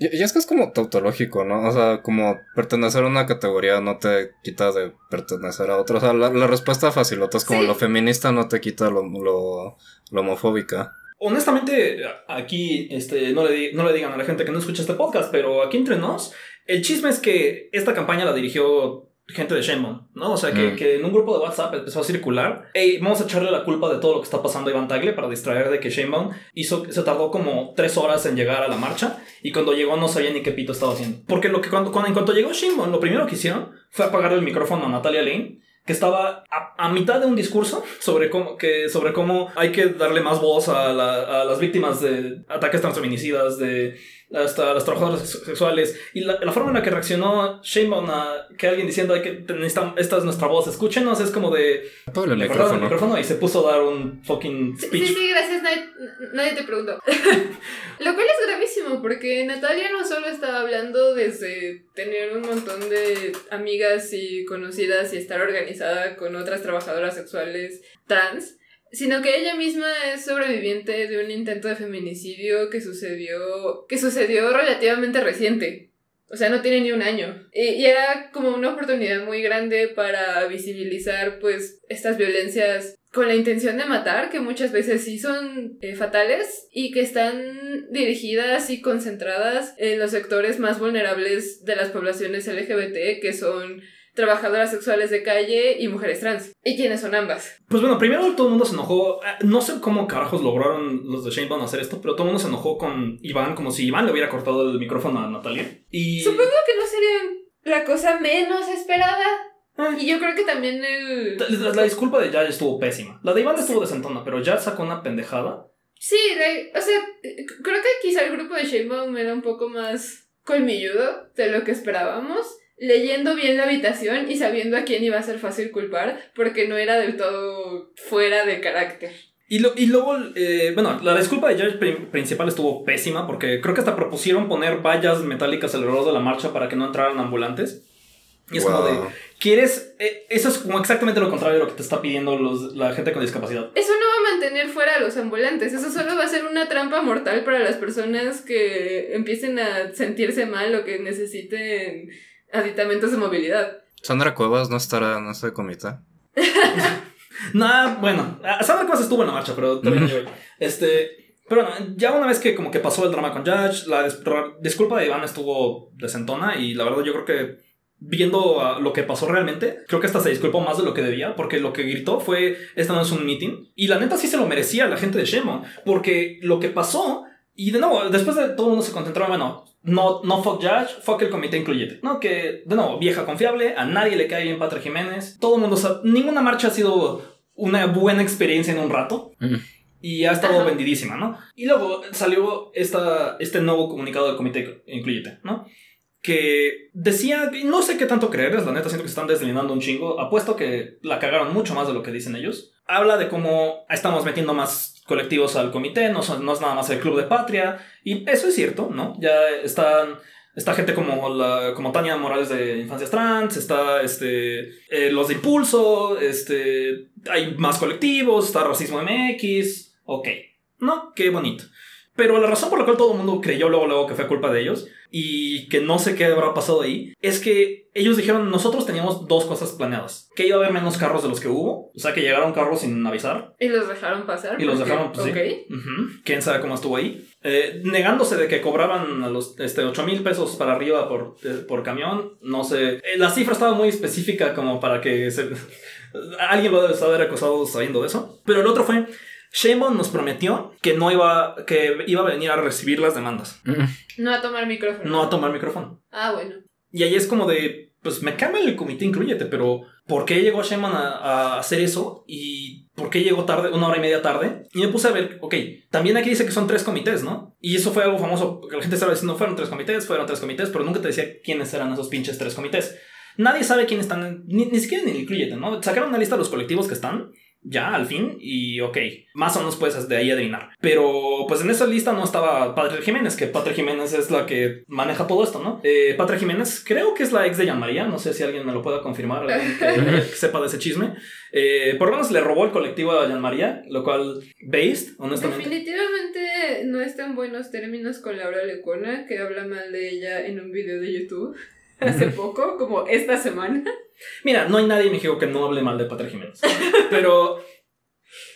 Y, es que es como tautológico, ¿no? O sea, como pertenecer a una categoría no te quita de pertenecer a otra. O sea, la, respuesta facilota es como lo feminista no te quita lo, lo, lo homofóbica. Honestamente, aquí este, no, le, no le digan a la gente que no escucha este podcast, pero aquí entre nos, el chisme es que esta campaña la dirigió gente de Shenmon, ¿no? O sea, que, mm. que, en un grupo de WhatsApp empezó a circular, hey, vamos a echarle la culpa de todo lo que está pasando a Iván Tagle para distraer de que Shenmon hizo, se tardó como tres horas en llegar a la marcha y cuando llegó no sabía ni qué pito estaba haciendo. Porque lo que cuando, cuando en cuanto llegó Shenmon, lo primero que hicieron fue apagar el micrófono a Natalia Lane que estaba a, mitad de un discurso sobre cómo, que, sobre cómo hay que darle más voz a, a las víctimas de ataques transfeminicidas, de hasta las trabajadoras sexuales. Y la, la, forma en la que reaccionó Sheinbaum a que alguien diciendo hay que esta, esta es nuestra voz, escúchenos, es como de. Todo el micrófono. y se puso a dar un fucking speech. Sí, sí, gracias, nadie, te preguntó. <laughs> Lo cual es gravísimo porque Natalia no solo estaba hablando desde tener un montón de amigas y conocidas y estar organizada con otras trabajadoras sexuales trans sino que ella misma es sobreviviente de un intento de feminicidio que sucedió, que sucedió relativamente reciente. O sea, no tiene ni un año. Y, era como una oportunidad muy grande para visibilizar, pues, estas violencias con la intención de matar, que muchas veces sí son eh, fatales y que están dirigidas y concentradas en los sectores más vulnerables de las poblaciones LGBT, que son trabajadoras sexuales de calle y mujeres trans. ¿Y quiénes son ambas? Pues bueno, primero todo el mundo se enojó. Eh, no sé cómo carajos lograron los de Shane Van hacer esto, pero todo el mundo se enojó con Iván como si Iván le hubiera cortado el micrófono a Natalia. Y... Supongo que no sería la cosa menos esperada. Ah. Y yo creo que también el... La, disculpa de Jazz estuvo pésima. La de Iván estuvo desentona, pero Jazz sacó una pendejada. Sí, o sea, creo que quizá el grupo de Shanebaum era un poco más colmilludo de lo que esperábamos leyendo bien la habitación y sabiendo a quién iba a ser fácil culpar, porque no era del todo fuera de carácter. Y, lo, y luego, eh, bueno, la disculpa de George principal estuvo pésima porque creo que hasta propusieron poner vallas metálicas alrededor de la marcha para que no entraran ambulantes. Y es como de, ¿quieres? Eh, eso es como exactamente lo contrario de lo que te está pidiendo los, la gente con discapacidad. Eso no va a mantener fuera a los ambulantes, eso solo va a ser una trampa mortal para las personas que empiecen a sentirse mal o que necesiten aditamentos de movilidad. Sandra Cuevas no estará en ese comité. <laughs> nah, bueno, Sandra Cuevas estuvo en la marcha, pero Este, pero bueno, ya una vez que como que pasó el drama con Judge, la disculpa de Iván estuvo desentona y la verdad yo creo que viendo lo que pasó realmente, creo que hasta se disculpó más de lo que debía, porque lo que gritó fue, esta no es un meeting, y la neta sí se lo merecía la gente de Shemo, porque lo que pasó, y de nuevo, después de todo el mundo se concentró, bueno, no, no fuck Judge, fuck el comité incluyete. No, que, de nuevo, vieja confiable, a nadie le cae bien Patra Jiménez. Todo el mundo sabe, ninguna marcha ha sido una buena experiencia en un rato. Y ha estado vendidísima, ¿no? Y luego salió esta, este nuevo comunicado del comité incluyete, ¿no? Que decía, no sé qué tanto creerles, la neta siento que se están deslindando un chingo. Apuesto que la cagaron mucho más de lo que dicen ellos. habla de cómo estamos metiendo más colectivos al comité, no, son- no es nada más el Club de Patria, y eso es cierto, ¿no? Ya están... Está gente como, la, como Tania Morales de Infancias Trans, está este, eh, los de Impulso, este, hay más colectivos, está Racismo MX, ok, ¿no? Qué bonito. Pero la razón por la cual todo el mundo creyó luego, luego que fue culpa de ellos y que no sé qué habrá pasado ahí es que ellos dijeron, nosotros teníamos dos cosas planeadas. Que iba a haber menos carros de los que hubo, o sea, que llegaron carros sin avisar. ¿Y los dejaron pasar? Y los dejaron, pues sí. Ok. Ujú. ¿Quién sabe cómo estuvo ahí? Eh, negándose de que cobraban a los este, 8 mil pesos para arriba por, eh, por camión. No sé. Eh, la cifra estaba muy específica como para que se... <laughs> alguien lo debe haber acusado sabiendo de eso. Pero el otro fue... Sheinbaum nos prometió que no iba, que iba a venir a recibir las demandas, No a tomar micrófono. no a tomar micrófono. Ah, bueno. Y ahí es como de, pues me cambia el comité, incluyete, pero ¿por qué llegó Sheinbaum a, a hacer eso? ¿Y por qué llegó tarde, una hora y media tarde? Y me puse a ver, ok, también aquí dice que son tres comités, ¿no? Y eso fue algo famoso, que la gente estaba diciendo, fueron tres comités, fueron tres comités, pero nunca te decía quiénes eran esos pinches tres comités. Nadie sabe quiénes están, ni, ni siquiera en el incluyete, ¿no? Sacaron una lista de los colectivos que están, ya al fin, y ok, más o menos puedes de ahí adivinar. Pero pues en esa lista no estaba Patria Jiménez, que Patria Jiménez es la que maneja todo esto, ¿no? Eh, Patria Jiménez creo que es la ex de Jean María, no sé si alguien me lo pueda confirmar, alguien que, <laughs> sepa de ese chisme. Eh, por lo menos le robó el colectivo a Jean María, lo cual, based, honestamente. Definitivamente no está en buenos términos con Laura Lecona, que habla mal de ella en un video de YouTube hace poco, como esta semana. Mira, no hay nadie en México que no hable mal de Patria Jiménez. Pero,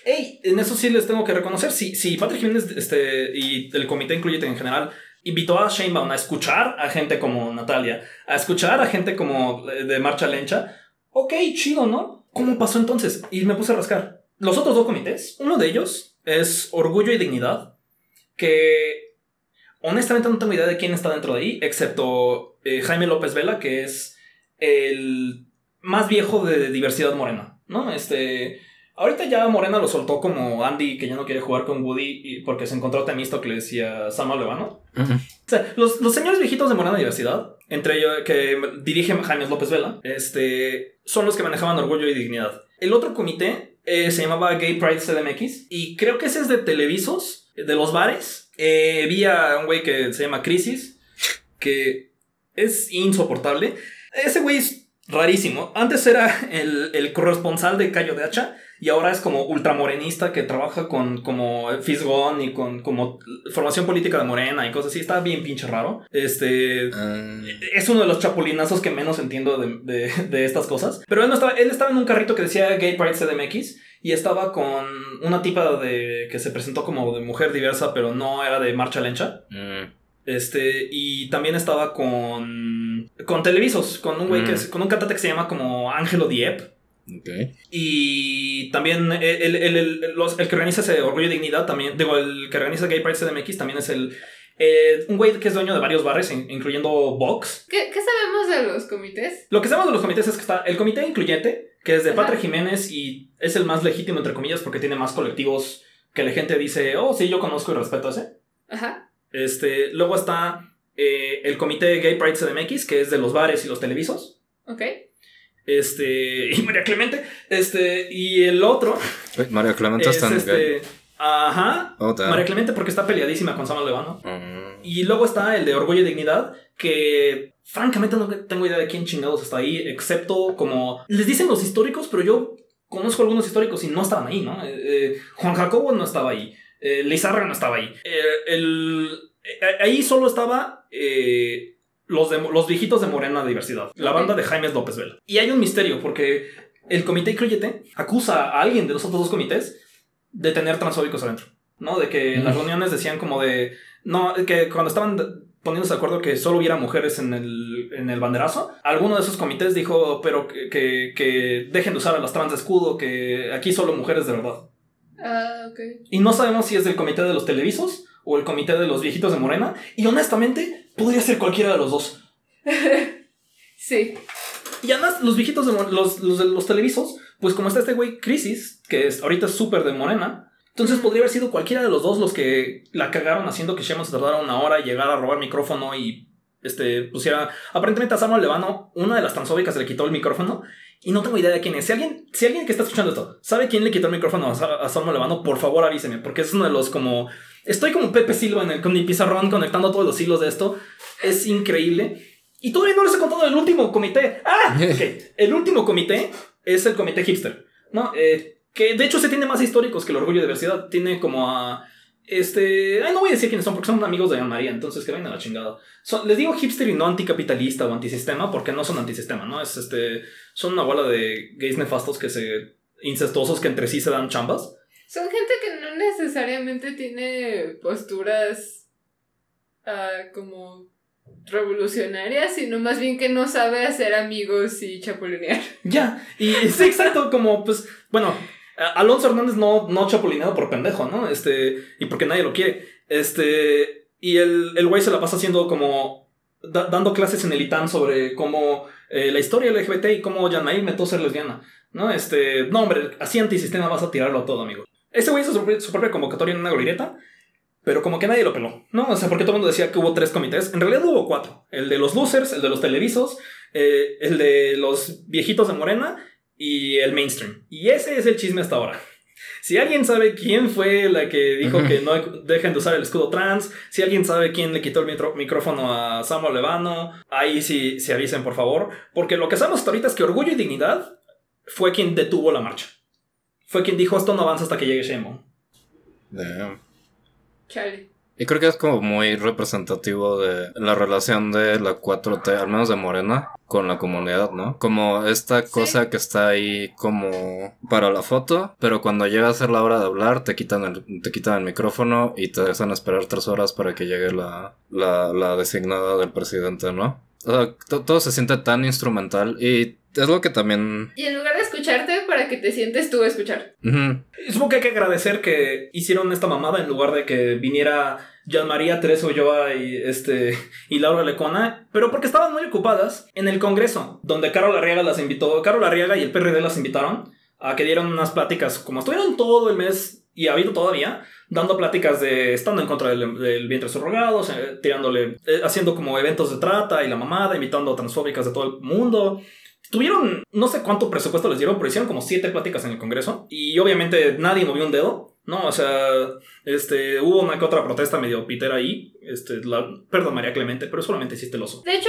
hey, en eso sí les tengo que reconocer. Si, si Patria Jiménez este, y el comité incluyete en general invitó a Sheinbaum a escuchar a gente como Natalia, a escuchar a gente como eh, de Marcha Lencha, ok, chido, ¿no? ¿Cómo pasó entonces? Y me puse a rascar. Los otros dos comités, uno de ellos es Orgullo y Dignidad, que honestamente no tengo idea de quién está dentro de ahí, excepto eh, Jaime López Vela, que es el más viejo de diversidad morena, ¿no? Este, ahorita ya Morena lo soltó como Andy, que ya no quiere jugar con Woody porque se encontró a Temisto que le decía Samuel Levano. Ujú. O sea, los, los señores viejitos de Morena Diversidad, entre ellos que dirige Jaime López Vela, este, son los que manejaban orgullo y dignidad. El otro comité eh, se llamaba Gay Pride CDMX y creo que ese es de televisos, de los bares. Eh, vi a un güey que se llama Crisis, que es insoportable. Ese güey es rarísimo. Antes era el, el corresponsal de Cayo de Hacha y ahora es como ultramorenista que trabaja con como Fisgón y con como formación política de Morena y cosas así. Está bien pinche raro. Este... Ah, Es uno de los chapulinazos que menos entiendo de, de- de estas cosas. Pero él, no estaba, él estaba en un carrito que decía Gay Pride CDMX y estaba con una tipa de que se presentó como de mujer diversa, pero no era de marcha lencha. mm, Este, y también estaba con, con televisos, con un güey que Mm. es- con un cantante que se llama como Ángelo Diep. Ok. Y también el, el, el- el- los- el que organiza ese Orgullo y Dignidad, también, digo, el que organiza Gay Pride CDMX también es el, eh, un güey que es dueño de varios bares, in- incluyendo Vox. ¿Qué, qué sabemos de los comités? Lo que sabemos de los comités es que está el comité incluyente, que es de. Patria Jiménez y es el más legítimo, entre comillas, porque tiene más colectivos que la gente dice, oh, sí, yo conozco y respeto ese. Ajá. Este, luego está eh, el comité Gay Pride CDMX, que es de los bares y los televisos. Ok. Este, <laughs> y María Clemente. Este, y el otro Uy, María Clemente es está en este. Ajá. Oh. María Clemente porque está peleadísima con Samuel Levano. Mm, Y luego está el de Orgullo y Dignidad, que francamente no tengo idea de quién chingados está ahí, excepto como les dicen los históricos, pero yo conozco algunos históricos y no estaban ahí, ¿no? Eh, eh, Juan Jacobo no estaba ahí, eh, Lizarra no estaba ahí. Eh, el, ahí solo estaba eh, los, de, los viejitos de Morena Diversidad, la banda de Jaime López Vela. Y hay un misterio porque el comité Incluyete acusa a alguien de los otros dos comités de tener transfóbicos adentro, ¿no? De que en las reuniones decían como de... No, que cuando estaban poniéndose de acuerdo que solo hubiera mujeres en el, en el banderazo, alguno de esos comités dijo, pero que, que, que dejen de usar a las trans de escudo, que aquí solo mujeres de verdad. Ah, ok. Y no sabemos si es del comité de los televisos o el comité de los viejitos de Morena, y honestamente podría ser cualquiera de los dos. <laughs> Sí. Y además, los viejitos de los, los, televisos, pues como está este güey Crisis, que es ahorita es súper de Morena, entonces podría haber sido cualquiera de los dos los que la cagaron haciendo que Sheinbaum se tardara una hora y llegara a robar micrófono y este, pusiera. Aparentemente a Samuel Levano, una de las transfóbicas le quitó el micrófono. Y no tengo idea de quién es. Si alguien, si alguien que está escuchando esto sabe quién le quitó el micrófono a, a Samuel Levano, por favor avíseme. Porque es uno de los como. Estoy como Pepe Silva en el, con mi pizarrón conectando todos los hilos de esto. Es increíble. Y todavía no les he contado el último comité. ¡Ah! <laughs> Ok. El último comité es el comité hipster. ¿No? Eh, que de hecho se tiene más históricos que el orgullo y diversidad. Tiene como a. Este. Ay, no voy a decir quiénes son porque son amigos de Ana María, entonces que vayan a la chingada. Son- les digo hipster y no anticapitalista o antisistema porque no son antisistema, ¿no? Es este. Son una bola de gays nefastos que se. incestuosos que entre sí se dan chambas. Son gente que no necesariamente tiene posturas ah, como revolucionarias, sino más bien que no sabe hacer amigos y chapulinear. Ya. Y sí, exacto, como pues. Bueno, Alonso Hernández no, no chapulineado por pendejo, ¿no? Este. Y porque nadie lo quiere. Este. Y el, el güey se la pasa haciendo como. da- dando clases en el ITAM sobre cómo. eh, la historia LGBT y cómo Yanmail metió ser lesbiana. ¿No? Este. No, hombre, así antisistema vas a tirarlo a todo, amigo. Ese güey hizo su, su propia convocatoria en una glorieta. Pero como que nadie lo peló, ¿no? O sea, porque todo el mundo decía que hubo tres comités. En realidad hubo cuatro. El de los losers, el de los televisos, eh, el de los viejitos de Morena y el mainstream. Y ese es el chisme hasta ahora. Si alguien sabe quién fue la que dijo que no dejen de usar el escudo trans, si alguien sabe quién le quitó el mitro- micrófono a Samuel Levano, ahí sí, sí avisen por favor. Porque lo que sabemos hasta ahorita es que Orgullo y Dignidad fue quien detuvo la marcha. Fue quien dijo esto no avanza hasta que llegue Sheinbaum. Damn. Chale. Y creo que es como muy representativo de la relación de la 4T, al menos de Morena, con la comunidad, ¿no? Como esta Sí. cosa que está ahí como para la foto, pero cuando llega a ser la hora de hablar, te quitan el, te quitan el micrófono y te dejan esperar tres horas para que llegue la, la, la designada del presidente, ¿no? O sea, to- todo se siente tan instrumental y es lo que también... Y en lugar de escucharte, para que te sientes tú a escuchar. Y Supongo que hay que agradecer que hicieron esta mamada en lugar de que viniera Jean María Teresa Ulloa y, este, y Laura Lecona, pero porque estaban muy ocupadas en el Congreso, donde Carol Arriaga las invitó, Carol Arriaga y el PRD las invitaron a que dieran unas pláticas, como estuvieron todo el mes y ha habido todavía, dando pláticas de estando en contra del, vientre subrogado, tirándole, eh, haciendo como eventos de trata y la mamada, invitando a transfóbicas de todo el mundo. Tuvieron, no sé cuánto presupuesto les dieron, pero hicieron como siete pláticas en el Congreso. Y obviamente nadie movió un dedo, ¿no? O sea, este, hubo una que otra protesta medio pitera ahí. Este, la, perdón, María Clemente, pero solamente hiciste el oso. De hecho,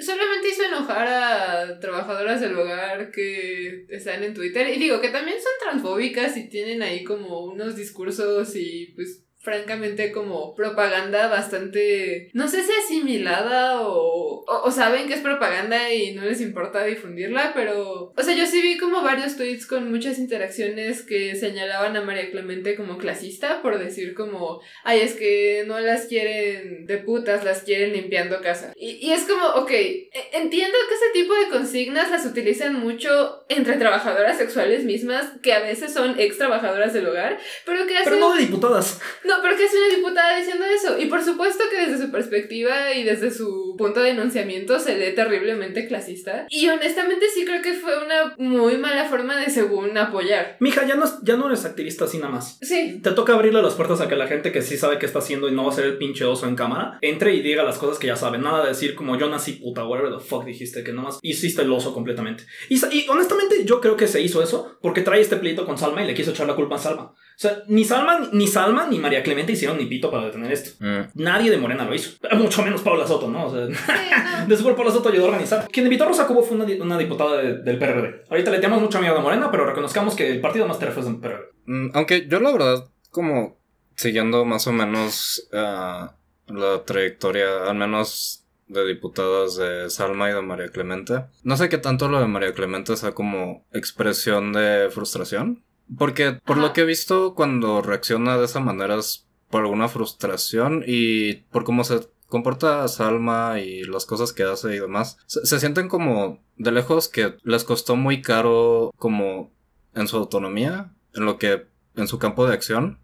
solamente hizo enojar a trabajadoras del hogar que están en Twitter. Y digo que también son transfóbicas y tienen ahí como unos discursos y pues francamente como propaganda bastante, no sé si asimilada o, o, o saben que es propaganda y no les importa difundirla, pero, o sea, yo sí vi como varios tweets con muchas interacciones que señalaban a María Clemente como clasista por decir como, ay, es que no las quieren de putas, las quieren limpiando casa. Y, y es como, ok, e- entiendo que ese tipo de consignas las utilizan mucho entre trabajadoras sexuales mismas, que a veces son ex trabajadoras del hogar, pero que hacen... Pero no de diputadas. No, <laughs> pero ¿qué hace una diputada diciendo eso? Y por supuesto que desde su perspectiva y desde su punto de enunciamiento se lee terriblemente clasista. Y honestamente sí creo que fue una muy mala forma de según apoyar. Mija, ya no, es- ya no eres activista así nada más. Sí. Te toca abrirle las puertas a que la gente que sí sabe qué está haciendo y no va a ser el pinche oso en cámara, entre y diga las cosas que ya saben. Nada de decir como yo nací puta, whatever the fuck dijiste, que nomás hiciste el oso completamente. Y, y honestamente yo creo que se hizo eso porque trae este pleito con Salma y le quiso echar la culpa a Salma. O sea, ni Salma, ni Salma ni María Clemente hicieron ni pito para detener esto. Mm. Nadie de Morena lo hizo. <laughs> Mucho menos Paula Soto, ¿no? O sea, Sí, <laughs> no. de seguro Paula Soto ayudó a organizar. Quien invitó a Rosa Cubo fue una, di- una diputada de- del PRD. Ahorita le tenemos mucha miedo a Morena, pero reconozcamos que el partido más terfo es del PRD. Mm, Aunque yo la verdad, como siguiendo más o menos ah, la trayectoria, al menos de diputadas de Salma y de María Clemente, no sé qué tanto lo de María Clemente sea como expresión de frustración. Porque por Ajá. lo que he visto, cuando reacciona de esa manera es por alguna frustración y por cómo se comporta Salma y las cosas que hace y demás. Se, se sienten como de lejos que les costó muy caro como en su autonomía, en lo que, en su campo de acción,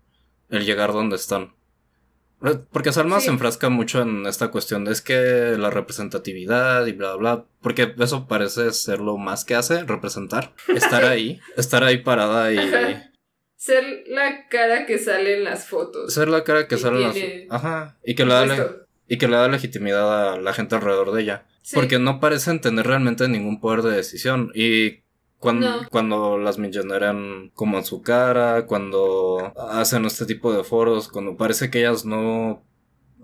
el llegar donde están. Porque Salma Sí. se enfrasca mucho en esta cuestión de es que la representatividad y bla bla, porque eso parece ser lo más que hace, representar, estar <laughs> ahí, estar ahí parada y Ajá. Ser la cara que sale en las fotos. ser la cara que sale en las- tiene Ajá, y que la Puesto. y que le da legitimidad a la gente alrededor de ella. Sí. Porque no parecen tener realmente ningún poder de decisión. Y cuando, No. cuando las milloneran como en su cara, cuando hacen este tipo de foros, cuando parece que ellas no...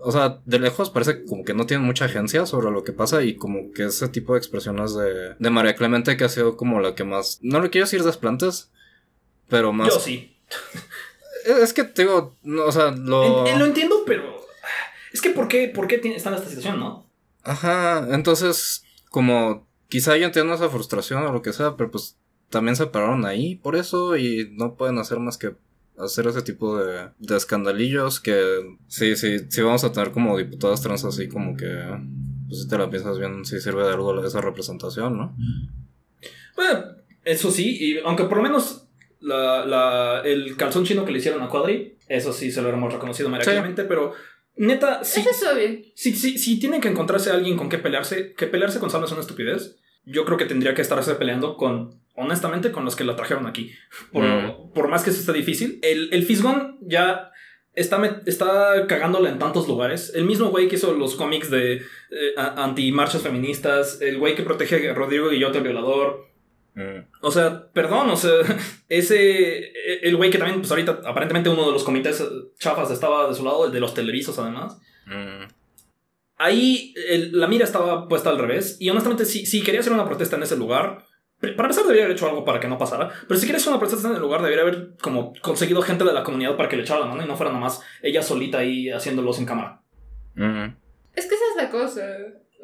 O sea, de lejos parece como que no tienen mucha agencia sobre lo que pasa y como que ese tipo de expresiones de, de María Clemente que ha sido como la que más... No le quiero decir desplantes, pero más... Yo sí. <laughs> Es que, te digo, no, o sea, lo... En- en- lo entiendo, pero. Es que, ¿por qué, por qué está en esta situación, no? Ajá, entonces, como quizá yo entiendo esa frustración o lo que sea, pero pues también se pararon ahí por eso y no pueden hacer más que hacer ese tipo de, de escandalillos que sí, sí, sí vamos a tener como diputadas trans así como que, pues si te la piensas bien, sí sirve de algo esa representación, ¿no? Bueno, eso sí, y aunque por lo menos la, la- el calzón chino que le hicieron a Quadri, eso sí se lo hemos reconocido meramente, pero neta, sí, Eso es obvio. si, si, si tienen que encontrarse a alguien con que pelearse, que pelearse con Salma es una estupidez, yo creo que tendría que estarse peleando con, honestamente, con los que la trajeron aquí. Por, Mm. por más que eso esté difícil. El, el Fisgón ya está, está cagándola en tantos lugares. El mismo güey que hizo los cómics de eh, anti-marchas feministas, el güey que protege a Rodrigo Guillote, el violador. O sea, perdón, o sea, <laughs> ese. El güey que también, pues ahorita, aparentemente uno de los comités chafas estaba de su lado, el de los televisos, además. Mm. Ahí el- la mira estaba puesta al revés. Y honestamente, si, si quería hacer una protesta en ese lugar, para empezar, debería haber hecho algo para que no pasara. Pero si quería hacer una protesta en el lugar, debería haber como conseguido gente de la comunidad para que le echara la mano y no fuera nada más ella solita ahí haciéndolo sin cámara. Es que esa es la cosa.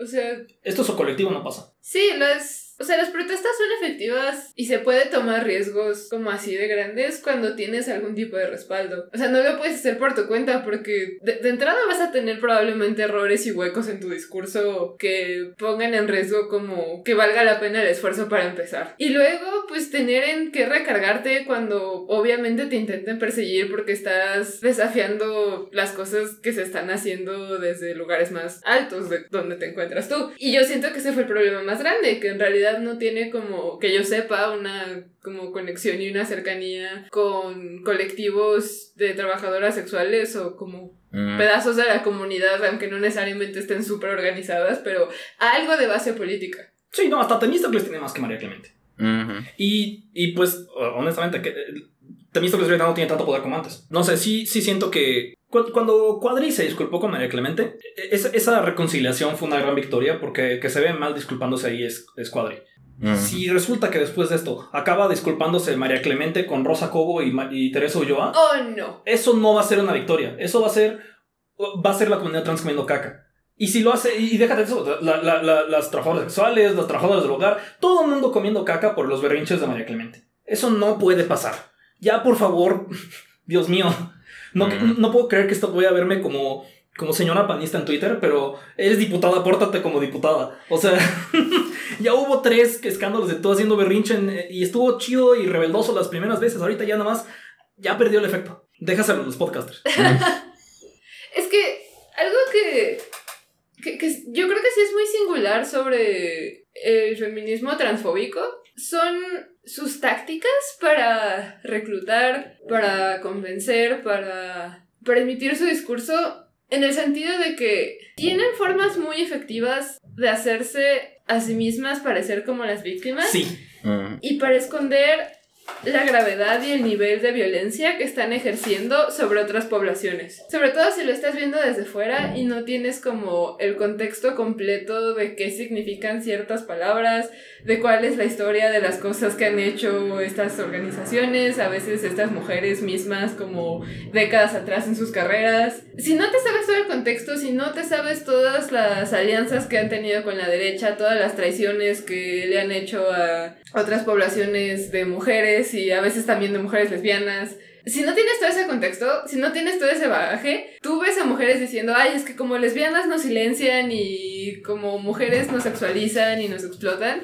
O sea, Esto es colectivo, no pasa. sí, las. O sea, las protestas son efectivas y se puede tomar riesgos como así de grandes cuando tienes algún tipo de respaldo. O sea, no lo puedes hacer por tu cuenta porque de, de entrada vas a tener probablemente errores y huecos en tu discurso que pongan en riesgo como que valga la pena el esfuerzo para empezar. Y luego, pues tener en qué recargarte cuando obviamente te intenten perseguir porque estás desafiando las cosas que se están haciendo desde lugares más altos de donde te encuentras tú. Y yo siento que ese fue el problema más grande, que en realidad no tiene como, que yo sepa, una como conexión y una cercanía con colectivos de trabajadoras sexuales o como Mm. pedazos de la comunidad, aunque no necesariamente estén súper organizadas, pero algo de base política. Sí, no, hasta Temístocles tiene más que María Clemente. Y, y pues, honestamente, que eh, Temístocles no tiene tanto poder como antes. No sé, sí, sí siento que cuando Cuadri se disculpó con María Clemente, e- esa, esa reconciliación fue una gran victoria porque que se ve mal disculpándose ahí es, es Cuadri. Mm. Si resulta que después de esto acaba disculpándose María Clemente con Rosa Cobo y, y Teresa Ulloa, Oh, no. eso no va a ser una victoria. Eso va a ser, va a ser la comunidad trans comiendo caca. Y si lo hace, y déjate eso, la- la- la- las trabajadoras sexuales, las trabajadoras del hogar, todo el mundo comiendo caca por los berrinches de María Clemente. Eso no puede pasar. Ya, por favor, <laughs> Dios mío. No, Mm. no puedo creer que esto voy a verme como, como señora panista en Twitter, pero eres diputada, pórtate como diputada. O sea, <laughs> ya hubo tres escándalos de todo haciendo berrinche en- y estuvo chido y rebeldoso las primeras veces. Ahorita ya nada más, ya perdió el efecto. Déjaselo a los podcasters. <laughs> Es que algo que, que, que yo creo que sí es muy singular sobre el feminismo transfóbico son sus tácticas para reclutar, para convencer, para, para emitir su discurso, en el sentido de que tienen formas muy efectivas de hacerse a sí mismas parecer como las víctimas Sí. Mm. y para esconder la gravedad y el nivel de violencia que están ejerciendo sobre otras poblaciones. Sobre todo si lo estás viendo desde fuera y no tienes como el contexto completo de qué significan ciertas palabras, de cuál es la historia de las cosas que han hecho estas organizaciones, a veces estas mujeres mismas como décadas atrás en sus carreras. Si no te sabes todo el contexto, si no te sabes todas las alianzas que han tenido con la derecha, todas las traiciones que le han hecho a otras poblaciones de mujeres y a veces también de mujeres lesbianas. Si no tienes todo ese contexto, si no tienes todo ese bagaje, tú ves a mujeres diciendo, ay, es que como lesbianas nos silencian y como mujeres nos sexualizan y nos explotan,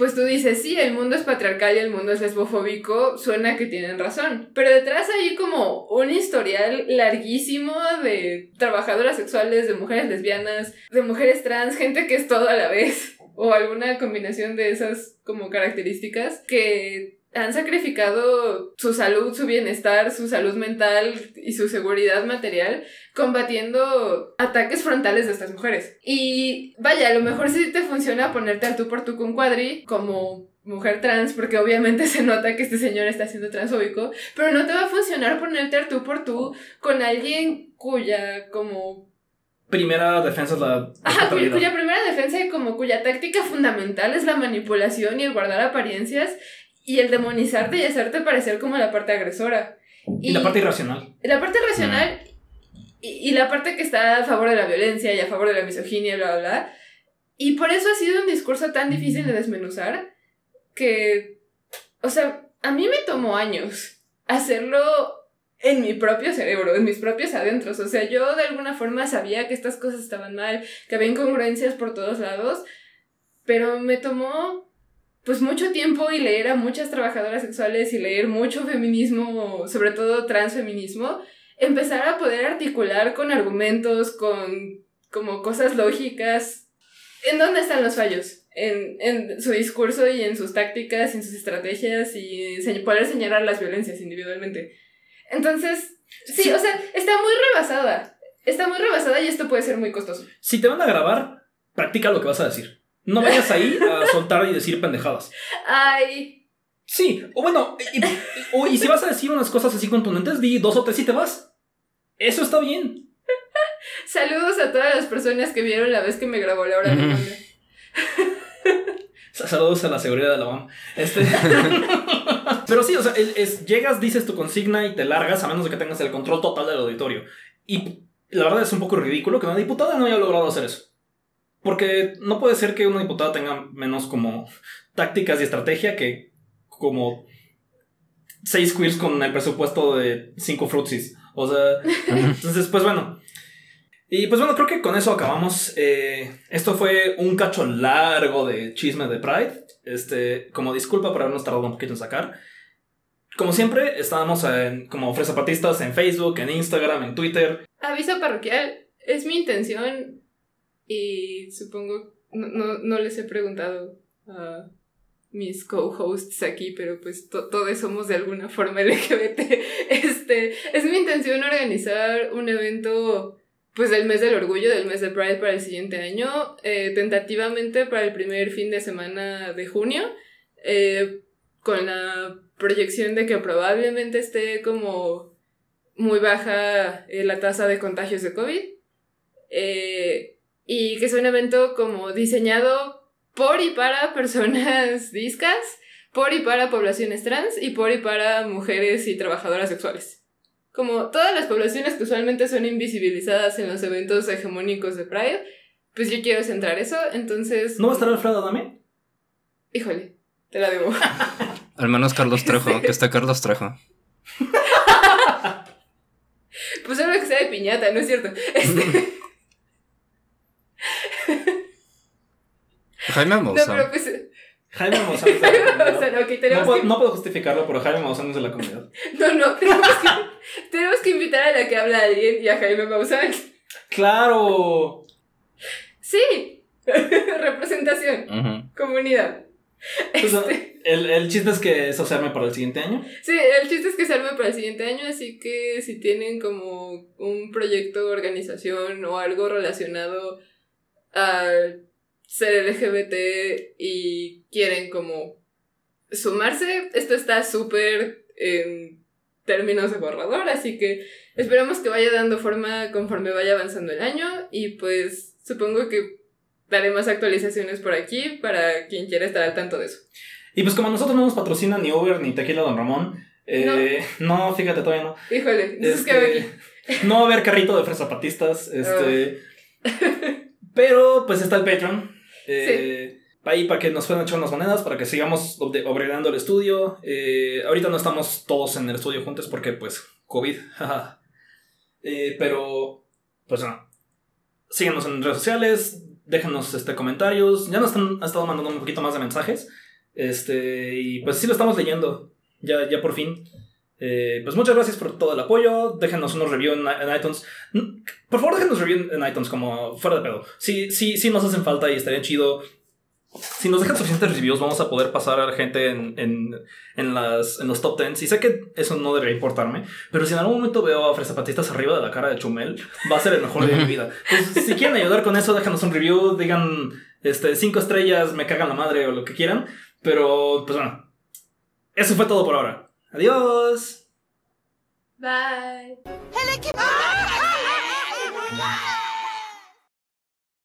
pues tú dices, sí, el mundo es patriarcal y el mundo es lesbofóbico, suena que tienen razón. Pero detrás hay como un historial larguísimo de trabajadoras sexuales, de mujeres lesbianas, de mujeres trans, gente que es todo a la vez, o alguna combinación de esas como características que han sacrificado su salud, su bienestar, su salud mental y su seguridad material combatiendo ataques frontales de estas mujeres. Y vaya, a lo mejor sí te funciona ponerte al tú por tú con Cuadri como mujer trans, porque obviamente <laughs> se nota que este señor está siendo transfóbico, pero no te va a funcionar ponerte al tú por tú con alguien cuya como Primera defensa es la. Ajá, cuya, responsabilidad. cuya primera defensa y como cuya táctica fundamental es la manipulación y el guardar apariencias y el demonizarte y hacerte parecer como la parte agresora. Y la parte irracional. la parte racional y, y la parte que está a favor de la violencia y a favor de la misoginia bla, bla, bla. Y por eso ha sido un discurso tan difícil de desmenuzar que, o sea, a mí me tomó años hacerlo en mi propio cerebro, en mis propios adentros. O sea, yo de alguna forma sabía que estas cosas estaban mal, que había incongruencias por todos lados, pero me tomó pues mucho tiempo y leer a muchas trabajadoras sexuales y leer mucho feminismo, sobre todo transfeminismo, empezar a poder articular con argumentos, con como cosas lógicas. ¿En dónde están los fallos? En, en su discurso y en sus tácticas, en sus estrategias y poder señalar las violencias individualmente. Entonces, sí, Sí. o sea, está muy rebasada. Está muy rebasada y esto puede ser muy costoso. Si te van a grabar, practica lo que vas a decir. No vayas ahí a soltar y decir pendejadas. Ay, Sí, o bueno, y, y- o- y si vas a decir unas cosas así contundentes, di dos o tres y te vas. Eso está bien. saludos a todas las personas que vieron la vez que me grabó Laura Ujú. Limón. Sa- Saludos a la seguridad de la UAM. Este. <laughs> Pero sí, o sea, es, llegas, dices tu consigna y te largas a menos de que tengas el control total del auditorio. Y la verdad es un poco ridículo que una diputada no haya logrado hacer eso. Porque no puede ser que una diputada tenga menos como tácticas y estrategia que como seis queers con el presupuesto de cinco frutsis. O sea, <laughs> entonces, pues bueno. Y pues bueno, creo que con eso acabamos. Eh, esto fue un cacho largo de chisme de Pride. Este, como disculpa por habernos tardado un poquito en sacar. Como siempre, estábamos en, como Fresapatistas en Facebook, en Instagram, en Twitter. Aviso parroquial, es mi intención y supongo, no, no, no les he preguntado a mis co-hosts aquí, pero pues to- todos somos de alguna forma <laughs> LGBT. Este, es mi intención organizar un evento pues del mes del orgullo, del mes de Pride para el siguiente año, eh, tentativamente para el primer fin de semana de junio, eh, con la proyección de que probablemente esté como muy baja eh, la tasa de contagios de COVID. Y que es un evento como diseñado por y para <laughs> personas discas, por y para poblaciones trans y por y para mujeres y trabajadoras sexuales. Como todas las poblaciones que usualmente son invisibilizadas en los eventos hegemónicos de Pride, pues yo quiero centrar eso, entonces... ¿No va a estar Alfredo Adame? Híjole, te la debo. <laughs> Al menos Carlos Trejo, que está Carlos Trejo. <laughs> Pues solo que sea de piñata, ¿no es cierto? Este, Jaime no, Maussan. pero pues... Jaime <laughs> Maussan ok, No tenemos puedo, que... no puedo justificarlo, pero Jaime Maussan es de la comunidad. <laughs> No, no, tenemos que, tenemos que invitar a la que habla Adrien y a Jaime Maussan. ¡Claro! Sí, <laughs> representación, comunidad. Pues, Este, el, el chiste es que eso se arme para el siguiente año. sí, el chiste es que se arme para el siguiente año, así que si tienen como un proyecto, organización o algo relacionado al ser LGBT y quieren como sumarse, esto está súper en términos de borrador, así que esperamos que vaya dando forma conforme vaya avanzando el año y pues supongo que daré más actualizaciones por aquí para quien quiera estar al tanto de eso. Y pues como a nosotros no nos patrocina ni Uber ni Tequila Don Ramón, eh, no. fíjate, todavía no. Híjole, Este, qué hago aquí. no va a haber carrito de fresapatistas, este... <laughs> pero pues está el Patreon. Eh, Ahí para que nos puedan echar unas monedas, para que sigamos upgradeando el estudio. Eh, ahorita no estamos todos en el estudio juntos porque pues COVID. <laughs> Eh, pero pues no. Síganos en redes sociales, déjenos este, comentarios. Ya nos están, han estado mandando un poquito más de mensajes. Este, y pues sí lo estamos leyendo. Ya, ya por fin. Eh, pues muchas gracias por todo el apoyo. Déjenos unos reviews en, en iTunes. Por favor, déjenos reviews en iTunes como fuera de pedo. Sí, sí, sí nos hacen falta y estaría chido. si nos dejan suficientes reviews, vamos a poder pasar a la gente en, en, en, las, en los top 10. Y sé que eso no debería importarme, pero si en algún momento veo a Fresapatistas arriba de la cara de Chumel, va a ser el mejor día de mi vida. Entonces, si quieren ayudar con eso, déjanos un review, digan este, cinco estrellas, me cagan la madre o lo que quieran. Pero, pues bueno, eso fue todo por ahora. Adiós. Bye. ¡Ah! ¡Ah! ¡Ah!